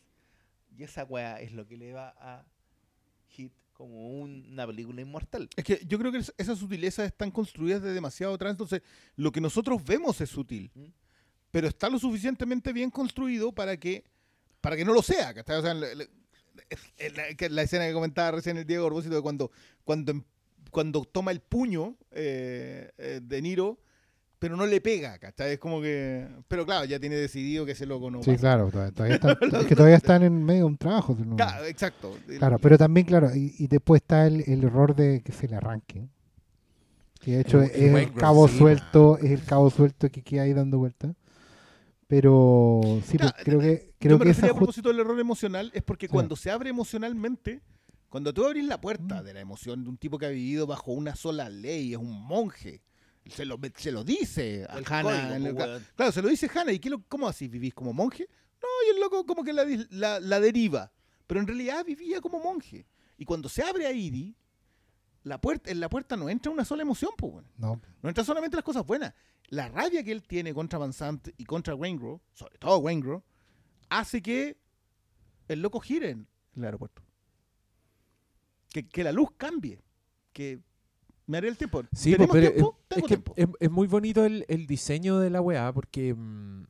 Y esa weá es lo que le va a Hit como un- una película inmortal. Es que yo creo que es- esas sutilezas están construidas de demasiado atrás, entonces lo que nosotros vemos es sutil, ¿Mm? pero está lo suficientemente bien construido para que para que no lo sea. ¿cachai? O sea, le- le- es la, que la escena que comentaba recién el Diego a propósito de cuando, cuando, em- cuando toma el puño eh, eh, de Niro, pero no le pega, ¿cachai? Es como que... Pero claro, ya tiene decidido que ese loco no Sí, pasa. claro. Todavía, todavía están, es que todavía están en medio de un trabajo. Claro, exacto. Claro, pero también, claro, y, y después está el, el error de que se le arranque. Que de hecho El- es el cabo suelto, es el cabo suelto que queda ahí dando vueltas. Pero sí, pues, Claro, creo que Yo creo me que esa a propósito del error emocional, es porque Sí. cuando se abre emocionalmente, Cuando tú abrís la puerta de la emoción de un tipo que ha vivido bajo una sola ley, es un monje. Se lo, se lo dice a El Hannah. código, en el- po, weón. claro, se lo dice Hannah. ¿Y qué lo- cómo así? ¿Vivís como monje? No, y el loco como que la, dis- la, la deriva. Pero en realidad vivía como monje. Y cuando se abre a Edie, la puerta, en la puerta no entra una sola emoción, pues, weón. No, No entra solamente las cosas buenas. La rabia que él tiene contra Van Sant y contra Waingro, sobre todo Waingro, hace que el loco gire en el aeropuerto. Que, que la luz cambie. Que me haré el tiempo. Sí, ¿Tenemos pues, pero tiempo? es, Tengo es que tiempo. es, es muy bonito el, el diseño de la weá porque, mm,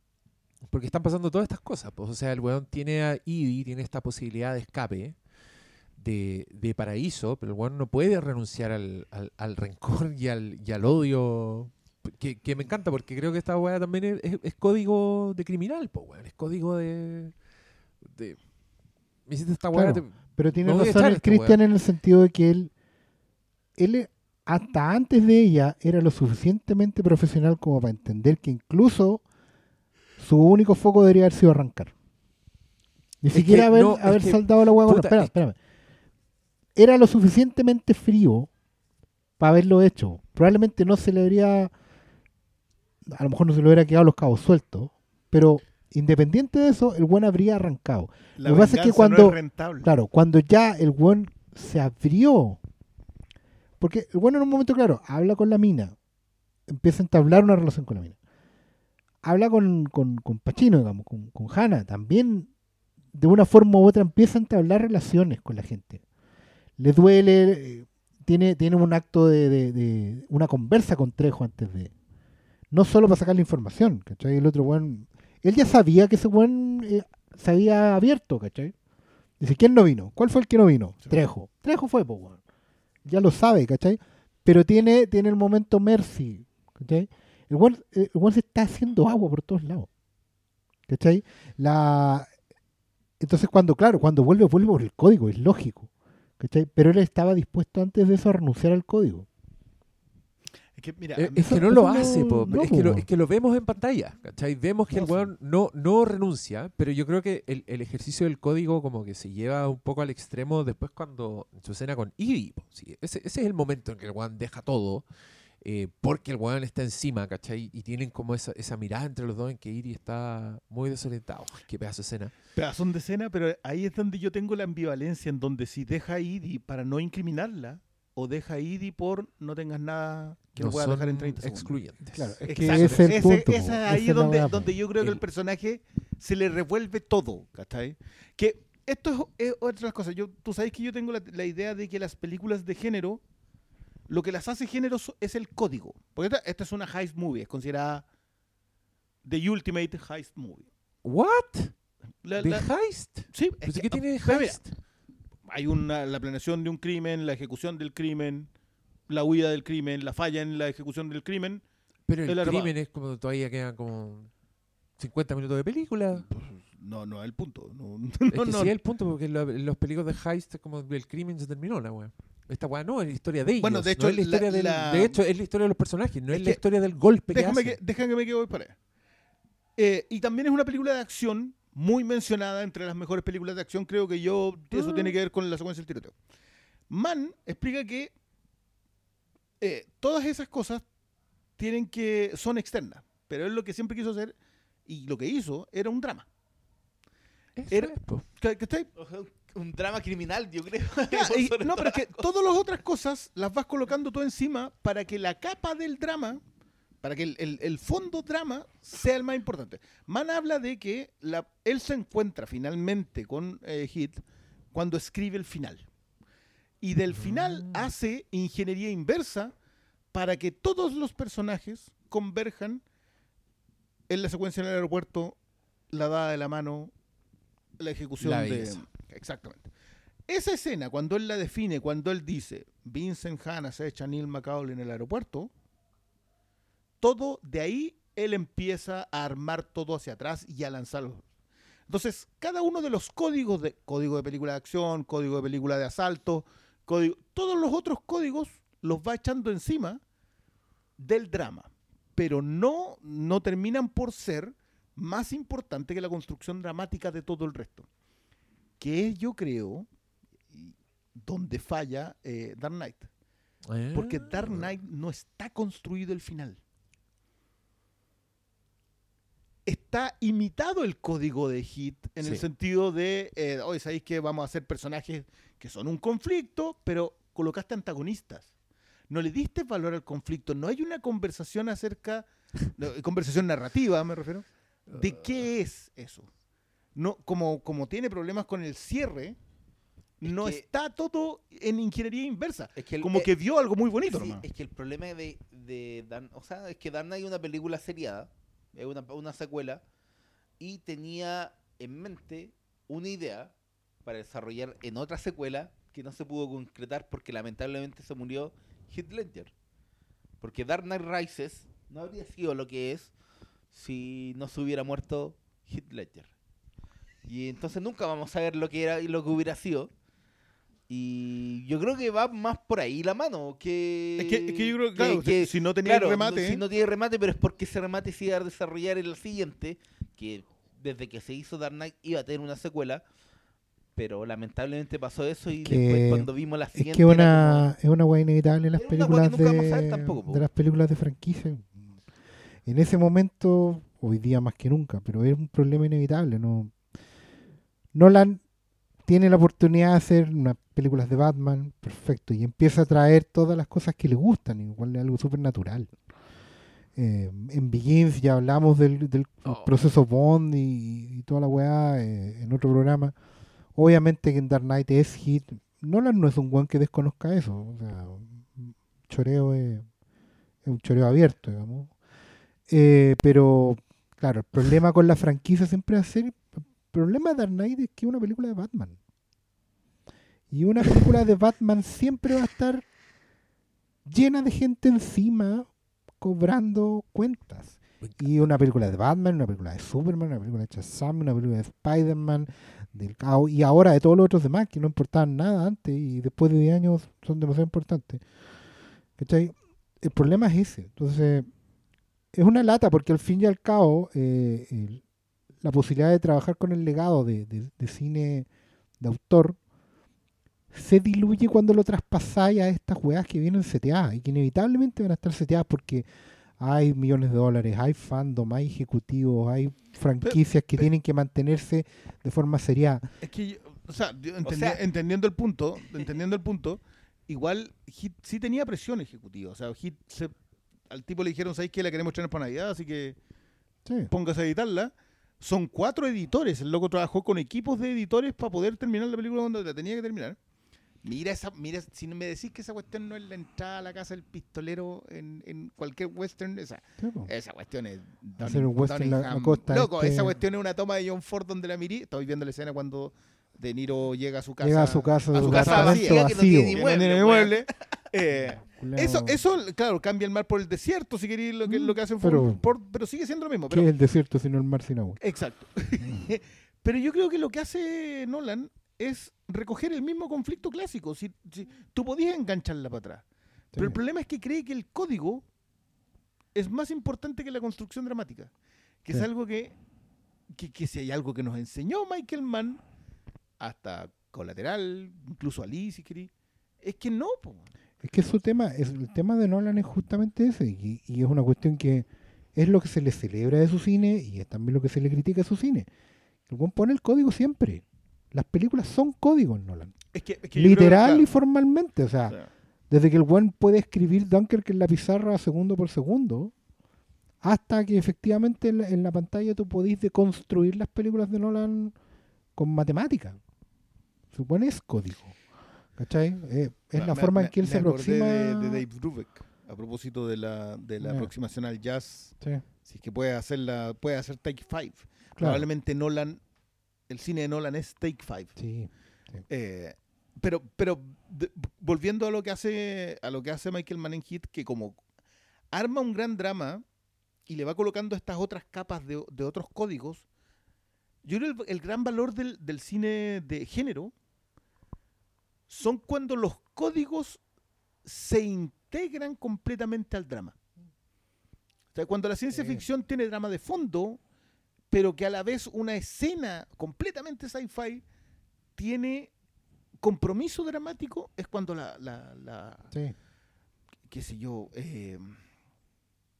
porque están pasando todas estas cosas. Pues, o sea, el weón tiene a Edie, tiene esta posibilidad de escape, de, de paraíso, pero el weón no puede renunciar al, al, al rencor y al, y al odio. Que, que me encanta porque creo que esta weá también es, es- es código de criminal, pues weón. Es código de. de me hiciste esta weá. Claro. te- pero tiene razón el Cristian en el sentido de que él, él hasta antes de ella era lo suficientemente profesional como para entender que incluso su único foco debería haber sido arrancar. Ni Es siquiera haber, no, haber que, saldado la hueá. espera, es- espérame. Era lo suficientemente frío para haberlo hecho. Probablemente no se le habría. A lo mejor no se le hubiera quedado los cabos sueltos. Pero independiente de eso, el buen habría arrancado. La lo que pasa es que cuando- no es rentable. Claro, cuando ya el buen se abrió. Porque el buen en un momento, claro, habla con la mina. Empieza a entablar una relación con la mina. Habla con, con, con Pacino, digamos, con, con Hannah. También, de una forma u otra, empieza a entablar relaciones con la gente. Le duele, eh, tiene, tiene un acto de, de- de- una conversa con Trejo antes de. No solo para sacar la información, ¿cachai? El otro buen. Él ya sabía que ese buen eh, se había abierto, ¿cachai? Dice, ¿quién no vino? ¿Cuál fue el que no vino? Sí. Trejo. Trejo fue, pues, weón. Ya lo sabe, ¿cachai? Pero tiene, tiene el momento Mercy, ¿cachai? El weón, eh, se está haciendo agua por todos lados. ¿Cachai? La... Entonces, cuando, claro, cuando vuelve, vuelve por el código, es lógico. ¿Cachai? Pero él estaba dispuesto antes de eso a renunciar al código. Es que, mira, Eh, mí- Es que no lo no- hace, po, no, es, que lo, es que lo vemos en pantalla, ¿cachai? Vemos que No, el weón no, no renuncia, pero yo creo que el, el ejercicio del código como que se lleva un poco al extremo después cuando su escena con po, sí, ese, ese es el momento en que el weón deja todo, eh, porque el weón está encima, ¿cachai? Y tienen como esa, esa mirada entre los dos en que Iri está muy desorientado. Qué pedazo de escena. pedazón de escena, pero ahí es donde yo tengo la ambivalencia en donde si deja a Idi para no incriminarla o deja Idi por no tengas nada que no, No pueda son dejar en 30 segundos. excluyentes. Claro, es que ese es el Ese- punto. esa po. es ahí es donde, donde yo creo que el personaje se le revuelve todo, ¿cachai? Que esto es, es otras cosas. Yo, tú sabes que yo tengo la, la idea de que las películas de género, lo que las hace género es el código. Porque esta, esta es una heist movie, es considerada the ultimate heist movie. ¿What? La- ¿The la- Heist? sí, es que- ¿Qué tiene pero mira, Heist? Hay una, la planeación de un crimen, la ejecución del crimen, la huida del crimen, la falla en la ejecución del crimen. Pero el el armado. crimen es como todavía quedan como 50 minutos de película. No, no es el punto. No, Es no, que no. sí es el punto, porque los películas de Heist es como el crimen se terminó la weá. Esta weá no, es la historia de ellos. Bueno, de no hecho, es la la- historia del- la- de hecho, es la historia de los personajes, no Es es, la que- historia del golpe Déjame que que, déjame que me quede para allá. Eh, y también es una película de acción muy mencionada entre las mejores películas de acción. Creo que yo eso tiene que ver con la secuencia del tiroteo. Mann explica que eh, todas esas cosas tienen que son externas, pero él lo que siempre quiso hacer y lo que hizo era un drama. Era-. ¿Ca- ¿cachai? Un drama criminal, yo creo. Claro, y- Sobre no, pero es todo. que todas las otras cosas las vas colocando tú encima para que la capa del drama, para que el, el- el fondo drama sea el más importante. Man habla de que la, él se encuentra finalmente con eh, Hit cuando escribe el final. Y del final Mm. hace ingeniería inversa para que todos los personajes converjan en la secuencia en el aeropuerto, la dada de la mano, la ejecución La de... Exactamente. Esa escena, cuando él la define, cuando él dice, Vincent Hanna se echa a Neil McCauley en el aeropuerto, todo de ahí él empieza a armar todo hacia atrás y a lanzarlo. Entonces, cada uno de los códigos de código de película de acción, código de película de asalto, código, todos los otros códigos los va echando encima del drama, pero no no terminan por ser más importante que la construcción dramática de todo el resto. Que es, yo creo, donde falla eh, Dark Knight. Porque Dark Knight no está construido el final. Está imitado el código de Hit en el sentido de, eh, hoy sabéis que vamos a hacer personajes que son un conflicto, pero colocaste antagonistas. No le diste valor al conflicto. No hay una conversación acerca, no, conversación narrativa, me refiero, de qué es eso. No, como, como tiene problemas con el cierre, Es no está todo en ingeniería inversa. Es que el- Como eh, que vio algo muy bonito. Sí, es que el problema de, de Dan, o sea, es que Dan hay una película seriada, es una, una secuela, y tenía en mente una idea para desarrollar en otra secuela que no se pudo concretar porque lamentablemente se murió Heath Ledger. Porque Dark Knight Rises no habría sido lo que es si no se hubiera muerto Heath Ledger. Y entonces nunca vamos a ver lo que era y lo que hubiera sido. Y yo creo que va más por ahí la mano. Que, Es que, es que yo creo que, claro, que- si no tenía claro, el no- remate, si no tiene remate, pero es porque ese remate se iba a desarrollar en el siguiente. Que desde que se hizo Dark Knight iba a tener una secuela. Pero lamentablemente pasó eso y Que- después cuando vimos la Es siguiente. que era una, es una weá inevitable en las películas que nunca vamos a ver de, tampoco, po. de las películas de franquicia. En ese momento, hoy día más que nunca, pero es un problema inevitable. No, Nolan tiene la oportunidad de hacer unas películas de Batman, perfecto, y empieza a traer todas las cosas que le gustan, igual es algo súper natural. Eh, en Begins ya hablamos del, del Oh. proceso Bond y, y toda la weá eh, en otro programa. Obviamente que en Dark Knight es hit. Nolan no es un weón que desconozca eso. O sea, choreo es, es un choreo abierto, digamos. Eh, pero, claro, el problema con la franquicia siempre va a ser. Problema de Dark Knight es que es una película de Batman. Y una película de Batman siempre va a estar llena de gente encima cobrando cuentas. Y una película de Batman, una película de Superman, una película de Shazam, una película de Spider-Man, del caos, y ahora de todos los otros demás que no importaban nada antes y después de 10 años son demasiado importantes. ¿Cachai? El problema es ese. Entonces, es una lata porque al fin y al cabo, eh, el- la posibilidad de trabajar con el legado de, de- de cine de autor se diluye cuando lo traspasáis a estas weas que vienen seteadas y que inevitablemente van a estar seteadas porque hay millones de dólares, hay fandom, hay ejecutivos, hay franquicias que tienen que mantenerse de forma seriada. Es que, yo- o sea, yo entendi- sea- entendiendo el punto, entendiendo el punto, igual Hit sí tenía presión ejecutiva. O sea, Hit se- al tipo le dijeron, ¿sabéis que la queremos tener para Navidad? Así que Sí. póngase a editarla. Son cuatro editores. El loco trabajó con equipos de editores para poder terminar la película cuando la tenía que terminar. Mira esa, mira, si me decís que esa cuestión no es la entrada a la casa del pistolero en, en cualquier western, esa, esa cuestión es Hacer un western Dunningham. a costa Loco, este- esa cuestión es una toma de John Ford donde la mirí. Estoy viendo la escena cuando De Niro llega a su casa. Llega a su casa, a su su casa vacía, que no vacío. tiene ni que no tiene weón. mueble. Eh, eso, eso, claro, cambia el mar por el desierto, si queréis, lo que, Mm, lo que hacen pero- por- pero sigue siendo lo mismo. ¿Qué Pero, es el desierto sino el mar sin agua? Exacto. Pero yo creo que lo que hace Nolan es recoger el mismo conflicto clásico. Si, si- tú podías engancharla para atrás. Pero el problema es que cree que el código es más importante que la construcción dramática. Que es algo que, que, que si hay algo que nos enseñó Michael Mann, hasta Colateral, incluso Ali, si queréis, es que no. po. Es que su tema, es, el tema de Nolan es justamente ese, y, y es una cuestión que es lo que se le celebra de su cine y es también lo que se le critica de su cine. El buen pone el código siempre. Las películas son códigos, Nolan. Es que, es que yo creo que, Literal claro, y formalmente. O sea, o sea, desde que el buen puede escribir Dunkirk en la pizarra segundo por segundo, hasta que efectivamente en la, en la pantalla tú podís deconstruir las películas de Nolan con matemática. Supone es código. ¿Cachai? Eh, es la me- forma en que él me se aproxima. De, de Dave Brubeck, a propósito de la, de la aproximación al jazz. Sí, Si es que puede hacer, la, puede hacer Take Five. claro. Probablemente Nolan, el cine de Nolan es Take Five. Sí. Eh, pero pero de- volviendo a lo que hace a lo que hace Michael Mann en Hit, que como arma un gran drama y le va colocando estas otras capas de, de otros códigos, yo creo el, el gran valor del, del cine de género son cuando los códigos se integran completamente al drama. O sea, cuando la ciencia Sí. ficción tiene drama de fondo, pero que a la vez una escena completamente sci-fi tiene compromiso dramático es cuando la, la, la- Sí. qué sé yo, eh,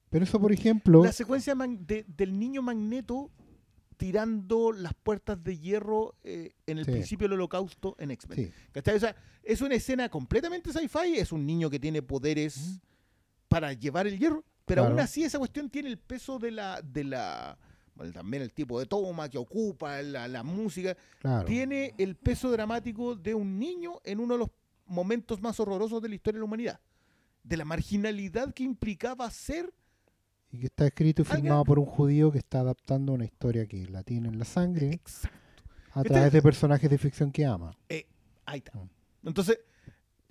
Pero eso, por ejemplo, la secuencia de- del niño Magneto tirando las puertas de hierro eh, en el Sí. principio del holocausto en X-Men. sí, ¿Cachai? O sea, es una escena completamente sci-fi, es un niño que tiene poderes para llevar el hierro, pero Claro. aún así esa cuestión tiene el peso de la, de la bueno, también el tipo de toma que ocupa, la, la música, claro. tiene el peso dramático de un niño en uno de los momentos más horrorosos de la historia de la humanidad. De la marginalidad que implicaba ser Y que está escrito y filmado por un judío que está adaptando una historia que la tiene en la sangre exacto. a Este- través de personajes de ficción que ama. Eh, ahí está. Mm. Entonces,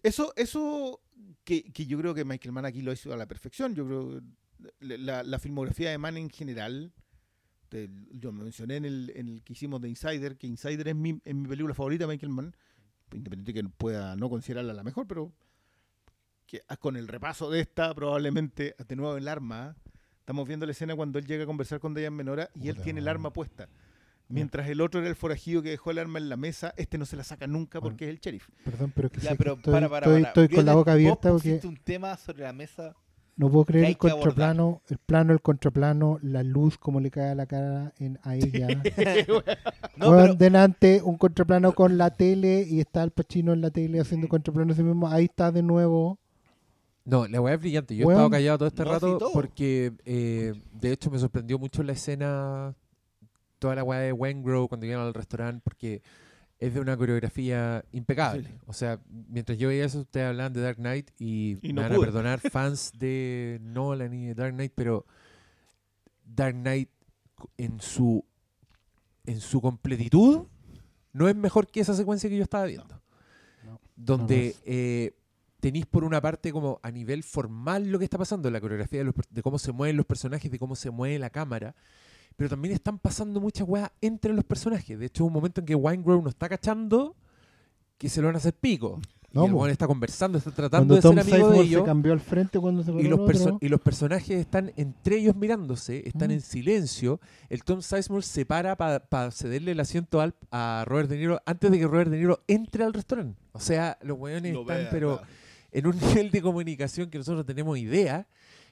eso, eso que, que yo creo que Michael Mann aquí lo hizo a la perfección. Yo creo que la, la filmografía de Mann en general, te- yo me mencioné en el, en el que hicimos de Insider, que Insider es mi, es mi película favorita de Michael Mann, independiente que pueda no considerarla la mejor, pero que ah, con el repaso de esta, probablemente, de nuevo el arma, estamos viendo la escena cuando él llega a conversar con Diane Menora y él tiene el arma puesta. Mientras el otro era el forajido que dejó el arma en la mesa, este no se la saca nunca porque es el sheriff. Perdón, pero es que, Ya, sé que pero estoy, para, para, estoy- para. estoy con la boca abierta porque pusiste un tema sobre la mesa. no puedo creer hay el contraplano, el plano, el contraplano, la luz, como le cae a la cara en, a ella. No, Weón, pero delante un contraplano con la tele y está el Pachino en la tele haciendo contraplano ese mismo. Ahí está de nuevo. No, la weá es brillante. Yo he estado callado todo este No, rato todo. porque, eh, de hecho, me sorprendió mucho la escena, toda la weá de Wengrow cuando llegan al restaurante, porque es de una coreografía impecable. Sí. O sea, mientras yo veía eso, ustedes hablaban de Dark Knight y, Y no van a perdonar fans de Nolan y de Dark Knight, pero Dark Knight en su, en su completitud no es mejor que esa secuencia que yo estaba viendo. No, donde eh, tenéis por una parte como a nivel formal lo que está pasando, la coreografía de, los de cómo se mueven los personajes, de cómo se mueve la cámara, pero también están pasando muchas weas entre los personajes. De hecho, un momento en que Winegrove no está cachando que se lo van a hacer pico. No, y el weón está conversando, está tratando Cuando de Tom ser amigo de se ellos. cambió al frente cuando se Y los, otro. y los personajes están entre ellos mirándose, están Mm. en silencio. El Tom Sizemore se para para cederle el asiento al- a Robert De Niro antes de que Robert De Niro entre al restaurante. O sea, los weones Lo están, vea, pero claro. En un nivel de comunicación que nosotros no tenemos idea.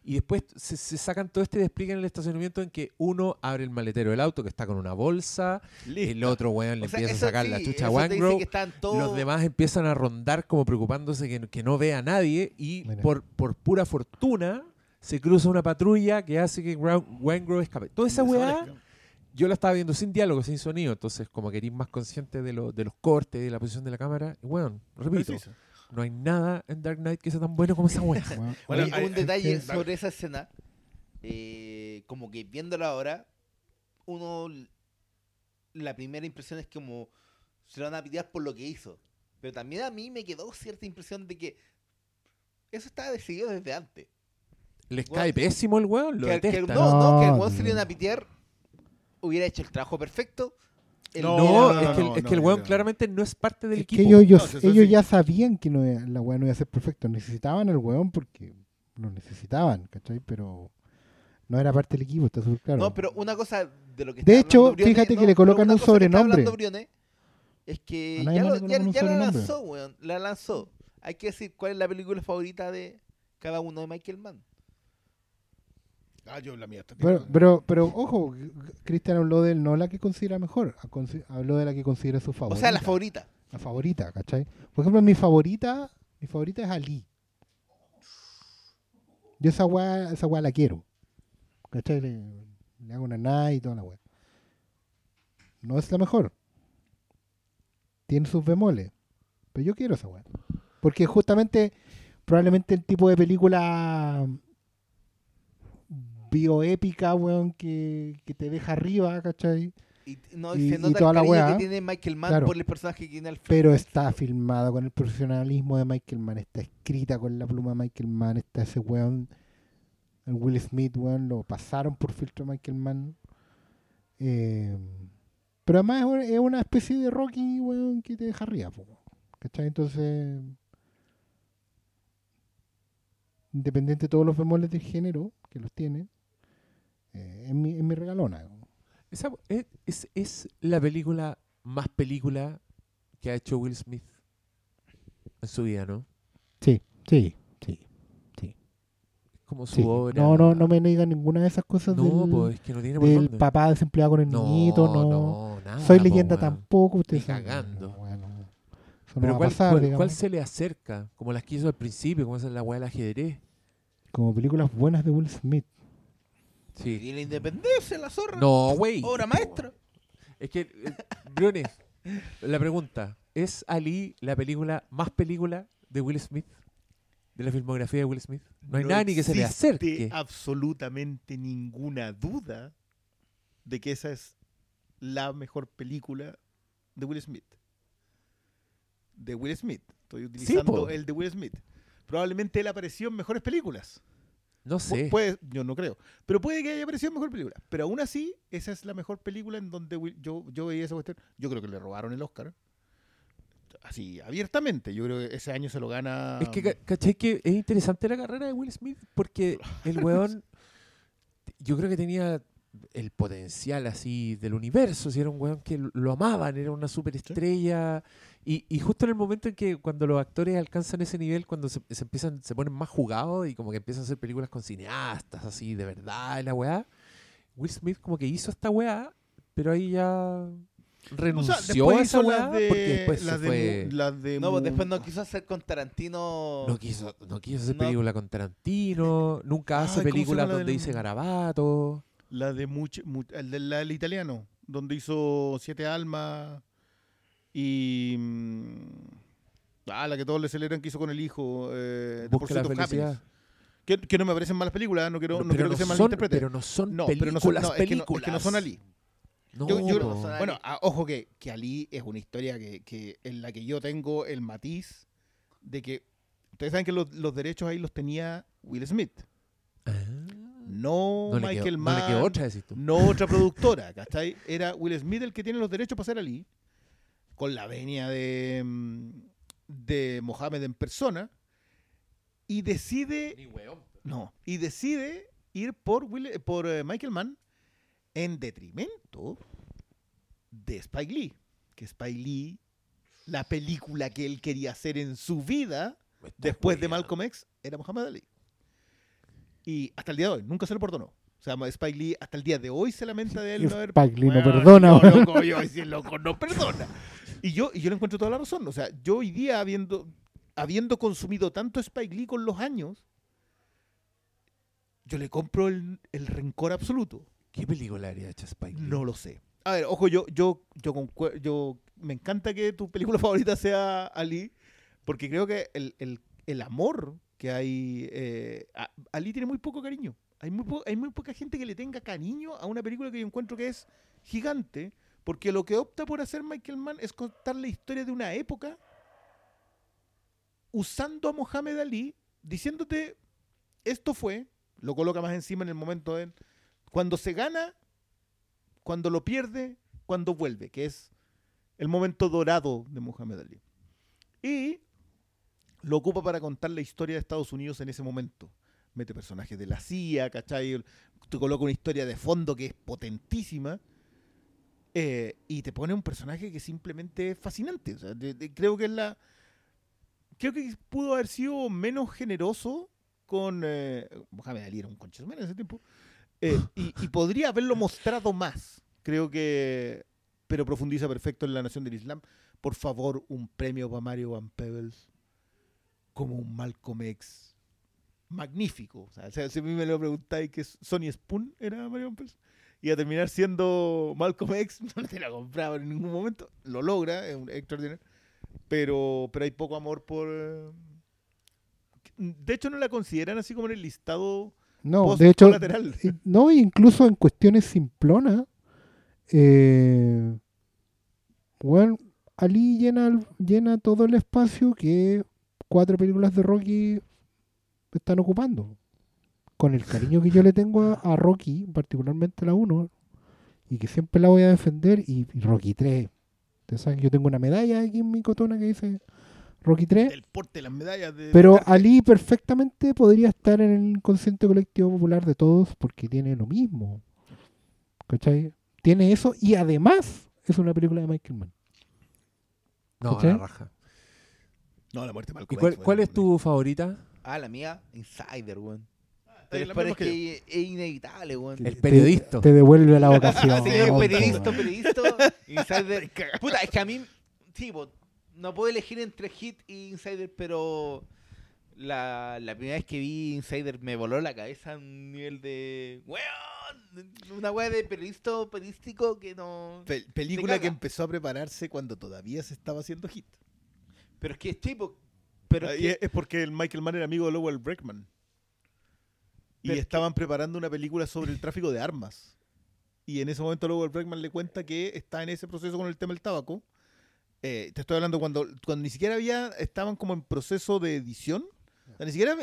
Y después se, se sacan todo este despliegue en el estacionamiento en que uno abre el maletero del auto que está con una bolsa, el otro weón le o empieza a sacar sí, la chucha todos. los demás empiezan a rondar como preocupándose que, que no vea a nadie y Mira. por, por pura fortuna se cruza una patrulla que hace que Wangrove escape. Toda esa weá yo la estaba viendo sin diálogo, sin sonido, entonces como que eres más consciente de, lo- de los cortes, de la posición de la cámara, y bueno, repito, Preciso. No hay nada en Dark Knight que sea tan bueno como esa weá. Weón, Bueno, Oye, hay- un detalle sobre esa escena, eh, como que viéndola ahora, uno, la primera impresión es como se lo van a pitear por lo que hizo. Pero también a mí me quedó cierta impresión de que eso estaba decidido desde antes. Les cae pésimo el weón, lo Que, no, no, que el weón se le iban a pitear, hubiera hecho el trabajo perfecto. No, es que, el- no, es no, que el weón no. claramente no es parte del Es equipo. que ellos, ellos, No, si eso ellos sí. ya sabían que no la weá no iba a ser perfecta. Necesitaban el weón porque lo necesitaban, ¿cachai? Pero no era parte del equipo, está súper claro. No, pero una cosa de lo que De está hecho, hablando Briones- fíjate que le colocan un sobrenombre. Briones es que ya, lo, ya, ya la lanzó, weón. La lanzó. Hay que decir cuál es la película favorita de cada uno de Michael Mann. Ah, yo la mía está Pero, pero, pero ojo, Cristian habló de no la que considera mejor, habló de la que considera su O favorita. sea, la favorita. La favorita, ¿cachai? Por ejemplo, mi favorita, mi favorita es Ali. Yo esa weá, esa weá la quiero. ¿Cachai? Le, le hago una night y toda la weá. No es la mejor. Tiene sus bemoles. Pero yo quiero esa weá. Porque justamente, probablemente el tipo de película bioépica, weón, que, que te deja arriba, ¿cachai? Y, no, y se y nota toda el la weá. que tiene Michael Mann Claro. por el personaje que tiene al. Pero está filmada con el profesionalismo de Michael Mann, está escrita con la pluma de Michael Mann, está ese weón, el Will Smith, weón, lo pasaron por filtro de Michael Mann. Eh, pero además es una- es una especie de Rocky, weón, que te deja arriba, po, ¿cachai? Entonces, independiente de todos los bemoles del género, que los tiene, eh, es, mi, es mi regalona. Esa- es, es- es la película más película que ha hecho Will Smith en su vida, ¿no? Sí, sí, sí. Como su sí. obra. No, no, no me diga ninguna de esas cosas No, del, pues es que no tiene por del dónde. papá desempleado con el no, niñito, no. no, nada, Soy po, leyenda tampoco, ustedes cagando. Bueno, no Pero ¿cuál, pasar, cuál- digamos. cuál se le acerca? Como las que hizo al principio, como esa es la weá del ajedrez. Como películas buenas de Will Smith. Sí. Y la independencia, la zorra. No, güey. Obra maestra. Es que, eh, Briones, la pregunta, ¿es Ali la película más película de Will Smith? ¿De la filmografía de Will Smith? No hay nada ni que se le acerque. absolutamente ninguna duda de que esa es la mejor película de Will Smith. De Will Smith. Estoy utilizando el de Will Smith. Probablemente él apareció en mejores películas. No sé. Puede, yo no creo. Pero puede que haya aparecido en mejor película. Pero aún así, esa es la mejor película en donde Will- yo, yo veía esa cuestión. Yo creo que le robaron el Oscar. Así, abiertamente. Yo creo que ese año se lo gana. Es que, ca- ¿cachai? Que es interesante la carrera de Will Smith porque el weón, yo creo que tenía el potencial así del universo, si era un weón que lo- lo amaban, era una superestrella. Y, y justo en el momento en que cuando los actores alcanzan ese nivel, cuando se, se empiezan, se ponen más jugados y como que empiezan a hacer películas con cineastas así de verdad la weá, Will Smith como que hizo esta weá, pero ahí ya O renunció sea, después a esa weá de, porque después las se de fue... Mu- las de No, pues después no quiso hacer con Tarantino. No quiso, no quiso hacer No. película con Tarantino, nunca hace Ay, ¿cómo se películas donde del- dice garabato. La de much, mu- el del la del italiano, donde hizo Siete Almas y. mm, Ah, la que todos le celebran que hizo con el hijo. Eh, Busca la felicidad. Que, que no me parecen malas películas, no quiero, no quiero que se son, malinterprete. pero no son no, películas, pero no son, no, es que no- películas. es que no son Ali. No, Yo- yo- po. son Bueno, ojo que, que Ali es una historia que, que en la que yo tengo el matiz de que. Ustedes saben que los, los derechos ahí los tenía Will Smith. Ah, No, no, Michael no Mann. le quedó otra, decís tú. no otra productora, ¿cachai? Era Will Smith el que tiene los derechos para ser Ali, con la venia de, mm, de Mohamed en persona, y decide, Ni weón. no, y decide ir por, Will- por eh, Michael Mann en detrimento de Spike Lee, que Spike Lee, la película que él quería hacer en su vida, después de. Malcolm X, era Muhammad Ali. Y hasta el día de hoy, nunca se lo perdonó. O sea, Spike Lee hasta el día de hoy se lamenta de él no haber... Spike Lee no perdona, weón. loco, yo, si el loco no perdona. Y yo, y yo le encuentro toda la razón. O sea, yo hoy día, habiendo, habiendo consumido tanto Spike Lee con los años, yo le compro el, el rencor absoluto. ¿Qué película haría hecha Spike Lee? No lo sé. A ver, ojo, yo, yo, yo, concue- yo me encanta que tu película favorita sea Ali, porque creo que el, el- el amor que hay. eh, a- Ali tiene muy poco cariño. Hay muy, po- hay muy poca gente que le tenga cariño a una película que yo encuentro que es gigante, porque lo que opta por hacer Michael Mann es contar la historia de una época usando a Mohamed Ali, diciéndote, esto fue, lo coloca más encima en el momento de cuando se gana, cuando lo pierde, cuando vuelve, que es el momento dorado de Muhammad Ali. Y lo ocupa para contar la historia de Estados Unidos en ese momento. Mete personajes de la CIA, ¿cachai? Te coloca una historia de fondo que es potentísima. Eh, y te pone un personaje que simplemente es fascinante. O sea, de- de- creo que es la. Creo que pudo haber sido menos generoso con. Eh, Mohamed Ali era un concha de su madre en ese tiempo. Eh, y, y podría haberlo mostrado más. Creo que. Pero profundiza perfecto en la nación del Islam. Por favor, un premio para Mario Van Peebles. Como un Malcolm X. Magnífico. O sea, si a mí me lo preguntáis que Sony Spoon era Mario Van Peebles. Y a terminar siendo Malcolm X, no te la compraba en ningún momento. Lo logra, es un extraordinario. Pero, pero hay poco amor por. eh, De hecho, no la consideran así como en el listado No, de hecho, no, incluso en cuestiones simplonas, eh, bueno, Ali llena, llena todo el espacio que cuatro películas de Rocky están ocupando. Con el cariño que yo le tengo a, a Rocky, particularmente la 1, y que siempre la voy a defender, y, y Rocky 3. Ustedes saben que yo tengo una medalla aquí en mi cotona que dice Rocky 3. El porte de las medallas de. Pero Duterte. Ali perfectamente podría estar en el inconsciente colectivo popular de todos porque tiene lo mismo. ¿Cachai? Tiene eso y además es una película de Michael Mann. No, ¿Cachai? la raja. No, la muerte de ¿Y Malcolm cuál, X fue cuál es tu favorita? Ah, la mía, Insider, weón. Pero, pero es que es inevitable, weón. El periodista. Te, devuelve la vocación. Sí, periodista, periodista, Insider. Puta, es que a mí, sí, po, no puedo elegir entre Hit y Insider, pero la, la primera vez que vi Insider me voló la cabeza a un nivel de. ¡Weón! Una weá de periodista periodístico que no. Pe- película que empezó a prepararse cuando todavía se estaba haciendo hit. Pero es que es tipo. Pero Ah, es y que- es, es porque el Michael Mann era amigo de Lowell Breckman. Y Pero es estaban preparando una película sobre el tráfico de armas. Y en ese momento Lowell Breckman le cuenta que está en ese proceso con el tema del tabaco. Eh, te estoy hablando cuando, cuando ni siquiera había, estaban como en proceso de edición. O sea, ni siquiera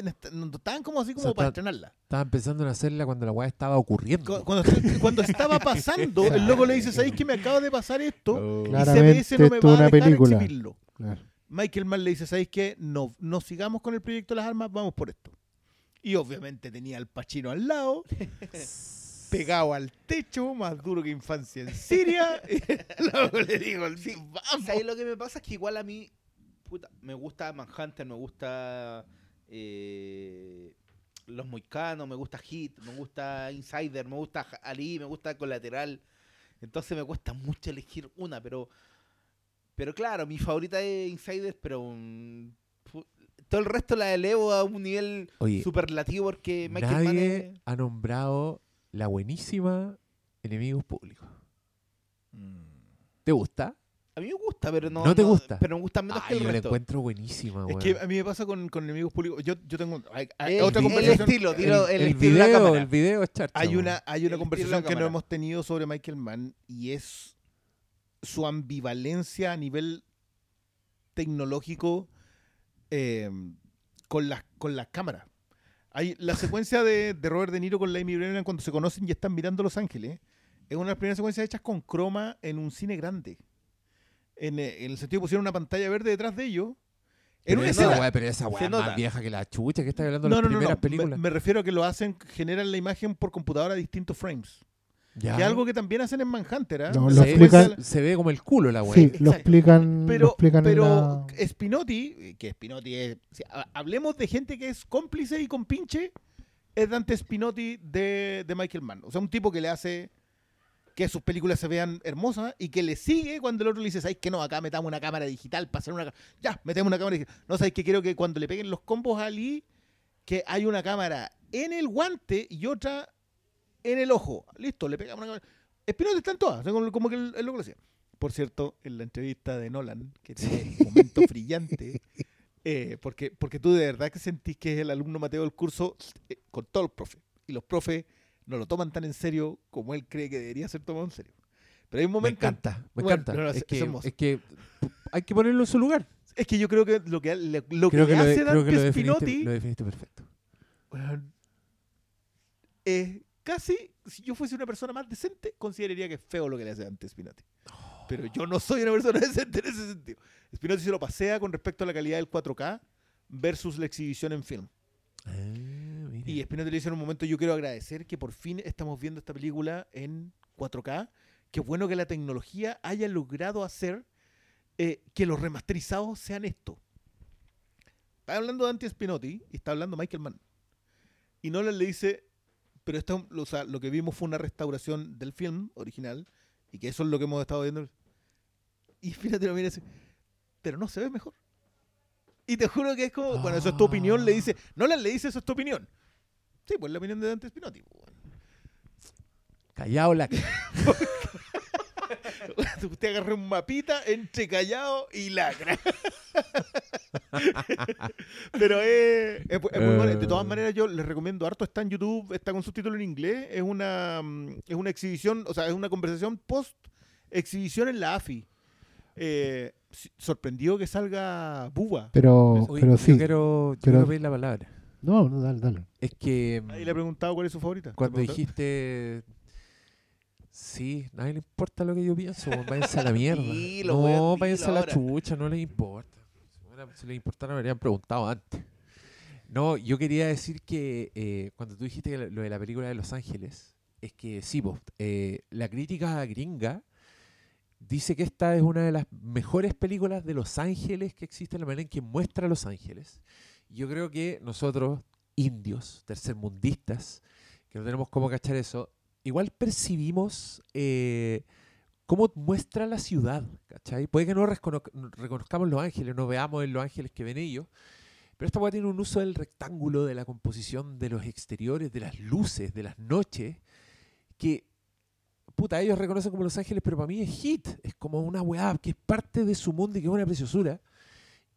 estaban como así como sea, para está- estrenarla. Estaba empezando a hacerla cuando la weá estaba ocurriendo. Cu- Cuando, cuando estaba pasando, el loco le dice, ¿sabéis que me acaba de pasar esto? Oh. Y Claramente CBS no me va a dejar película. exhibirlo. Claro. Michael Mann le dice, ¿sabéis qué? No, no sigamos con el proyecto de las armas, vamos por esto. Y obviamente tenía al Pachino al lado, pegado al techo, más duro que infancia en Siria. y luego le digo, Sí, vamos. ¿Sabes lo que me pasa? Es que igual a mí, puta, me gusta Manhunter, me gusta eh, Los Moicanos, me gusta Hit, me gusta Insider, me gusta Ali, me gusta Colateral. Entonces me cuesta mucho elegir una, pero pero claro, mi favorita es Insider, pero pu- todo el resto la elevo a un nivel Oye, superlativo porque Michael Mann nadie es- ha nombrado la buenísima Enemigos Públicos. ¿Te gusta? A mí me gusta, pero no... ¿No te gusta? Pero me gusta menos que Ay, el yo la encuentro buenísima, Es que a mí me pasa con, con enemigos públicos. Yo, yo tengo hay- hay El, otra el conversación. estilo, dilo, el, el, estilo de la video, cámara. el video es charcha. Hay una, hay una El conversación que no hemos tenido sobre Michael Mann y es su ambivalencia a nivel tecnológico eh, con las con las cámaras. Hay la secuencia de, de Robert De Niro con Amy Brennan cuando se conocen y están mirando Los Ángeles. Es una de las primeras secuencias hechas con croma en un cine grande. En, eh, en el sentido de pusieron una pantalla verde detrás de ellos. Pero esa weá, pero esa weá más nota. vieja que la chucha que está hablando de No, las no, primeras no. Me, películas. me refiero a que lo hacen, generan la imagen por computadora a distintos frames. Ya. Que es algo que también hacen en Manhunter. ¿ah? No, lo se, explican- ve como el culo la weá. Sí, lo explican, lo Pero, explican en pero la- Spinotti, que Spinotti es. si hablemos de gente que es cómplice y compinche, es Dante Spinotti de, de Michael Mann. O sea, un tipo que le hace que sus películas se vean hermosas y que le sigue cuando el otro le dice, ¿sabes que no? Acá metamos una cámara digital para hacer una. Ya, metemos una cámara digital. No, ¿sabes que Quiero que cuando le peguen los combos a Ali, que hay una cámara en el guante y otra en el ojo. Listo, le pegamos una. Spinotti está en todas, como que el, el loco lo hacía. Por cierto, en la entrevista de Nolan, que tiene un momento brillante, eh, porque, porque tú de verdad que sentís que es el alumno Mateo del curso eh, con todos los profes. Y los profes no lo toman tan en serio como él cree que debería ser tomado en serio. Pero hay un Me momento. encanta, me Bueno, encanta. no, no, es, es que, hermoso. es que hay que ponerlo en su lugar. Es que yo creo que lo que, lo que, Creo que, le lo, de- hace que Dante definiste, Spinotti lo definiste perfecto. weón, es casi, si yo fuese una persona más decente, consideraría que es feo lo que le hace Dante Spinotti. Pero yo no soy una persona decente en ese sentido. Spinotti se lo pasea con respecto a la calidad del 4K versus la exhibición en film. Ah. Y Spinotti le dice en un momento, yo quiero agradecer que por fin estamos viendo esta película en 4K. Qué bueno que la tecnología haya logrado hacer eh, que los remasterizados sean esto. Está hablando Dante Spinotti y está hablando Michael Mann. Y Nolan le dice, pero esto, o sea, lo que vimos fue una restauración del film original y que eso es lo que hemos estado viendo. Y Spinotti lo mira dice, pero no se ve mejor. Y te juro que es como, bueno, eso es tu opinión, le dice, Nolan le dice, eso es tu opinión. Sí, pues la opinión de Dante Spinotti. pues, bueno. Callado la Usted agarró un mapita entre callado y lacra. Pero es, es, muy bueno. De todas Eh. maneras, yo les recomiendo harto. Está en YouTube, está con subtítulo en inglés. Es una, mm, es una exhibición, o sea, es una conversación post exhibición en la AFI. Eh, sorprendido que salga Buba. Pero, Oye, pero yo sí. quiero, yo pero- quiero pedir la palabra. No, no, dale, dale. Es que Ahí le he preguntado cuál es su favorita. ¿Te cuando dijiste... Sí, a nadie le importa lo que yo pienso. Váyanse a la mierda. Dilo, no, váyanse a la ahora. chucha, no les importa. Si, les importara me habrían preguntado antes. No, yo quería decir que eh, cuando tú dijiste lo de la película de Los Ángeles, es que sí, po, eh, la crítica gringa dice que esta es una de las mejores películas de Los Ángeles que existe, la manera en que muestra Los Ángeles. Yo creo que nosotros, indios, tercermundistas, que no tenemos cómo cachar eso, igual percibimos eh, cómo muestra la ciudad, ¿cachai? Puede que no recono- reconozcamos Los Ángeles, no veamos en Los Ángeles que ven ellos, pero esta weá tiene un uso del rectángulo, de la composición de los exteriores, de las luces, de las noches, que, puta, ellos reconocen como Los Ángeles, pero para mí es hit, es como una weá que es parte de su mundo y que es una preciosura.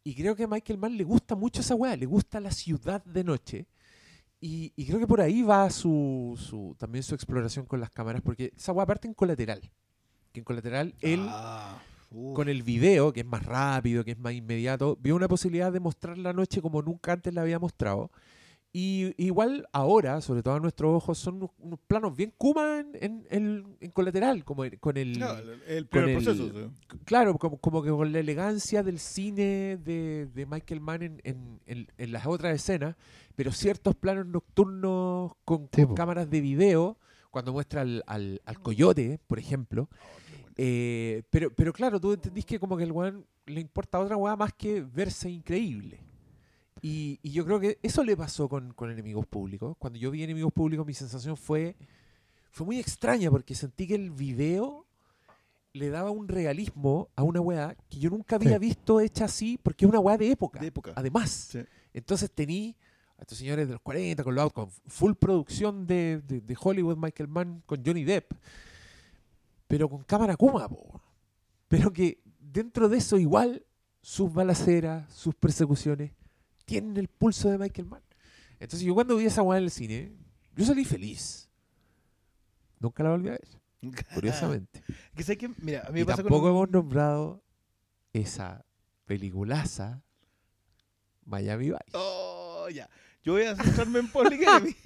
Y creo que a Michael Mann le gusta mucho esa weá, le gusta la ciudad de noche. Y, y creo que por ahí va su, su- también su exploración con las cámaras, porque esa weá parte en colateral. Que en colateral él Ah, con el video, que es más rápido, que es más inmediato, vio una posibilidad de mostrar la noche como nunca antes la había mostrado. Y igual ahora, sobre todo a nuestros ojos, son unos, unos planos bien Kuma en, en, en- en colateral, como con el... No, el, el con el- proceso. sí. Claro, como, como que con la elegancia del cine de, de Michael Mann en, en- en- en las otras escenas, pero ciertos planos nocturnos con, Sí, con po. cámaras de video, cuando muestra al, al- al coyote, por ejemplo. Eh, pero, pero claro, tú entendís que como que el weón le importa otra weá más que verse increíble. Y, y yo creo que eso le pasó con, con Enemigos Públicos. Cuando yo vi Enemigos Públicos, mi sensación fue, fue muy extraña porque sentí que el video le daba un realismo a una weá que yo nunca había Sí. visto hecha así porque es una weá de época. De época. Además, Sí. entonces tení a estos señores de los 40 con, los, con full producción de, de- de Hollywood, Michael Mann con Johnny Depp, pero con cámara Kuma, po. pero que dentro de eso igual sus balaceras, sus persecuciones tienen el pulso de Michael Mann. Entonces yo cuando vi esa weá en el cine, yo salí feliz. Nunca la volví a ver, curiosamente. Que sé que, mira, a mí y pasa tampoco con... hemos nombrado esa peliculaza Miami Vice. Oh, ya. Yo voy a centrarme en Public Enemy.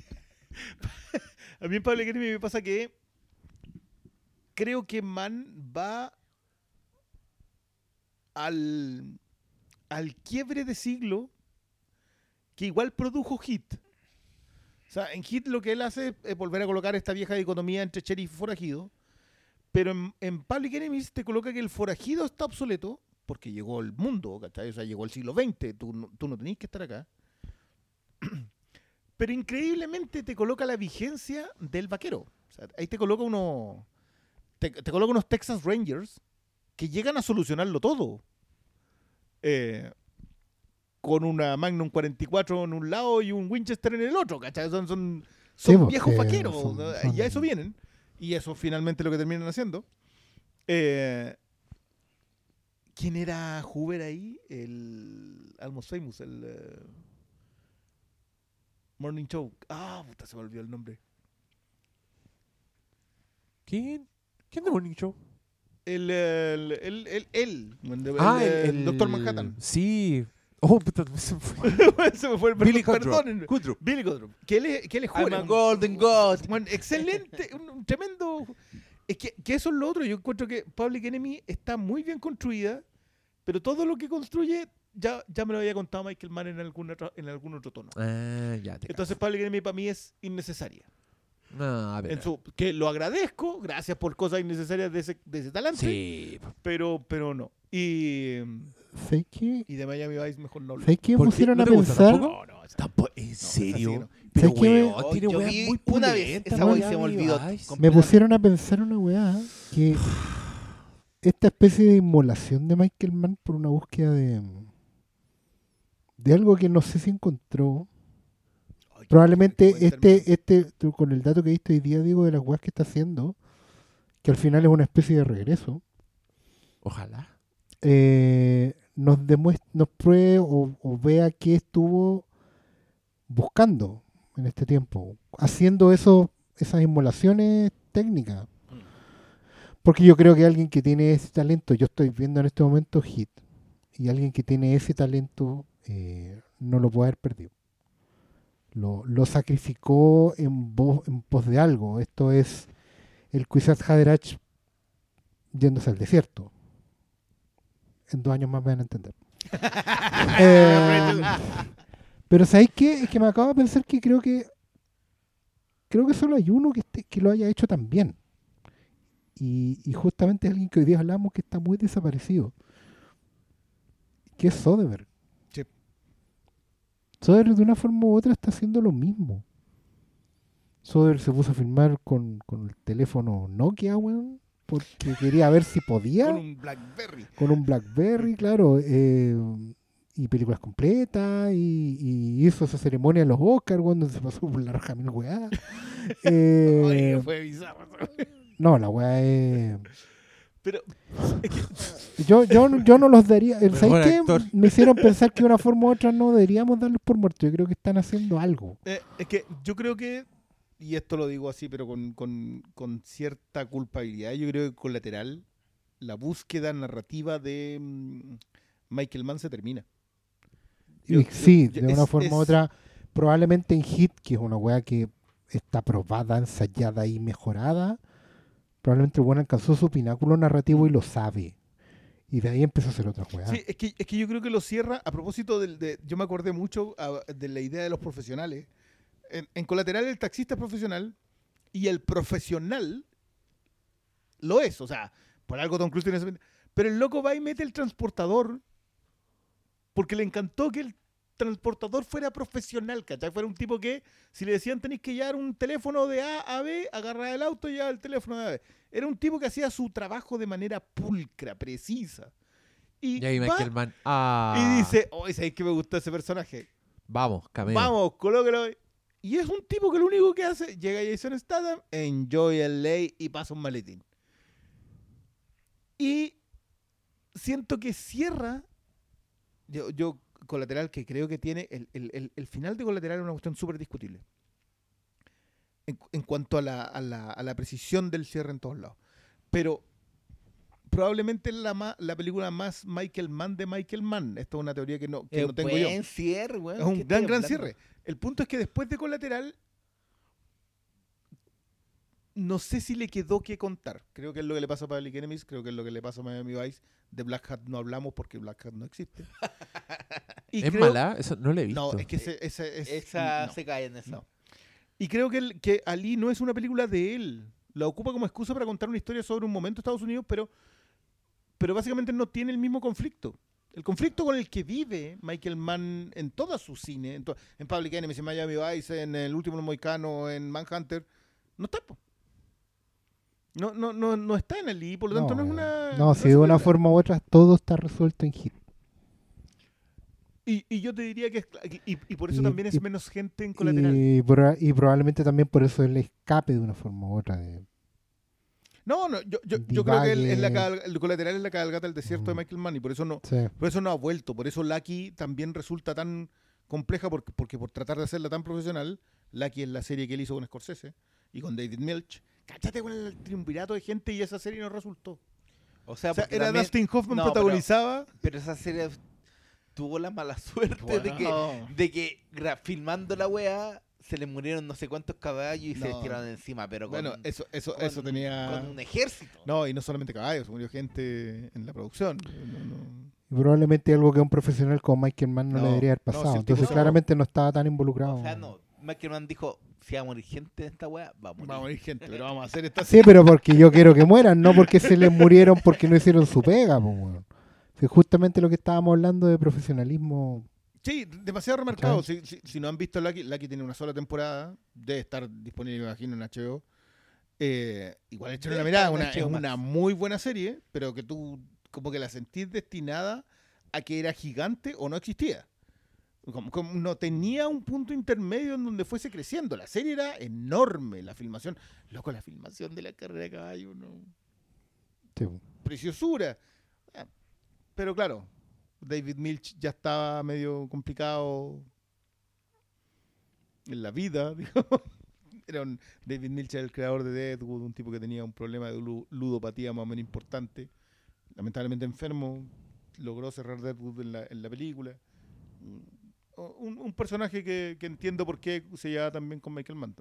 a mí en Public Enemy me pasa que creo que Man va al, al quiebre de siglo que igual produjo Hit. O sea, en Hit lo que él hace es volver a colocar esta vieja dicotomía entre sheriff y forajido. Pero en, en Public Enemies te coloca que el forajido está obsoleto porque llegó el mundo, ¿cachai? O sea, llegó el siglo XX, tú, no- tú no tenías que estar acá. Pero increíblemente te coloca la vigencia del vaquero. O sea, ahí te coloca uno, te, te coloca unos Texas Rangers que llegan a solucionarlo todo. Eh, con una Magnum 44 en un lado y un Winchester en el otro, ¿cachai? Son, son, son Sí, po, viejos sí, vaqueros. son- Y a eso vienen. Y eso finalmente lo que terminan haciendo. Eh, ¿Quién era Hoover ahí? El Almost Famous, el eh, Morning Show. Ah, puta, se me olvidó el nombre. ¿Quién? ¿Quién de Morning Show? El, el, el, el, el, el- ah, el- el, el Doctor Manhattan. Sí. Oh, puta, se me fue. se me fue el Billy perdón, Kudrow. perdonen. Kudrow. Billy Kudrow. Que él es, que él es. I'm a golden god. Bueno, excelente, un, un tremendo. Es que, que eso es lo otro. Yo encuentro que Public Enemy está muy bien construida, pero todo lo que construye ya, ya me lo había contado Michael Mann en algún otro, en algún otro tono. Ah, ya te Entonces Public Enemy para mí es innecesaria. No, a ver. En su, que lo agradezco, gracias por cosas innecesarias de ese, de ese talante, Sí. pero, pero no. Y, ¿Sabes qué? y de Miami Vice mejor no lo ¿Sabes qué me pusieron ¿No a pensar? tampoco? No, no, Tampoco, ¿En serio? que. Pero ¿Sabes qué me- weón, Oh, tiene yo weas vi muy una vez esa se me olvidó. Me pusieron a pensar una weá que esta especie de inmolación de Michael Mann por una búsqueda de de algo que no sé si encontró. Ay, Probablemente este, este, tú, con el dato que diste hoy día, digo, de las weas que está haciendo, que al final es una especie de regreso, Ojalá. Eh, nos demuestra, pruebe o, vea qué estuvo buscando en este tiempo, haciendo eso, esas inmolaciones técnicas. Porque yo creo que alguien que tiene ese talento, yo estoy viendo en este momento Hit, y alguien que tiene ese talento eh, no lo puede haber perdido. Lo, lo sacrificó en, en pos de algo. Esto es el Kwisatz Haderach yéndose al desierto. En dos años más me van a entender. Eh, pero ¿sabéis qué? Es que me acabo de pensar que creo que creo que solo hay uno que, esté- que lo haya hecho tan bien. Y, y justamente es alguien que hoy día hablamos que está muy desaparecido. Que es Soderbergh. Sí. Soderbergh de una forma u otra está haciendo lo mismo. Soderbergh se puso a filmar con, con el teléfono Nokia, weón, porque quería ver si podía Con un Blackberry. con un Blackberry, claro, eh, y películas completas, y, y hizo esa ceremonia en los Oscars cuando se pasó por la raja mil weá. Eh, Oye, fue bizarro. no, la weá es... Pero Yo, yo, no- yo no los daría... eh, ¿Sabes qué? actor. Me hicieron pensar que de una forma u otra no deberíamos darlos por muertos. Yo creo que están haciendo algo. eh, es que yo creo que, y esto lo digo así, pero con, con- con cierta culpabilidad, yo creo que colateral, la búsqueda narrativa de mm, Michael Mann se termina. Yo- sí, yo- de una es- forma u otra, probablemente en Hit, que es una weá que está probada, ensayada y mejorada, probablemente el weón alcanzó su pináculo narrativo y lo sabe. Y de ahí empezó a hacer otra weá. Sí, es que, es que yo creo que lo cierra a propósito del, de, yo me acordé mucho ah, de la idea de los profesionales. En, en colateral el taxista es profesional y el profesional lo es, o sea, por algo Tom Cruise tiene ese- pero el loco va y mete el transportador porque le encantó que el transportador fuera profesional, ¿cachai? Fuera un tipo que, si le decían tenéis que llevar un teléfono de A a B, agarrar el auto y llevar el teléfono de A a B. Era un tipo que hacía su trabajo de manera pulcra, precisa. Y, Y ahí va Mann. Ah, y dice, oye, ¿sabéis que me gustó ese personaje? Vamos, cameo. Vamos, colóquelo. Ahí". Y es un tipo que lo único que hace, llega Jason Statham, enjoy LA y pasa un maletín. Y siento que cierra, yo, yo colateral que creo que tiene, el, el- el- el final de colateral es una cuestión súper discutible. En, en cuanto a la, a, la, a la precisión del cierre en todos lados. Pero probablemente la, ma- la película más Michael Mann de Michael Mann. Esto es una teoría que no, que no tengo yo. cierre. Es ¿qué un gran, gran cierre. El punto es que después de Colateral, no sé si le quedó que contar. Creo que es lo que le pasa a Public Enemies, creo que es lo que le pasa a Miami Vice. De Black Hat no hablamos porque Black Hat no existe. Y ¿Es creo- mala? Eso no lo he visto. No, es que ese, ese- es- Esa no. se cae en eso. No. Y creo que, el- que Ali no es una película de él. La ocupa como excusa para contar una historia sobre un momento de Estados Unidos, pero, pero básicamente no tiene el mismo conflicto. El conflicto con el que vive Michael Mann en toda su cine, en, Public Enemies, en Miami Vice, en El Último Moicano, en Manhunter, no está. po. No, no, no, no está en Ali, por lo tanto no, es una. No, si de una forma u otra todo está resuelto en Hit. Y, y yo te diría que es. Y, y por eso Y- también es menos gente en colateral. Y probablemente también por eso el escape de una forma u otra. De, No, no, yo, yo, yo creo que el, es la Divague. cabalga- el colateral es la cabalgata del desierto de Ujú. Michael Mann y por eso no, sí. por eso no ha vuelto. Por eso Lucky también resulta tan compleja porque, porque por tratar de hacerla tan profesional, Lucky es la serie que él hizo con Scorsese y con David Milch. Cáchate con el triunvirato de gente y esa serie no resultó. O sea, O sea, era también- Dustin Hoffman no, protagonizaba. Pero esa serie tuvo la mala suerte de que, de que filmando la wea se le murieron no sé cuántos caballos y se No. tiraron encima, pero con, Bueno, eso, eso, con- eso tenía. con un ejército. No, y no solamente caballos, murió gente en la producción. No, no. Y probablemente algo que a un profesional como Michael Mann no, le debería haber no, pasado. si Entonces se- claramente no estaba tan involucrado. O sea, no. Michael Mann dijo, si va a morir gente en esta wea, va a morir. Va a morir gente, pero vamos a hacer esta Sí, pero porque yo quiero que mueran, no porque se les murieron porque no hicieron su pega. justamente lo que estábamos hablando de profesionalismo. Sí, demasiado remarcado. Si, si- si no han visto Lucky, Lucky tiene una sola temporada. Debe estar disponible, me imagino, en HBO. Eh, igual echarle una mirada. Una, es una muy buena serie, pero que tú como que la sentís destinada a que era gigante o no existía. Como, como no tenía un punto intermedio en donde fuese creciendo. La serie era enorme, la filmación. Loco, la filmación de la carrera de caballo, no Sí, preciosura. Ah, Pero claro, David Milch ya estaba medio complicado en la vida, digamos. Era un- David Milch era el creador de Deadwood, un tipo que tenía un problema de lu- ludopatía más o menos importante. Lamentablemente enfermo, logró cerrar Deadwood en la, en la película. Mm, Un, un personaje que, que entiendo por qué se lleva también con Michael Mann.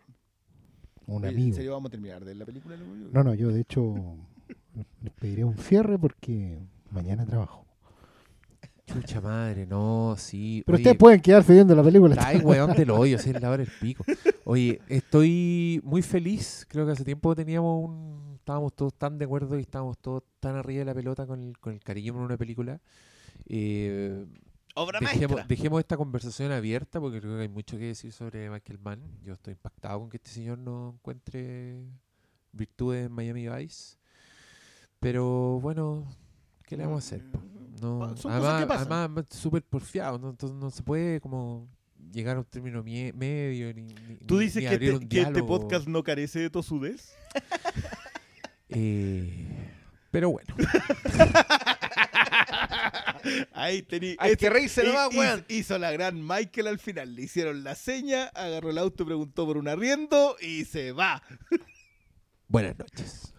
un Oye, ¿En amigo. serio vamos a terminar de la película? No, no, yo de hecho les pediré un cierre porque mañana trabajo. Chucha madre, no, sí. Pero Oye, ustedes pueden quedarse viendo la película. Ay, weón, te lo odio, si es la hora del pico. Oye, estoy muy feliz. Creo que hace tiempo teníamos un estábamos todos tan de acuerdo y estábamos todos tan arriba de la pelota con el, con el cariño por una película. Eh, Obra dejemos, maestra. dejemos esta conversación abierta porque creo que hay mucho que decir sobre Michael Mann. Yo estoy impactado con que este señor no encuentre virtudes en Miami Vice. Pero bueno, ¿qué le vamos a hacer? po? No, cosas además, que además súper porfiado, ¿no? Entonces no se puede como llegar a un término medio. Ni, ni- ¿Tú dices ni que, te- que este podcast no carece de tosudez? Eh, pero bueno, Ahí tení. Hay este- que reírse nomás, weón. Hizo la gran Michael al final. Le hicieron la seña, agarró el auto, preguntó por un arriendo y se va. buenas noches.